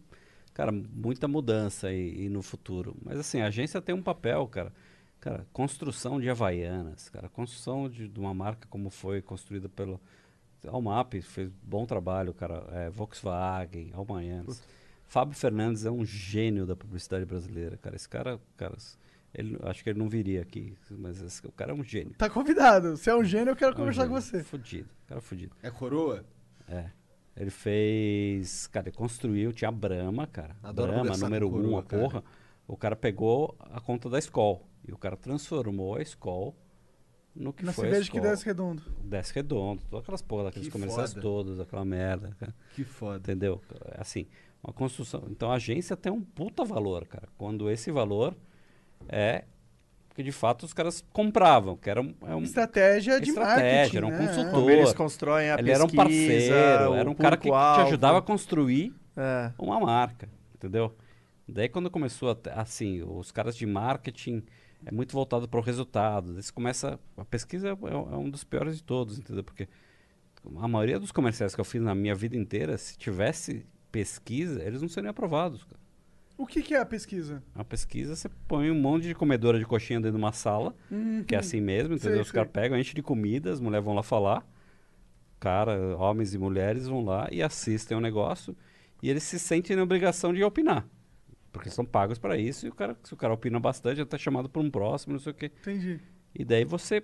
cara, muita mudança aí, aí no futuro. Mas, assim, a agência tem um papel, cara. Cara, construção de Havaianas, cara, construção de, de uma marca como foi construída pelo Almap, fez bom trabalho, cara, é, Volkswagen, Havaianas. Fábio Fernandes é um gênio da publicidade brasileira, cara. Esse cara, cara, ele, acho que ele não viria aqui, mas esse, o cara é um gênio. Tá convidado. Se é um gênio, eu quero É um conversar com você. Fudido, cara fudido. É coroa? É. Ele fez. Cara, ele construiu, tinha a Brahma, cara. Adoro Brahma, número com um, coroa, a porra. O cara pegou a conta da Skol. E o cara transformou a Skol no que Na foi a cerveja que desce redondo. Desce redondo, todas aquelas porra daqueles Que comerciais foda. todos, aquela merda, cara. Que foda. Entendeu? Assim, uma construção. Então a agência tem um puta valor, cara. Quando esse valor é Porque de fato os caras compravam, que era um, é um Estratégia de estratégia, marketing, era um né? consultor. Como eles constroem a ele era um pesquisa, parceiro, era um cara que te público-alvo. ajudava a construir É. uma marca, entendeu? Daí quando começou a, te- assim, os caras de marketing é muito voltado para o resultado. Você começa a pesquisa é, é um dos piores de todos, entendeu? Porque a maioria dos comerciais que eu fiz na minha vida inteira, se tivesse pesquisa, eles não seriam aprovados. Cara. O que, que é a pesquisa? A pesquisa você põe um monte de comedora de coxinha dentro de uma sala, que é assim mesmo, entendeu? Sei, Os caras pegam, enchem de comida, as mulheres vão lá falar, cara, homens e mulheres vão lá e assistem o negócio e eles se sentem na obrigação de opinar. Porque são pagos para isso e o cara, se o cara opina bastante, ele tá chamado para um próximo, não sei o quê. Entendi. E daí você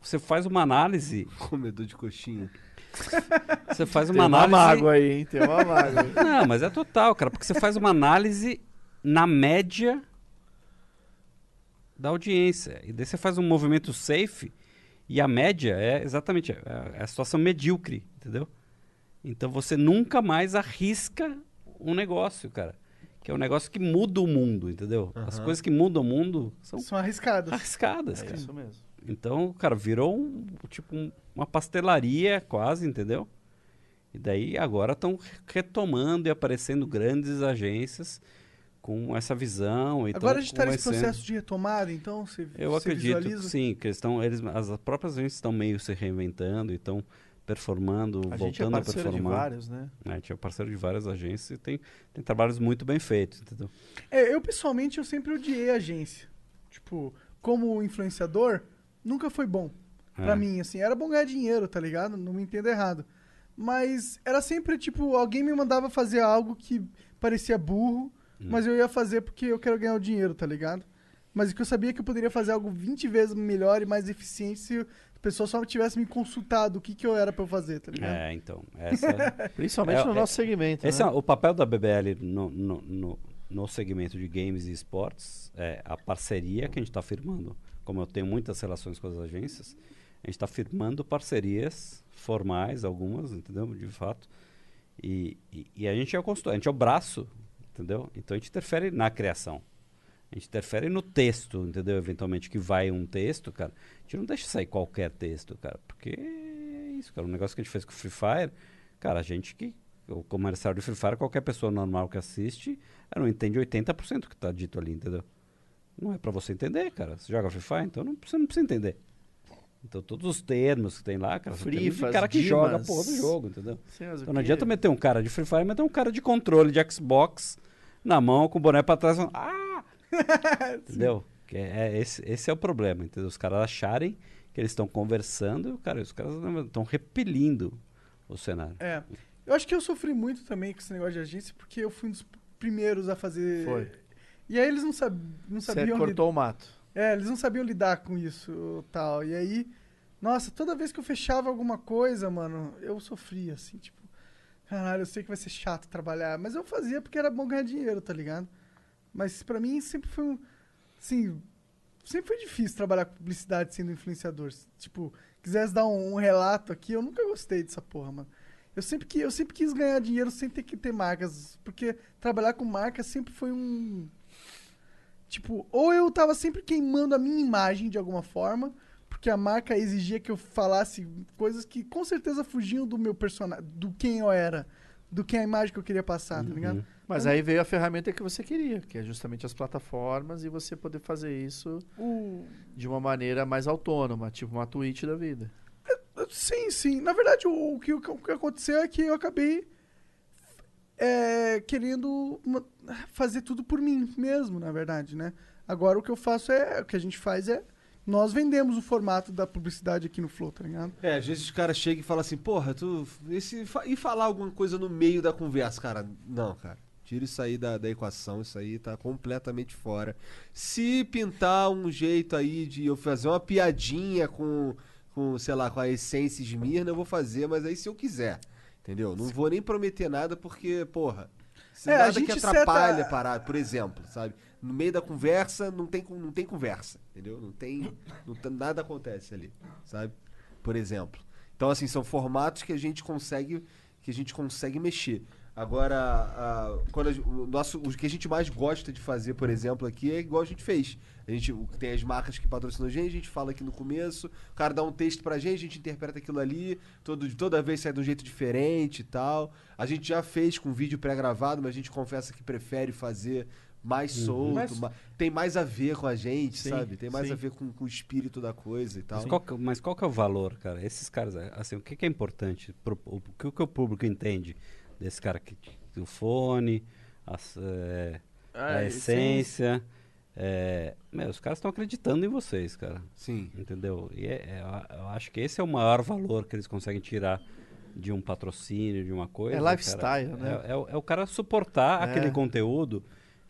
você faz uma análise, Comedor de coxinha. você faz Tem uma uma análise mágoa aí, hein? Tem uma mágoa aí. Não, mas é total, cara, porque você faz uma análise na média da audiência. E daí você faz um movimento safe e a média é exatamente é é a situação medíocre, entendeu? Então você nunca mais arrisca um negócio, cara. Que é um negócio que muda o mundo, entendeu? As coisas que mudam o mundo são São arriscadas. arriscadas, É cara. isso mesmo. Então, cara, virou um, tipo um- uma pastelaria quase, entendeu? E daí agora estão retomando e aparecendo grandes agências com essa visão. E Agora a gente está nesse processo de retomada, então você, Eu você acredito visualiza? que sim, que eles estão, eles, as próprias agências estão meio se reinventando e estão performando, A é voltando a parceiro de performar. vários, né? É, a gente é parceiro de várias agências e tem, tem trabalhos muito bem feitos, entendeu? É, eu pessoalmente eu sempre odiei a agência. Tipo, como influenciador, nunca foi bom. Pra É. mim, assim, era bom ganhar dinheiro, tá ligado? Não me entenda errado. Mas era sempre, tipo, alguém me mandava fazer algo que parecia burro, Hum. mas eu ia fazer porque eu quero ganhar o dinheiro, tá ligado? Mas que eu sabia que eu poderia fazer algo 20 vezes melhor e mais eficiente se pessoa só tivesse me consultado o que, que eu era pra eu fazer, tá ligado? É, então. Essa, Principalmente É, no é- nosso segmento. Esse né? é o papel da BBL no, no, no, no segmento de games e esportes, é a parceria que a gente está firmando. Como eu tenho muitas relações com as agências, a gente está firmando parcerias formais, algumas, entendeu? De fato. E, e, e a gente é o consultor, a gente é o braço, entendeu? Então a gente interfere na criação. A gente interfere no texto, entendeu? Eventualmente que vai um texto, cara. A gente não deixa sair qualquer texto, cara. Porque é isso, cara. Um negócio que a gente fez com o Free Fire, cara, a gente que. O comercial de Free Fire, qualquer pessoa normal que assiste, ela não entende 80% do que tá dito ali, entendeu? Não é pra você entender, cara. Você joga Free Fire, então não, você não precisa entender. Então todos os termos que tem lá, cara, de Frifas, cara que joga a dimas. porra do jogo, entendeu? Sim, o Então não adianta meter um cara de Free Fire, meter um cara de controle de Xbox na mão, com o boné pra trás. falando, Ah! entendeu? Que é, é esse, esse é o problema, entendeu? Os caras acharem que eles estão conversando e o cara, os caras estão repelindo o cenário. É. Eu acho que eu sofri muito também com esse negócio de agência, porque eu fui um dos primeiros a fazer. Foi. E aí eles não, sab... não Você sabiam. cortou o mato. É, eles não sabiam lidar com isso tal. E aí, nossa, toda vez que eu fechava alguma coisa, mano, eu sofria, assim, tipo, caralho, eu sei que vai ser chato trabalhar, mas eu fazia porque era bom ganhar dinheiro, tá ligado? Mas pra mim sempre foi um. Assim, sempre foi difícil trabalhar com publicidade sendo influenciador. Tipo, quisesse dar um, um relato aqui, eu nunca gostei dessa porra, mano. Eu sempre, que, eu sempre quis ganhar dinheiro sem ter que ter marcas, porque trabalhar com marcas sempre foi um. Tipo, ou eu tava sempre queimando a minha imagem de alguma forma, porque a marca exigia que eu falasse coisas que com certeza fugiam do meu personagem, do quem eu era, do que a imagem que eu queria passar, tá ligado? Mas aí veio a ferramenta que você queria, que é justamente as plataformas e você poder fazer isso O... de uma maneira mais autônoma, tipo uma Twitch da vida. Sim, sim. Na verdade, o, o que, o que aconteceu é que eu acabei é, querendo uma- fazer tudo por mim mesmo, na verdade, né? Agora o que eu faço é, o que a gente faz é, nós vendemos o formato da publicidade aqui no Flow, tá ligado? É, às vezes os caras chegam e falam assim, porra, tu. Esse, e falar alguma coisa no meio da conversa, cara? Não, cara. Tira isso aí da, da equação, isso aí tá completamente fora. Se pintar um jeito aí de eu fazer uma piadinha com, com sei lá, com a essência Esmirna, eu vou fazer, mas aí se eu quiser. Entendeu? Não vou nem prometer nada porque, porra. Se É, a nada que gente atrapalha seta- a parada, por exemplo, sabe? No meio da conversa não tem, não tem conversa, entendeu? Não tem, não tem- nada acontece ali, sabe? Por exemplo. Então assim, são formatos que a gente consegue que a gente consegue mexer. Agora, a- quando a o, nosso, o que a gente mais gosta de fazer, por exemplo, aqui é igual a gente fez. A gente tem as marcas que patrocinam a gente, a gente fala aqui no começo, o cara dá um texto pra gente, a gente interpreta aquilo ali, todo, toda vez sai de um jeito diferente e tal. A gente já fez com vídeo pré-gravado, mas a gente confessa que prefere fazer mais solto, Mas- ma- tem mais a ver com a gente, Sim, sabe? Tem mais sim. a ver com, com o espírito da coisa e tal. Mas qual, que, mas qual que é o valor, cara? Esses caras, é, assim, o que, que é importante? Pro, o, que, que o público entende desse cara que o fone, as, é, Ah, a essência. É, meu, os caras estão acreditando em vocês, cara. Sim. Entendeu? E é- é- eu- acho que esse é o maior valor que eles conseguem tirar de um patrocínio, de uma coisa. É cara. lifestyle, né? É, é o- é o cara suportar É. aquele conteúdo,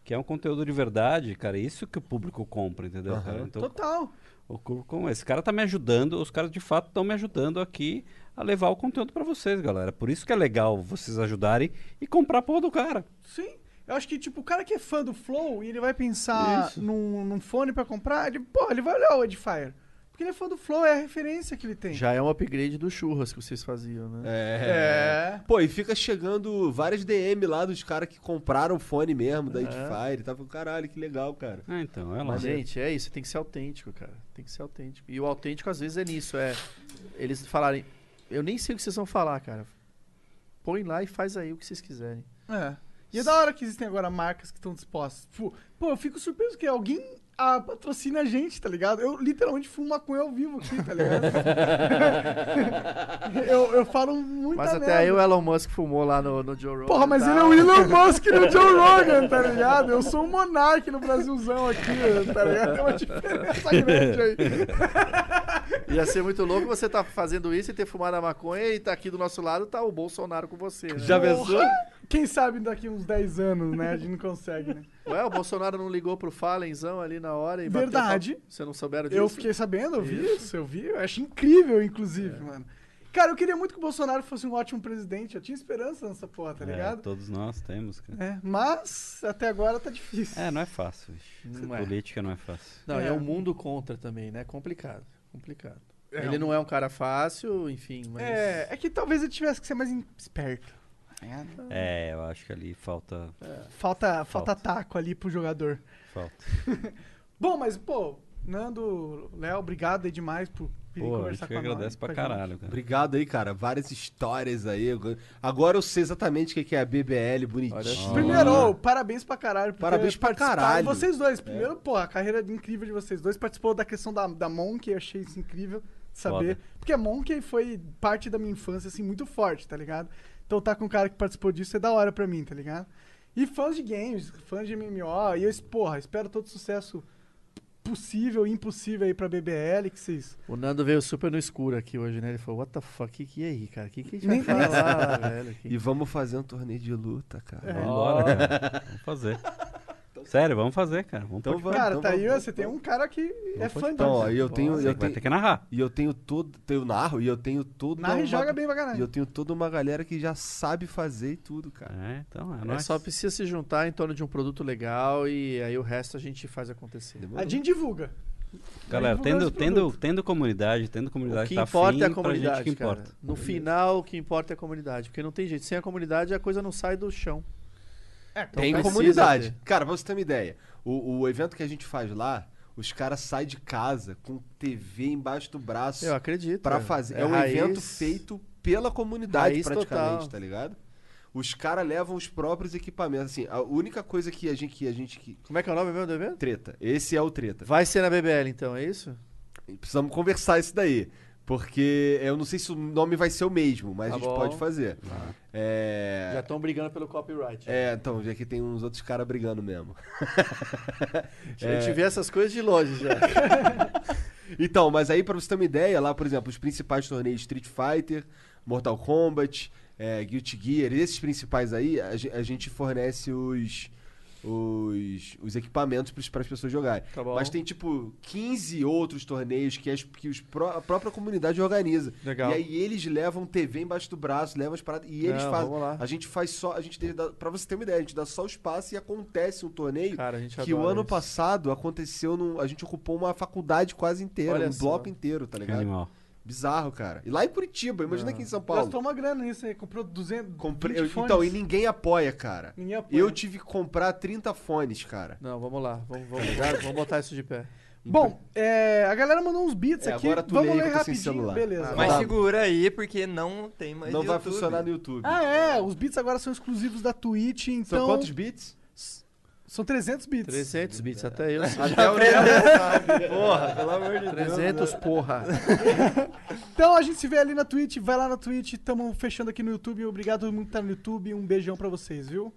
que é um conteúdo de verdade, cara. Isso que o público compra, entendeu? Cara? Então, Total. o, esse cara tá me ajudando, os caras de fato estão me ajudando aqui a levar o conteúdo pra vocês, galera. Por isso que é legal vocês ajudarem e comprar a porra do cara. Sim. Eu acho que, tipo, o cara que é fã do Flow e ele vai pensar Isso. num, num fone pra comprar, ele, pô, ele vai olhar o Edifier. Porque ele é fã do Flow, é a referência que ele tem. Já é um upgrade do churras que vocês faziam, né? É. É. Pô, e fica chegando várias DM lá dos caras que compraram o fone mesmo da É. Tava, caralho, que legal, cara. Ah, então, é lá. Mas, gente, é isso, tem que ser autêntico, cara. Tem que ser autêntico. E o autêntico, às vezes, é nisso, é eles falarem, eu nem sei o que vocês vão falar, cara. Põe lá e faz aí o que vocês quiserem. É. E é da hora que existem agora marcas que estão dispostas. Pô, eu fico surpreso que alguém ah, patrocina a gente, tá ligado? Eu literalmente fumo maconha ao vivo aqui, tá ligado? eu, eu falo muito Mas até aí o Elon Musk fumou lá no, no Joe Rogan. Porra, mas tá? ele é o Elon Musk no Joe Rogan, tá ligado? Eu sou um monarca no Brasilzão aqui, tá ligado? Tem uma diferença grande aí. Ia ser muito louco você tá fazendo isso e ter fumado a maconha e tá aqui do nosso lado tá o Bolsonaro com você, né? Já pensou? Quem sabe daqui uns 10 anos, né? A gente não consegue, né? Ué, o Bolsonaro não ligou pro Fallenzão ali na hora e bateu Verdade. papo? Você não souberam disso? Eu fiquei sabendo, eu vi isso, eu vi. Eu acho incrível, inclusive, mano. Cara, eu queria muito que o Bolsonaro fosse um ótimo presidente. Eu tinha esperança nessa porra, tá É, ligado? todos nós temos, cara. É, mas até agora tá difícil. É, não é fácil. bicho. Não é. política não é fácil. Não, é. É. um mundo contra também, né? Complicado, complicado. É, ele não é um cara fácil, enfim, mas... É, é que talvez ele tivesse que ser mais esperto. É, eu acho que ali falta. Falta, falta taco ali pro jogador. falta. Bom, mas, pô, Nando, Léo, obrigado aí demais por vir Pô, a conversar gente que com a agradece nós, pra a caralho, cara. Obrigado aí, cara. Várias histórias aí. Agora eu sei exatamente o que é a BBL bonitinho. Primeiro, ô, parabéns pra caralho. por Parabéns pra caralho. Vocês dois. Primeiro, pô, a carreira incrível de vocês dois. Participou da questão da, da eu achei isso incrível de saber. Foda. Porque a Monkey foi parte da minha infância, assim, muito forte, tá ligado? Então tá com um cara que participou disso é da hora pra mim, tá ligado? E fãs de games, fãs de MMO, e eu, porra, espero todo sucesso possível e impossível aí pra BBL, que vocês... O Nando veio super no escuro aqui hoje, né? Ele falou, what the fuck, que que é aí, cara? Que que a gente Nem- vai falar, velho? Que- E vamos fazer um torneio de luta, cara. É. Vamos embora, cara. Vamos fazer. Sério, vamos fazer, cara. Vamos Então de vamos, cara, então tá aí, vamos, você tem um cara que é fã Então, ó, disso. e eu tenho, Você eu vai tenho, ter que narrar. e eu tenho todo, eu narro e eu tenho todo Narra e uma- joga bem pra E caralho. eu tenho toda uma galera que já sabe fazer e tudo, cara. É, então, é, É, nóis. só precisa se juntar em torno de um produto legal e aí o resto a gente faz acontecer. A gente divulga. Galera, tendo, tendo, tendo comunidade, tendo comunidade O que tá importa é a comunidade, gente que cara. importa. No final, o que importa é a comunidade. Porque não tem jeito. Sem a comunidade, a coisa não sai do chão. É, Então tem precisa comunidade. ter. Cara, pra você ter uma ideia, o, o evento que a gente faz lá, os caras saem de casa com TV embaixo do braço Eu acredito. pra fazer. É, É um raiz- evento feito pela comunidade, Raiz praticamente, total. tá ligado? Os caras levam os próprios equipamentos. Assim, a única coisa que a gente. Que a gente que... Como é que é o nome mesmo do evento? Treta. Esse é o treta. Vai ser na BBL, então, é isso? Precisamos conversar isso daí. Porque eu não sei se o nome vai ser o mesmo, mas Tá a gente bom. pode fazer. É... Já estão brigando pelo copyright. É, então, já que tem uns outros caras brigando mesmo. A gente vê essas coisas de longe já. Então, mas aí pra você ter uma ideia, lá, por exemplo, os principais torneios Street Fighter, Mortal Kombat, é, Guilty Gear, esses principais aí, a gente fornece os, os, os equipamentos para as pessoas jogarem. Tá. Mas tem, tipo, 15 outros torneios que, as, que os pró- a própria comunidade organiza. Legal. E aí eles levam TV embaixo do braço, levam as paradas, e eles Não, fazem. vamos lá. A gente faz só, a gente dá, pra você ter uma ideia, a gente dá só o espaço e acontece um torneio Cara, a gente que o ano isso. passado aconteceu num, a gente ocupou uma faculdade quase inteira, Olha um só. bloco inteiro, tá Que ligado? animal. Bizarro, cara. E lá em Curitiba, imagina aqui em São Paulo. Gastou uma grana nisso aí, comprou 200. Comprei, 20 eu- fones. então, e ninguém apoia, cara. Ninguém apoia. Eu tive que comprar 30 fones, cara. Não, vamos lá. Vamos, vamos, vamos botar isso de pé. Bom, é, a galera mandou uns beats É, aqui. agora tu Vamos lê ler rapidinho. celular. Beleza. Mas Tá. segura aí, porque não tem mais Não vai YouTube. funcionar no YouTube. Ah, é. Os beats agora são exclusivos da Twitch, então. São quantos bits? São 300 bits. 300 bits, até eu. Até o Porra, pelo amor de Deus. 300, porra. Então a gente se vê ali na Twitch. Vai lá na Twitch. Tamo fechando aqui no YouTube. Obrigado a todo mundo que tá no YouTube. Um beijão pra vocês, viu?